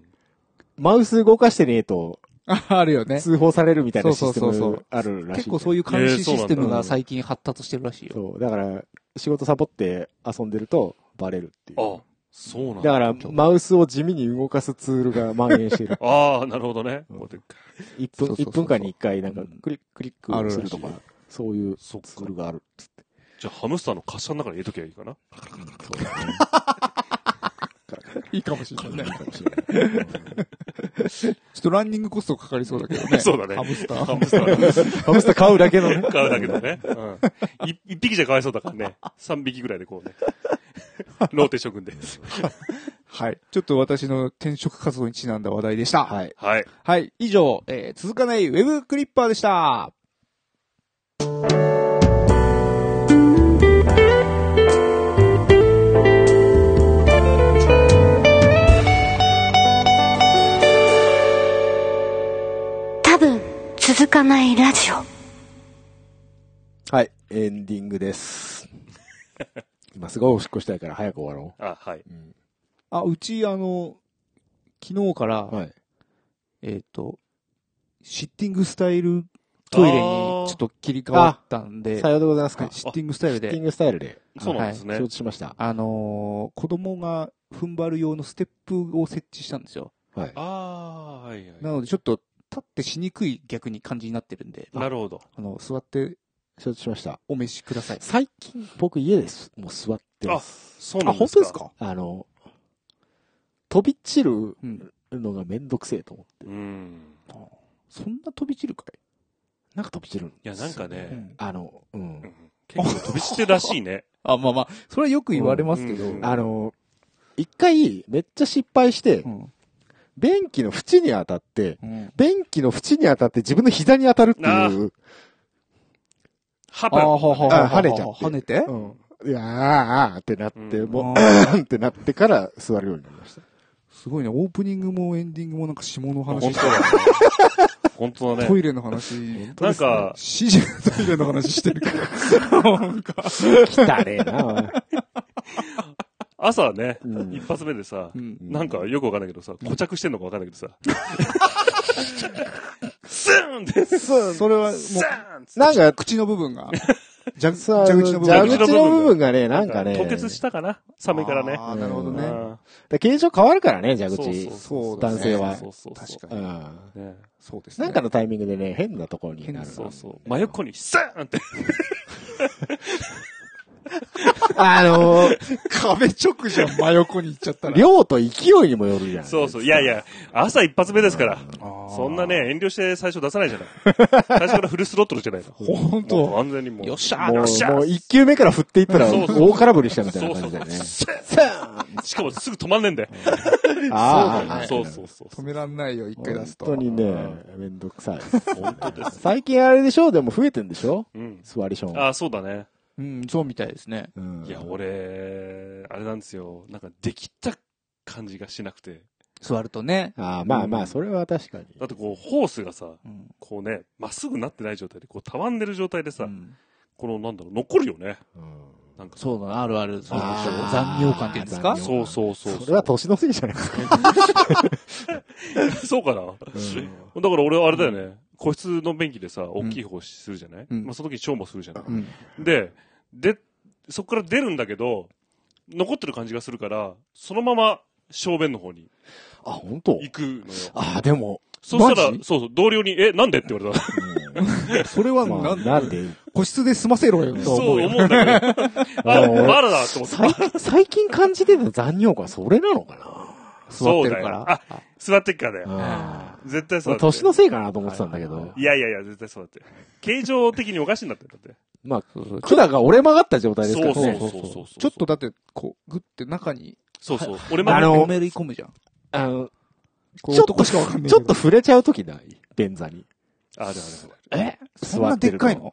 [SPEAKER 2] マウス動かしてねえと
[SPEAKER 1] あ、あるよね。
[SPEAKER 2] 通報されるみたいなシステ
[SPEAKER 1] そうそうそうそう
[SPEAKER 2] ムあるらしい。
[SPEAKER 1] 結構そういう監視システムが最近発達してるらしいよ。
[SPEAKER 2] そう。だから、仕事サボって遊んでるとバレるっていう。
[SPEAKER 3] あ、そうなんだ。
[SPEAKER 2] だから、マウスを地味に動かすツールが蔓延してる。
[SPEAKER 3] ああ、なるほどね。
[SPEAKER 2] うん
[SPEAKER 3] こうやって
[SPEAKER 2] 1分、
[SPEAKER 1] そうそうそうそう
[SPEAKER 2] 一分間に1回なんかクリック、クリックするとかそういうツールがあるっつって。
[SPEAKER 3] じゃあ、ハムスターの滑車の中に入れときゃいいかな。
[SPEAKER 2] そうだね。
[SPEAKER 1] いいかもしれない。ちょっとランニングコストかかりそうだけどね。
[SPEAKER 3] そうだね
[SPEAKER 1] ハムスター。
[SPEAKER 3] ハムスター。
[SPEAKER 2] ハムスター買うだけのね。
[SPEAKER 3] 買うだけどね。うん。い一匹じゃかわいそうだからね。三匹ぐらいでこうね。ローテーション組んで。
[SPEAKER 1] はい。ちょっと私の転職活動にちなんだ話題でした。
[SPEAKER 2] はい。
[SPEAKER 3] はい。
[SPEAKER 1] はい。以上、えー続かないウェブクリッパーでした。
[SPEAKER 4] かないラジオ
[SPEAKER 2] はい。エンディングです。今すごいおしっこしたいから早く終わろ
[SPEAKER 3] あ、はい。
[SPEAKER 2] う。うん
[SPEAKER 1] あ、うち、あの、昨日から、
[SPEAKER 2] はい。
[SPEAKER 1] えっ、と、シッティングスタイルトイレにちょっと切り替わったんで、
[SPEAKER 2] さようでございますか。
[SPEAKER 1] はいシッティングスタイルで、
[SPEAKER 2] シッティングスタイルで
[SPEAKER 3] そうなんですね
[SPEAKER 2] 承。知しました。
[SPEAKER 1] あのー子供が踏ん張る用のステップを設置したんですよ。
[SPEAKER 2] はい。
[SPEAKER 3] ああ、はいはい。
[SPEAKER 1] なのでちょっと立ってしにくい逆に感じになってるんで、
[SPEAKER 3] なるほど。
[SPEAKER 1] あの、座って
[SPEAKER 2] 承知しました。
[SPEAKER 1] お召しください。
[SPEAKER 2] 最近僕家です。もう座ってます。
[SPEAKER 3] そうな
[SPEAKER 1] あ、
[SPEAKER 3] んですか？
[SPEAKER 1] 本当ですか？
[SPEAKER 2] あの、飛び散る
[SPEAKER 1] うん。
[SPEAKER 2] のがめんどくせえと思って。
[SPEAKER 3] うん。
[SPEAKER 1] そんな飛び散るかい？
[SPEAKER 2] なんか飛び散るん
[SPEAKER 3] いや、なんかね、
[SPEAKER 1] うん
[SPEAKER 2] あの、うん
[SPEAKER 3] う。ん結構飛び散ってるらしいね。
[SPEAKER 1] あ、まあまあ、それはよく言われますけど。
[SPEAKER 3] うん
[SPEAKER 2] あの、一回めっちゃ失敗して
[SPEAKER 1] う、ん。
[SPEAKER 2] 便器の縁に当たって、
[SPEAKER 1] うん。
[SPEAKER 2] 便器の縁に当たって自分の膝に当たるっていう。
[SPEAKER 1] ははは
[SPEAKER 2] ねちゃって
[SPEAKER 1] 跳ねて？
[SPEAKER 2] うん。いやーあーってなって、
[SPEAKER 3] うん
[SPEAKER 2] もう、
[SPEAKER 1] あ
[SPEAKER 2] うんってなってから座るようになりました。
[SPEAKER 1] すごいね。オープニングもエンディングもなんか下の話
[SPEAKER 3] 本当
[SPEAKER 1] して
[SPEAKER 3] だね。本当だね。
[SPEAKER 1] トイレの話、
[SPEAKER 3] なんか、
[SPEAKER 1] 指示がトイレの話してるから。なんか、
[SPEAKER 2] 汚ねえな、
[SPEAKER 3] 朝ね、
[SPEAKER 2] うん
[SPEAKER 3] 一発目でさ、
[SPEAKER 1] うん
[SPEAKER 3] なんかよくわかんないけどさ、固着してんのかわかんないけどさ、スーンって、ス
[SPEAKER 1] それはも
[SPEAKER 3] ーンって
[SPEAKER 2] なんか、
[SPEAKER 1] 口の部分が、蛇口の部分
[SPEAKER 2] 蛇口の部分がね、なんかね。
[SPEAKER 3] 凍結したかな？寒いからね。
[SPEAKER 1] ああ、なるほどね。
[SPEAKER 2] 形状変わるからね、蛇口。
[SPEAKER 3] そう
[SPEAKER 2] 男性は
[SPEAKER 3] そうそうそう
[SPEAKER 1] 確かに。
[SPEAKER 2] うん。
[SPEAKER 3] ね
[SPEAKER 1] そうですね。
[SPEAKER 2] なんかのタイミングでね、変なところになる。
[SPEAKER 3] そうそう。真横にスーンって。
[SPEAKER 2] あのー、
[SPEAKER 1] 壁直じゃん、真横に行っちゃったら。
[SPEAKER 2] 量と勢いにもよるじゃん。
[SPEAKER 3] そうそう。いやいや、朝一発目ですから。そんなね、遠慮して最初出さないじゃない。最初からフルスロットルじゃないの。
[SPEAKER 1] ほんと
[SPEAKER 3] 完全にもう。
[SPEAKER 1] よっしゃ
[SPEAKER 2] もう、
[SPEAKER 3] よっしゃ
[SPEAKER 2] もう一球目から振っていったら、
[SPEAKER 3] そうそう
[SPEAKER 2] 大空振りしたみたい
[SPEAKER 3] そうそう
[SPEAKER 2] な感じだよね。
[SPEAKER 3] しかもすぐ止まんねえんだよ。
[SPEAKER 2] ああ、
[SPEAKER 3] そうそうそう。
[SPEAKER 1] 止めらんないよ、一回出すと。
[SPEAKER 2] 本当にね、めんどくさい。
[SPEAKER 3] 本当です。
[SPEAKER 2] 最近あれでしょ？でも増えてんでしょ？
[SPEAKER 3] うん。
[SPEAKER 2] 座りション。
[SPEAKER 3] ああ、そうだね。
[SPEAKER 1] うん、そうみたいですね。
[SPEAKER 2] うん
[SPEAKER 3] いや、俺、あれなんですよ。なんか、できた感じがしなくて。
[SPEAKER 1] 座るとね。
[SPEAKER 2] ああ、まあまあ、それは確かに。
[SPEAKER 3] だってこう、ホースがさ、
[SPEAKER 1] うん
[SPEAKER 3] こうね、まっすぐなってない状態で、こう、たわんでる状態でさ、
[SPEAKER 1] うん
[SPEAKER 3] この、なんだろう、残るよね。
[SPEAKER 2] うん
[SPEAKER 3] なんか、
[SPEAKER 1] そうだな、あるある。そうでしょ
[SPEAKER 2] あー
[SPEAKER 1] 残尿感って言うんですか？
[SPEAKER 2] 残
[SPEAKER 3] そうそうそう。
[SPEAKER 2] それは年のせいじゃないですか？
[SPEAKER 3] そうかな。
[SPEAKER 2] うん
[SPEAKER 3] だから俺はあれだよね。個室の便器でさ、大きい方するじゃない、
[SPEAKER 1] うん。
[SPEAKER 3] まあその時小もするじゃない、
[SPEAKER 1] うん。
[SPEAKER 3] で、で、そこから出るんだけど、残ってる感じがするから、そのまま小便の方に
[SPEAKER 2] あ、本当？
[SPEAKER 3] 行くのよ。
[SPEAKER 2] ああ、でも、
[SPEAKER 3] そしたら
[SPEAKER 1] マ、ジ？
[SPEAKER 3] そうそう、同僚に、え、なんで？って言われた。
[SPEAKER 1] それは
[SPEAKER 2] まあ、
[SPEAKER 1] なん
[SPEAKER 2] なんで、
[SPEAKER 1] 個室で済ませろよ、と
[SPEAKER 3] そう
[SPEAKER 1] 思うよ。
[SPEAKER 3] 思うんだけど、あ、
[SPEAKER 2] あの
[SPEAKER 3] まだだと思って。
[SPEAKER 2] 最近、感じてた残尿感、それなのか
[SPEAKER 1] 座ってるから。
[SPEAKER 3] あ、座ってっからだよ。
[SPEAKER 2] な
[SPEAKER 3] 絶対そうだって。
[SPEAKER 2] 年のせいかなと思ってたんだけど。
[SPEAKER 3] いやいやいや、絶対そうだって。形状的におかしいんだって。だって。
[SPEAKER 2] まあ、管が折れ曲がった状態ですから
[SPEAKER 3] そう
[SPEAKER 2] ね。
[SPEAKER 3] そうそうそう。
[SPEAKER 1] ちょっとだって、こう、グって中に、
[SPEAKER 3] そうそう。俺まで
[SPEAKER 2] あの
[SPEAKER 1] のめり込むじゃん。
[SPEAKER 2] あの、ちょっと
[SPEAKER 1] 男しかわかんない。
[SPEAKER 2] ちょっと触れちゃうときない？便座に。
[SPEAKER 3] あ、でもあれ
[SPEAKER 1] え？そんなでっかいの？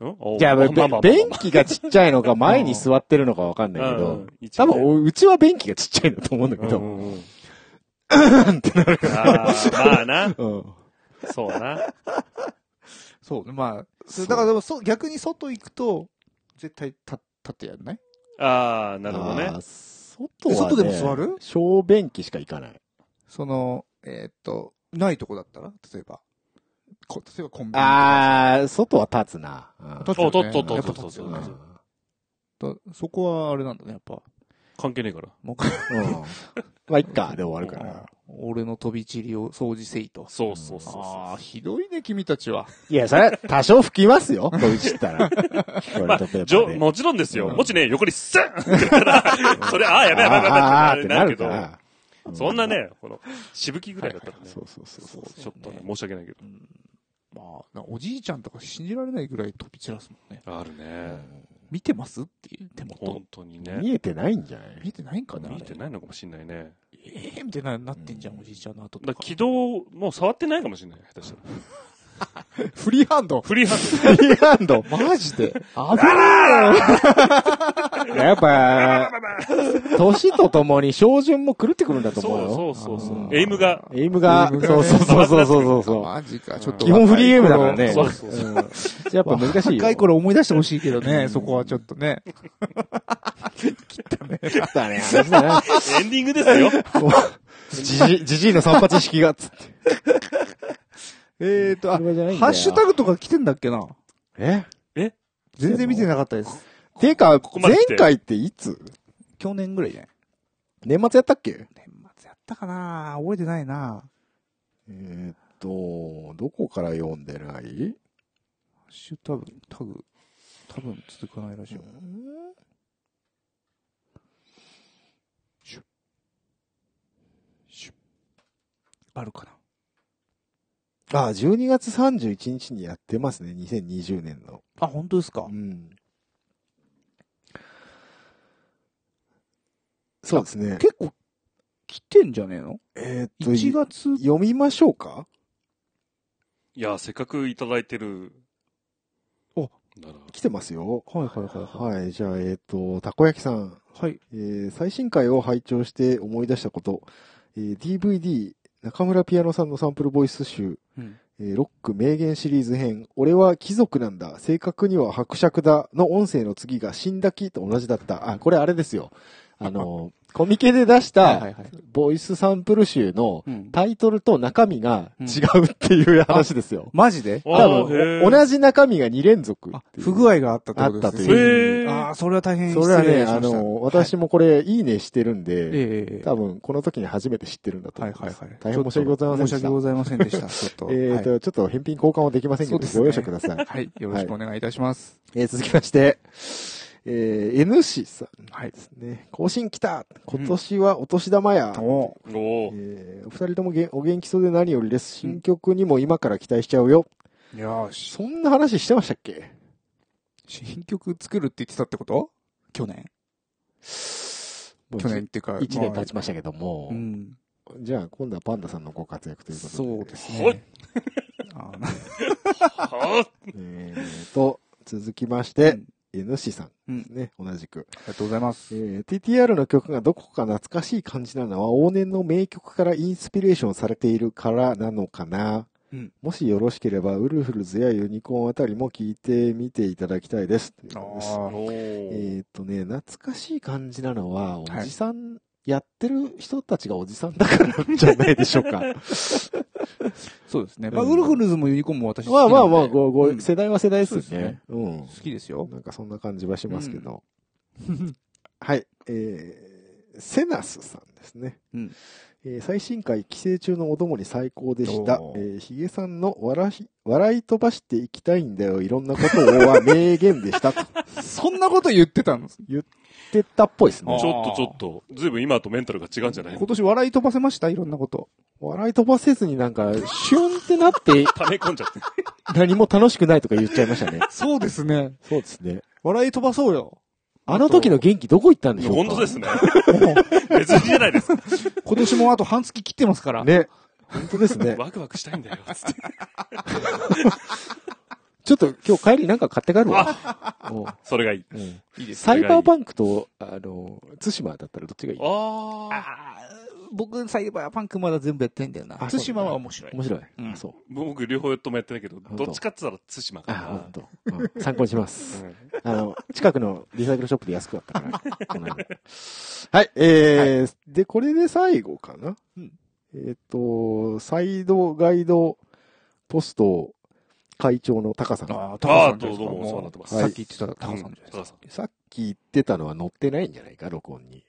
[SPEAKER 3] うん？お
[SPEAKER 2] じゃあ、便器がちっちゃいのか、前に座ってるのかわかんないけど多分、うちは便器がちっちゃいんだと思うんだけど、
[SPEAKER 3] うん
[SPEAKER 2] ってなる。
[SPEAKER 3] あーまあな。
[SPEAKER 2] うん。
[SPEAKER 3] そうだな。
[SPEAKER 1] そうね、まあ、
[SPEAKER 2] そう
[SPEAKER 1] だからでもそ逆に外行くと、絶対立立ってやんない？
[SPEAKER 3] ああ、なるほどね
[SPEAKER 2] 外は、ね、
[SPEAKER 1] 外でも座る？
[SPEAKER 2] 小便器しか行かない。
[SPEAKER 1] その、えーっと、ないとこだったら？例えば。こ例えばコンビニ。
[SPEAKER 2] あー、外は立つな。うん
[SPEAKER 1] 立つよね
[SPEAKER 3] おとっとっとっ
[SPEAKER 1] や
[SPEAKER 3] とっと
[SPEAKER 1] っぱ立つよね
[SPEAKER 3] そう
[SPEAKER 1] だそこはあれなんだね、やっぱ。
[SPEAKER 3] 関係ねえから。
[SPEAKER 1] も
[SPEAKER 2] うん。まあ、い。っか、で終わるから。
[SPEAKER 1] 俺の飛び散りを掃除せい。と。
[SPEAKER 3] そうそうそう。
[SPEAKER 1] ああ、ひどい。ね、君たちは。
[SPEAKER 2] い。や、それ多少吹きますよ。飛び散ったら。トイレ
[SPEAKER 3] ま
[SPEAKER 2] ットペーパー
[SPEAKER 3] じょ、もちろんですよ。もちね、横にスンって言ったら、それ、ああ、やべやべやべやべってなるけど、そんなね、この、しぶきぐらい。だったらね、
[SPEAKER 2] そうそうそう。
[SPEAKER 3] ちょっとね、申し訳ない。けど。
[SPEAKER 1] まあ、おじい。ちゃんとか信じられない。ぐらい。飛び散らすもんね。
[SPEAKER 3] あるね。
[SPEAKER 1] 見てます？っていう手元
[SPEAKER 3] 本。当にね。
[SPEAKER 2] 見えてないんじゃない？
[SPEAKER 1] 見てないんかな？
[SPEAKER 3] 見えてないのかもしんないね。
[SPEAKER 1] ええみたいななってんじゃん、おじいちゃんの後とか。
[SPEAKER 3] だから軌道、もう触ってないかもしんない。下手したら。
[SPEAKER 1] フリーハンド？
[SPEAKER 3] フリーハン
[SPEAKER 2] フリーハンド？
[SPEAKER 1] マジで？
[SPEAKER 2] 危ねえよ。やっぱ、年とともに照準も狂ってくるんだと
[SPEAKER 3] ド。
[SPEAKER 2] 思うよ。
[SPEAKER 3] そうそうそうエイムが、
[SPEAKER 2] エイムが、そうそうそうそうそうそう。
[SPEAKER 1] マジか、ちょっと。
[SPEAKER 2] 基本フリーゲームだからね。
[SPEAKER 3] そうそうそう
[SPEAKER 2] うんやっぱ難しいよ。
[SPEAKER 1] 若い頃思い出してほしいけどね、そこはちょっとね。
[SPEAKER 2] だね、話だな。
[SPEAKER 3] エンディングですよ。
[SPEAKER 2] じじ、じじいの散髪式が、つって。
[SPEAKER 1] えーと、あ、ハッシュタグとか来てんだっけな？
[SPEAKER 2] え？
[SPEAKER 1] 全然見てなかったです。
[SPEAKER 2] ていうか、前
[SPEAKER 3] こまで来て。
[SPEAKER 2] 回っていつ？
[SPEAKER 1] 去年ぐらいじゃない？
[SPEAKER 2] 年末やったっけ？
[SPEAKER 1] 年末やったかな。覚えてないな。
[SPEAKER 2] えーっと、どこから読んでない
[SPEAKER 1] ハッシュタグ、タグ、多分続かないラジオ。あるかな
[SPEAKER 2] あ、12月31日にやってますね、2020年の。
[SPEAKER 1] あ、本当ですか？
[SPEAKER 2] うん。そうですね。
[SPEAKER 1] 結構来てんじゃねえの？
[SPEAKER 2] えーっと、
[SPEAKER 1] ?1 月、
[SPEAKER 2] 読みましょうか？
[SPEAKER 3] いや、せっかくいただいてる。
[SPEAKER 1] お
[SPEAKER 2] 来てますよ。
[SPEAKER 1] はいはいはいはい。
[SPEAKER 2] はい、じゃあ、えーっと、たこ焼きさん。
[SPEAKER 1] はい。
[SPEAKER 2] えー最新回を拝聴して思い出したこと、えー DVD、中村ピアノさんのサンプルボイス集、
[SPEAKER 1] うん
[SPEAKER 2] ええーロック名言シリーズ編、俺は貴族なんだ、正確には伯爵だの音声の次が死んだ木と同じだった。あ、これあれですよ。あの、コミケで出した
[SPEAKER 1] はいはいはい、
[SPEAKER 2] ボイスサンプル集の
[SPEAKER 1] うん
[SPEAKER 2] タイトルと中身が違うっていう話ですよ。
[SPEAKER 1] マジで？
[SPEAKER 2] 多分、
[SPEAKER 3] ー
[SPEAKER 2] 同じ中身が2連続
[SPEAKER 1] 不具合があったってことですね。
[SPEAKER 2] あったという
[SPEAKER 1] ああ、それは大変
[SPEAKER 2] それはね、あ
[SPEAKER 1] 失礼しました
[SPEAKER 2] の、私もこれ、いいねしてるんで、
[SPEAKER 1] ええ
[SPEAKER 2] 多分、この時に初めて知ってるんだと思います。
[SPEAKER 1] はいはいはい。
[SPEAKER 2] 大変申し訳ございませんでした。
[SPEAKER 1] 申し訳ございませんでした。ちょっと。
[SPEAKER 2] えーと、
[SPEAKER 1] はい
[SPEAKER 2] ちょっと返品交換はできませんけど、
[SPEAKER 1] ね
[SPEAKER 2] ご容赦ください。
[SPEAKER 1] はい。よろしくお願いいたします。
[SPEAKER 2] えー続きまして、えー、N 氏さん
[SPEAKER 1] はい
[SPEAKER 2] で。すね。更新来た今年はお年玉や、
[SPEAKER 1] お
[SPEAKER 3] おー
[SPEAKER 2] えーお二人ともお元気そうで何よりです。新曲にも今から期待しちゃうよ。
[SPEAKER 1] よーし。
[SPEAKER 2] そんな話してましたっけ？
[SPEAKER 1] 新曲作るって言ってたってこと？去年？去年っていうか。
[SPEAKER 2] 1年経ちま
[SPEAKER 1] し
[SPEAKER 2] したけども、
[SPEAKER 1] うん。
[SPEAKER 2] じゃあ今度はパンダさんのご活躍ということで。
[SPEAKER 1] そうですね。
[SPEAKER 2] えーと、続きまして、N 氏さんですね、同じく。
[SPEAKER 1] ありがとうございます。
[SPEAKER 2] えー TTR の曲がどこか懐かしい感じなのは往年の名曲からインスピレーションされているからなのかな。
[SPEAKER 1] うん
[SPEAKER 2] もしよろしければ、ウルフルズやユニコーンあたりも聞いてみていただきたいです。ということですえーっとね、懐かしい感じなのは、お
[SPEAKER 1] はい
[SPEAKER 2] じさん、やってる人たちがおじさんだからじゃないでしょうか。
[SPEAKER 1] そうですね。まあ、
[SPEAKER 2] うん
[SPEAKER 1] ウルフルズもユニコーンも私好
[SPEAKER 2] まあ
[SPEAKER 1] きなんで
[SPEAKER 2] まあまあ、ごご
[SPEAKER 1] うん
[SPEAKER 2] 世代は世代ですね。うん
[SPEAKER 1] 好。きですよ。
[SPEAKER 2] なんかそんな感じはしますけど。はい。えー、セナスさんですね。
[SPEAKER 1] うん
[SPEAKER 2] えー最新回、寄生虫のお供に最高でしたえー、ヒゲさんの笑い、笑い飛ばしていきたいんだよ、いろんなことをは名言でしたと
[SPEAKER 1] そんなこと言ってたの？
[SPEAKER 2] 言ってたっぽいですね
[SPEAKER 1] あ。
[SPEAKER 3] ちょっとちょっと、ずいぶん今とメンタルが違うんじゃない
[SPEAKER 1] 今年笑い飛ばせましたいろんなこと。
[SPEAKER 2] 笑い飛ばせずになんか、シュンってなって、
[SPEAKER 3] 溜め込んじゃって。
[SPEAKER 2] 何も楽しくないとか言っちゃいましたね。
[SPEAKER 1] そうですね。
[SPEAKER 2] そうですね。
[SPEAKER 1] 笑い飛ばそうよ。
[SPEAKER 2] あの時の元気どこ行ったんでしょうか？
[SPEAKER 3] 本当ですね。別にじゃないですか。
[SPEAKER 1] 今年もあと半月切ってますから。
[SPEAKER 2] ね。本当ですね。
[SPEAKER 3] ワクワクしたいんだよ、つって。
[SPEAKER 2] ちょっと今日帰りなんか買って帰るわ。
[SPEAKER 3] それがいい。
[SPEAKER 2] うん
[SPEAKER 1] いいです
[SPEAKER 2] サイバーバンクと、あの、対馬だったらどっちがいい？
[SPEAKER 3] ああ。
[SPEAKER 1] 僕、サイバーパンクまだ全部やってないんだよな。対馬は面白い。
[SPEAKER 2] 面白い。
[SPEAKER 1] うん
[SPEAKER 2] あ、そう。
[SPEAKER 3] 僕両方ともやってないけど、
[SPEAKER 2] 当
[SPEAKER 3] どっちかって言ったら対馬か
[SPEAKER 2] あ、
[SPEAKER 3] な
[SPEAKER 2] ほんと。うん参考にします。
[SPEAKER 3] うん
[SPEAKER 2] あの、近くのリサイクルショップで安くなったから。この間はい、えー、で、これで最後かな？
[SPEAKER 1] うん
[SPEAKER 2] えっ、と、サイドガイドポスト会長のタカさん。
[SPEAKER 1] ああ、
[SPEAKER 3] あ
[SPEAKER 1] タカ
[SPEAKER 3] あ、
[SPEAKER 1] さんじゃないですか
[SPEAKER 3] どうどうもお世話になってます。
[SPEAKER 2] はい
[SPEAKER 1] さっき言ってたタカさんじゃないですか。
[SPEAKER 3] 高さん。
[SPEAKER 2] さっき言ってたのは載ってないんじゃないか、録音に。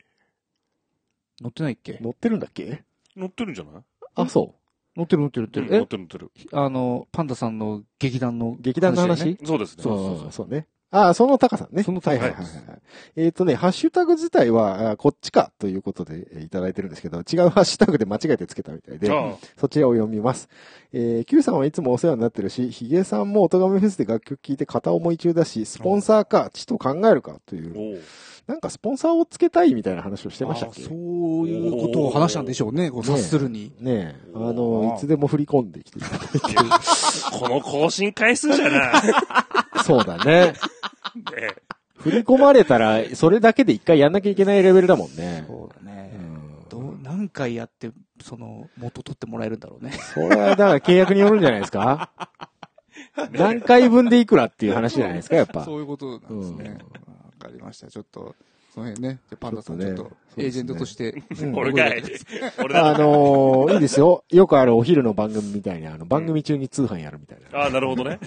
[SPEAKER 1] 乗ってないっけ？
[SPEAKER 2] 載ってるんだっけ？
[SPEAKER 3] 乗ってるんじゃない？
[SPEAKER 2] あ、そう。
[SPEAKER 1] 乗ってる乗ってる乗ってる。
[SPEAKER 3] 乗っ
[SPEAKER 1] え
[SPEAKER 3] てる乗ってる。
[SPEAKER 1] あの、パンダさんの劇団の。
[SPEAKER 2] 劇団の話？
[SPEAKER 3] そうですね。
[SPEAKER 1] そうそうそう
[SPEAKER 2] うんそうね。ああ、その高さんね。
[SPEAKER 1] その高さん
[SPEAKER 2] はいはいはいはい。えっ、とね、ハッシュタグ自体は、あこっちかということでえーいただいてるんですけど、違うハッシュタグで間違えてつけたみたいで、
[SPEAKER 3] あ
[SPEAKER 2] そちらを読みます。えー、Q さんはいつもお世話になってるし、ヒゲさんも音亀フェスで楽曲聴いて片思い中だし、スポンサーか、ちと考えるかという、
[SPEAKER 3] おう
[SPEAKER 2] なんかスポンサーをつけたいみたいな話をしてましたっけ？
[SPEAKER 1] あそういうことを話したんでしょうね、こう察するに。
[SPEAKER 2] ねえ、あ
[SPEAKER 3] お
[SPEAKER 2] の、
[SPEAKER 3] ー
[SPEAKER 2] いつでも振り込んできていただいて。
[SPEAKER 3] この更新回数じゃな。
[SPEAKER 2] そうだね。
[SPEAKER 3] ね
[SPEAKER 2] 振り込まれたら、それだけで一回やんなきゃいけないレベルだもんね。
[SPEAKER 1] そうだね
[SPEAKER 2] うん
[SPEAKER 1] どう、何回やって、その、元取ってもらえるんだろうね。
[SPEAKER 2] それはだから契約によるんじゃないですか？何回分でいくらっていう話じゃないですか、やっぱ。
[SPEAKER 1] そういうことなんですね。わかりました。ちょっと、その辺ね、じゃあパンダさんちょっと
[SPEAKER 2] ちょっとね、
[SPEAKER 1] エージェントとして。
[SPEAKER 2] うん
[SPEAKER 3] 俺かい。
[SPEAKER 2] あのーいいですよ。よくあるお昼の番組みたいに、あの、番組中に通販やるみたい
[SPEAKER 3] ああ、なるほどね。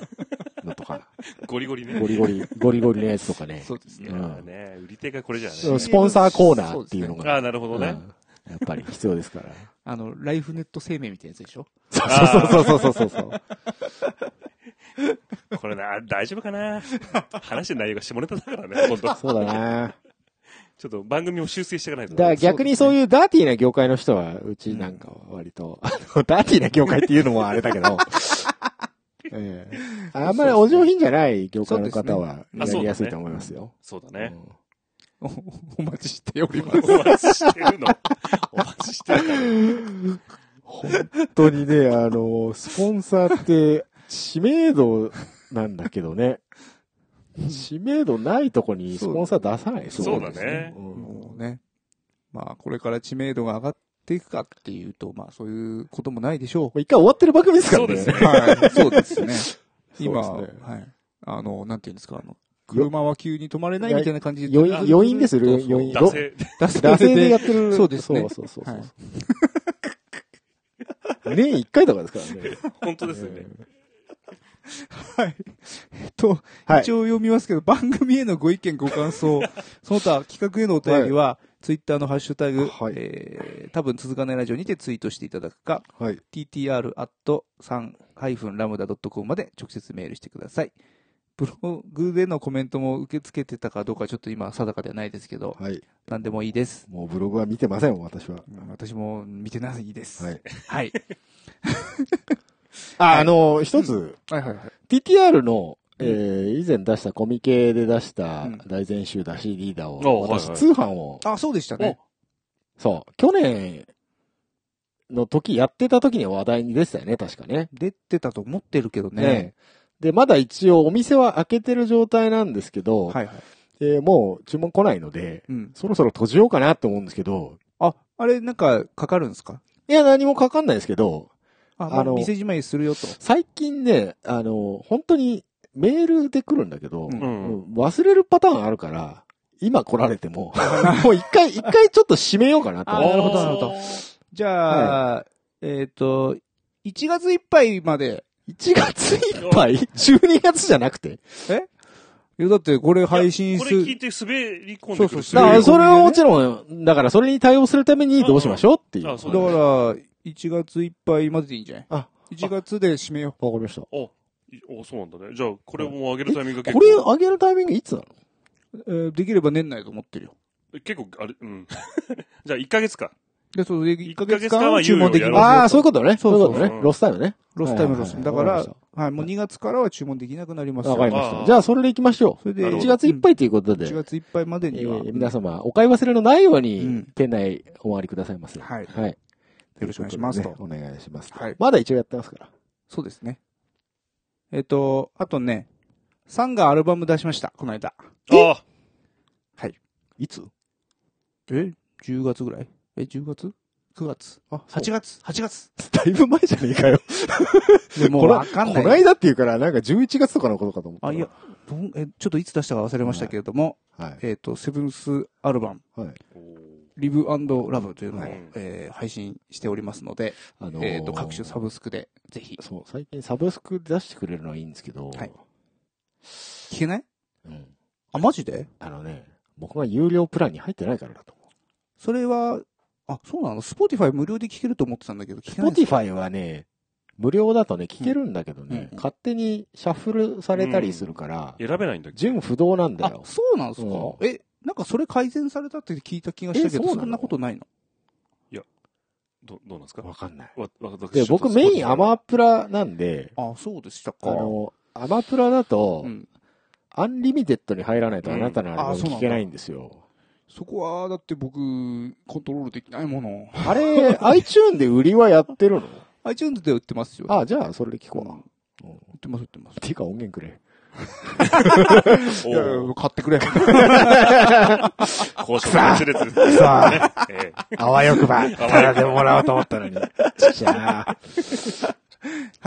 [SPEAKER 2] なのとか、
[SPEAKER 3] ゴリゴリね。
[SPEAKER 2] ゴリゴリ、ゴリゴリのやつとかね。
[SPEAKER 1] そうですね。
[SPEAKER 3] ね、売り手がこれじゃね。
[SPEAKER 2] そうスポンサーコーナーっていうの
[SPEAKER 3] あ
[SPEAKER 2] が。
[SPEAKER 3] あ、なるほどね。
[SPEAKER 2] うんやっぱり必要ですから。
[SPEAKER 1] あの、ライフネット生命みたいなやつでしょ？
[SPEAKER 2] そうそうそうそうそうそう。
[SPEAKER 3] これな、大丈夫かな？話の内容が下ネタだからね、本当
[SPEAKER 2] そうだな
[SPEAKER 3] ちょっと番組を修正していかないと。
[SPEAKER 2] だから逆にそういうダーティーな業界の人は、うちなんかは割と、あの、ダーティーな業界っていうのもあれだけど、ええあんまりお上品じゃない業界の方はやりやすいと思いますよ。
[SPEAKER 3] そうだね。
[SPEAKER 1] おお待ちしております。
[SPEAKER 3] お待ちしてるの。お待ちしてる。
[SPEAKER 2] 本当にね、あの、スポンサーって知名度なんだけどね。知名度ないとこにスポンサー出さないですよ
[SPEAKER 3] そうだね
[SPEAKER 2] うん
[SPEAKER 1] もうね。まあ、これから知名度が上がっっていくかっていうと、まあそういうこともないでしょ
[SPEAKER 2] 一回終わってる番組ですからね。
[SPEAKER 3] そうですね
[SPEAKER 1] う。はい。そうですね。今、
[SPEAKER 2] ね
[SPEAKER 1] はい。あの、なんていうんですか、あの、車は急に止まれないみたいな感じで。
[SPEAKER 2] 余韻余韻ですよ
[SPEAKER 1] そうそう
[SPEAKER 2] 余韻
[SPEAKER 3] 惰性。
[SPEAKER 1] 惰性
[SPEAKER 2] でやってる。
[SPEAKER 1] そうですね
[SPEAKER 2] そうそうそう
[SPEAKER 1] はい
[SPEAKER 2] 年一回とかですからね。
[SPEAKER 3] 本当ですよね。
[SPEAKER 1] はい。えっと、
[SPEAKER 2] はい
[SPEAKER 1] 一応読みますけど、番組へのご意見、ご感想、その他企画へのお便りは、ツイッターのハッシュタグ、
[SPEAKER 2] はい
[SPEAKER 1] えー、多分続かないラジオにてツイートしていただくか、
[SPEAKER 2] はい。
[SPEAKER 1] ttr.3-lambda.com まで直接メールしてください。ブログでのコメントも受け付けてたかどうかちょっと今定かではないですけど、
[SPEAKER 2] はい。
[SPEAKER 1] 何でもいいです。
[SPEAKER 2] もうブログは見てません、私は。
[SPEAKER 1] 私も見てないです。
[SPEAKER 2] はい。
[SPEAKER 1] はい。
[SPEAKER 2] あ、あの、一つ、
[SPEAKER 1] はいはいはい。
[SPEAKER 2] TTR の、えー、以前出したコミケで出した
[SPEAKER 1] うん
[SPEAKER 2] 大全集だ CD だを、
[SPEAKER 3] おはい
[SPEAKER 2] 私
[SPEAKER 3] はい
[SPEAKER 2] 通販を、
[SPEAKER 1] あ、そうでしたね。
[SPEAKER 2] そう、去年の時、やってた時には話題に出てたよね、確かね。
[SPEAKER 1] 出てたと思ってるけどね。
[SPEAKER 2] ねで、まだ一応お店は開けてる状態なんですけど、
[SPEAKER 1] はいはい。
[SPEAKER 2] えーもう注文来ないので、
[SPEAKER 1] うん。
[SPEAKER 2] そろそろ閉じようかなって思うんですけど、
[SPEAKER 1] あ、あれなんかかかるんですか？
[SPEAKER 2] いや、何もかかんないですけど、
[SPEAKER 1] あ、
[SPEAKER 2] あの
[SPEAKER 1] 店じまいするよと。
[SPEAKER 2] 最近ね、あの、本当にメールで来るんだけど、
[SPEAKER 1] うん
[SPEAKER 3] うん。
[SPEAKER 2] うん忘れるパターンあるから、今来られても、もう一回、一回ちょっと閉めようかなと。
[SPEAKER 1] あなるほどなるほどじゃあ、えっ、と、1月いっぱいまで。
[SPEAKER 2] 1月いっぱい ?12 月じゃなくて？
[SPEAKER 1] いや、だってこれ配信する。
[SPEAKER 3] これ聞いて滑り込んでくる。
[SPEAKER 1] そうそう
[SPEAKER 2] だから、それはもち
[SPEAKER 1] ろ
[SPEAKER 2] ろん、だからそれに対応するためにどうしましょうっていう。
[SPEAKER 3] あそう
[SPEAKER 1] だから、1月いっぱいまででいいんじゃない？
[SPEAKER 2] あ、
[SPEAKER 1] 1月で締めよ
[SPEAKER 2] わかりました。こ
[SPEAKER 3] お、いお、そうなんだね。じゃあ、これをもう上げるタイミングが結
[SPEAKER 2] れ
[SPEAKER 3] 構。
[SPEAKER 2] 上げるタイミングいつなの？
[SPEAKER 1] う。えーできれば年内と思ってるよ。
[SPEAKER 3] 結構、あれ、うん。じゃあ、1ヶ月か。
[SPEAKER 1] で、そう、で、1ヶ
[SPEAKER 3] 一ヶ月間
[SPEAKER 1] は注文できま
[SPEAKER 2] ああ、そういうことね。そういうことね
[SPEAKER 3] そうそう。
[SPEAKER 2] ロスタイムね。
[SPEAKER 1] ロスタイムロス。
[SPEAKER 2] はいはい
[SPEAKER 1] だから
[SPEAKER 2] わかりま、
[SPEAKER 1] はい、もう2月からは注文できなくなりますよ。
[SPEAKER 2] わかりました。じゃあ、それで行きましょう。
[SPEAKER 1] それで、
[SPEAKER 3] なるほど
[SPEAKER 2] 1月いっぱいということで
[SPEAKER 1] 1、月いっぱいまで
[SPEAKER 2] え
[SPEAKER 1] には、
[SPEAKER 2] ー皆様、お買い忘れのないよう
[SPEAKER 1] うん
[SPEAKER 2] に、店内お回りくださいませ。
[SPEAKER 1] はい
[SPEAKER 2] はい。
[SPEAKER 1] よろしくお願いしますと
[SPEAKER 2] とねお願いしますと。
[SPEAKER 1] はい
[SPEAKER 2] まだ一応やってますから。
[SPEAKER 1] そうですね。えっ、と、あとね、サンがアルバム出しました、この間。
[SPEAKER 3] あ
[SPEAKER 2] いつ？
[SPEAKER 1] え ?10 月ぐらい？え、10月 ?9 月
[SPEAKER 2] あ、
[SPEAKER 1] ?8 月 ?8 月
[SPEAKER 2] だいぶ前じゃねえかよ。
[SPEAKER 1] でもう
[SPEAKER 2] この
[SPEAKER 1] わかんない。
[SPEAKER 2] この間っていうから、なんか11月とかのことかと思った。
[SPEAKER 1] あ、いや、どんえ、ちょっといつ出したか忘れましたけれども、
[SPEAKER 2] はい。
[SPEAKER 1] えっ、と、セブンスアルバム、
[SPEAKER 2] はい。
[SPEAKER 1] リブラブというのを、
[SPEAKER 3] はい。
[SPEAKER 1] えー配信しておりますので、
[SPEAKER 2] あのー
[SPEAKER 1] えっ、と、各種サブスクで、ぜひ、
[SPEAKER 2] そう、最近サブスク出してくれるのはいいんですけど、
[SPEAKER 1] はい。聞けない？
[SPEAKER 2] うん。
[SPEAKER 1] あ、マジで？
[SPEAKER 2] あのね、僕が有料プランに入ってないからだと思う。
[SPEAKER 1] それは、あ、そうなの？ Spotify 無料で聞けると思ってたんだけど、聞けないんですか
[SPEAKER 2] ？Spotify はね、無料だとね、聞けるんだけどね、
[SPEAKER 1] うん
[SPEAKER 2] 勝手にシャッフルされたりするから、
[SPEAKER 3] 選べないんだっけ？
[SPEAKER 2] 順不同なんだ
[SPEAKER 1] あ
[SPEAKER 2] よ、。
[SPEAKER 1] そうなんですか、
[SPEAKER 2] う
[SPEAKER 1] え、なんかそれ改善されたって聞いた気がしたけど、
[SPEAKER 2] えそ
[SPEAKER 1] んなことないの？
[SPEAKER 3] ど、どうなんですか？
[SPEAKER 2] わかんない。
[SPEAKER 3] わ、私
[SPEAKER 2] で、僕メインア
[SPEAKER 3] マ
[SPEAKER 2] マプラなんで、
[SPEAKER 1] あ、そうでした
[SPEAKER 2] あ
[SPEAKER 1] か。
[SPEAKER 2] の、アマプラだと、
[SPEAKER 1] うん。
[SPEAKER 2] Unlimited に入らないとあなたのあれ聞けないんですよ。
[SPEAKER 1] そこは、だって僕、コントロールできないもの。
[SPEAKER 2] あれ、iTune で売りはやってるの
[SPEAKER 1] ？iTunes で売ってますよ。
[SPEAKER 2] あ、じゃあそれで聞こう。
[SPEAKER 1] 売ってます、売ってます
[SPEAKER 2] っ。ていうか音源くれ。
[SPEAKER 1] 買ってくれ。
[SPEAKER 3] 交渉決裂ですね。
[SPEAKER 2] さあ、
[SPEAKER 3] え
[SPEAKER 2] あわよくば、ただでもらおうと思ったのに。じゃあ、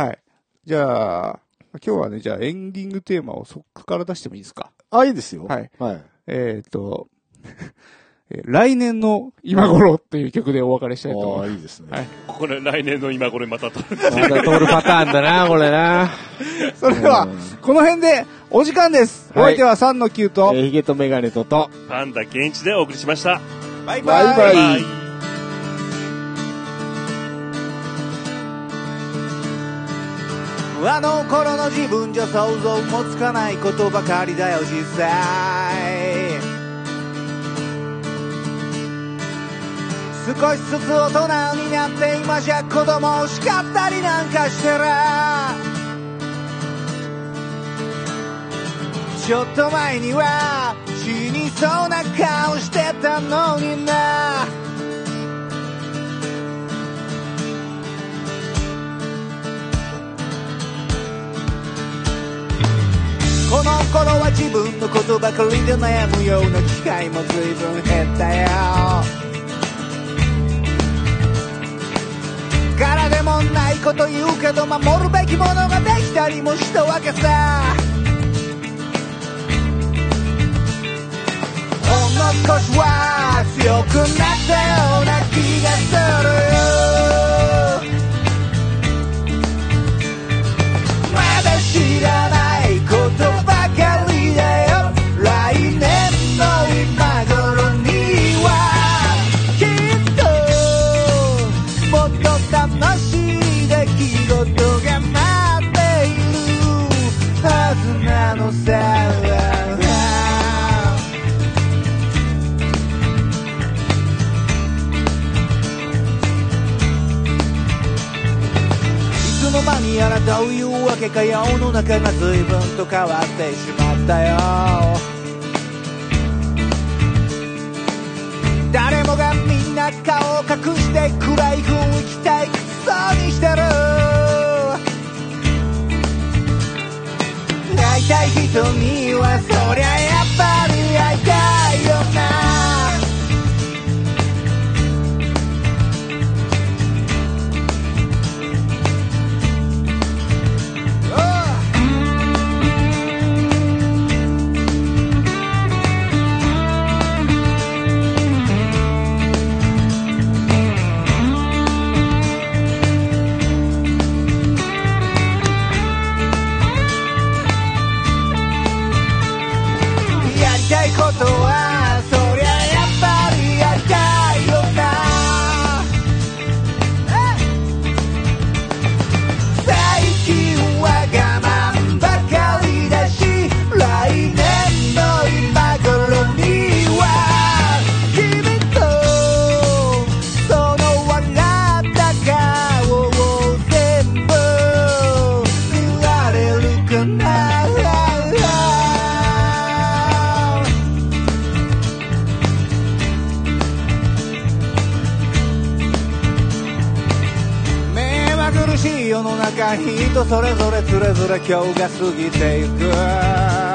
[SPEAKER 1] はい。じゃあ、今日はね、じゃあエンディングテーマをそっから出してもいいですか？
[SPEAKER 2] あ、いいですよ。
[SPEAKER 1] はい。
[SPEAKER 2] はい。
[SPEAKER 1] えっ、と、えー来年の今頃っていう曲でお別れしたいと思い
[SPEAKER 2] ああ、
[SPEAKER 1] ます。
[SPEAKER 2] いいですね。
[SPEAKER 1] はい
[SPEAKER 3] ーこれ来年の今頃にまた撮る。
[SPEAKER 2] また通るパターンだな、これな。
[SPEAKER 1] それでは、この辺でお時間です。お
[SPEAKER 2] はい
[SPEAKER 1] 相手は3の9と、
[SPEAKER 2] えー、ヒゲとメガネとと、
[SPEAKER 3] パンダケンイチでお送りしました。
[SPEAKER 1] バイ
[SPEAKER 2] バイバイ
[SPEAKER 3] バイ
[SPEAKER 5] あの頃の自分じゃ想像もつかないことばかりだよ実際少しずつ大人になって今じゃ子供を叱ったりなんかしてる。ちょっと前には死にそうな顔してたのにな。この頃は自分のことばかりで悩むような機会も随分減ったよ。柄でもないこと言うけど守るべきものができたりもしたわけさ。けか世の中が随分と変わってしまったよ。誰もがみんな顔を隠して暗い雰囲気退屈そうにしてる。会いたい人にはそりゃやっぱり会いたいよな。人それぞれつれづれ今日が過ぎていく。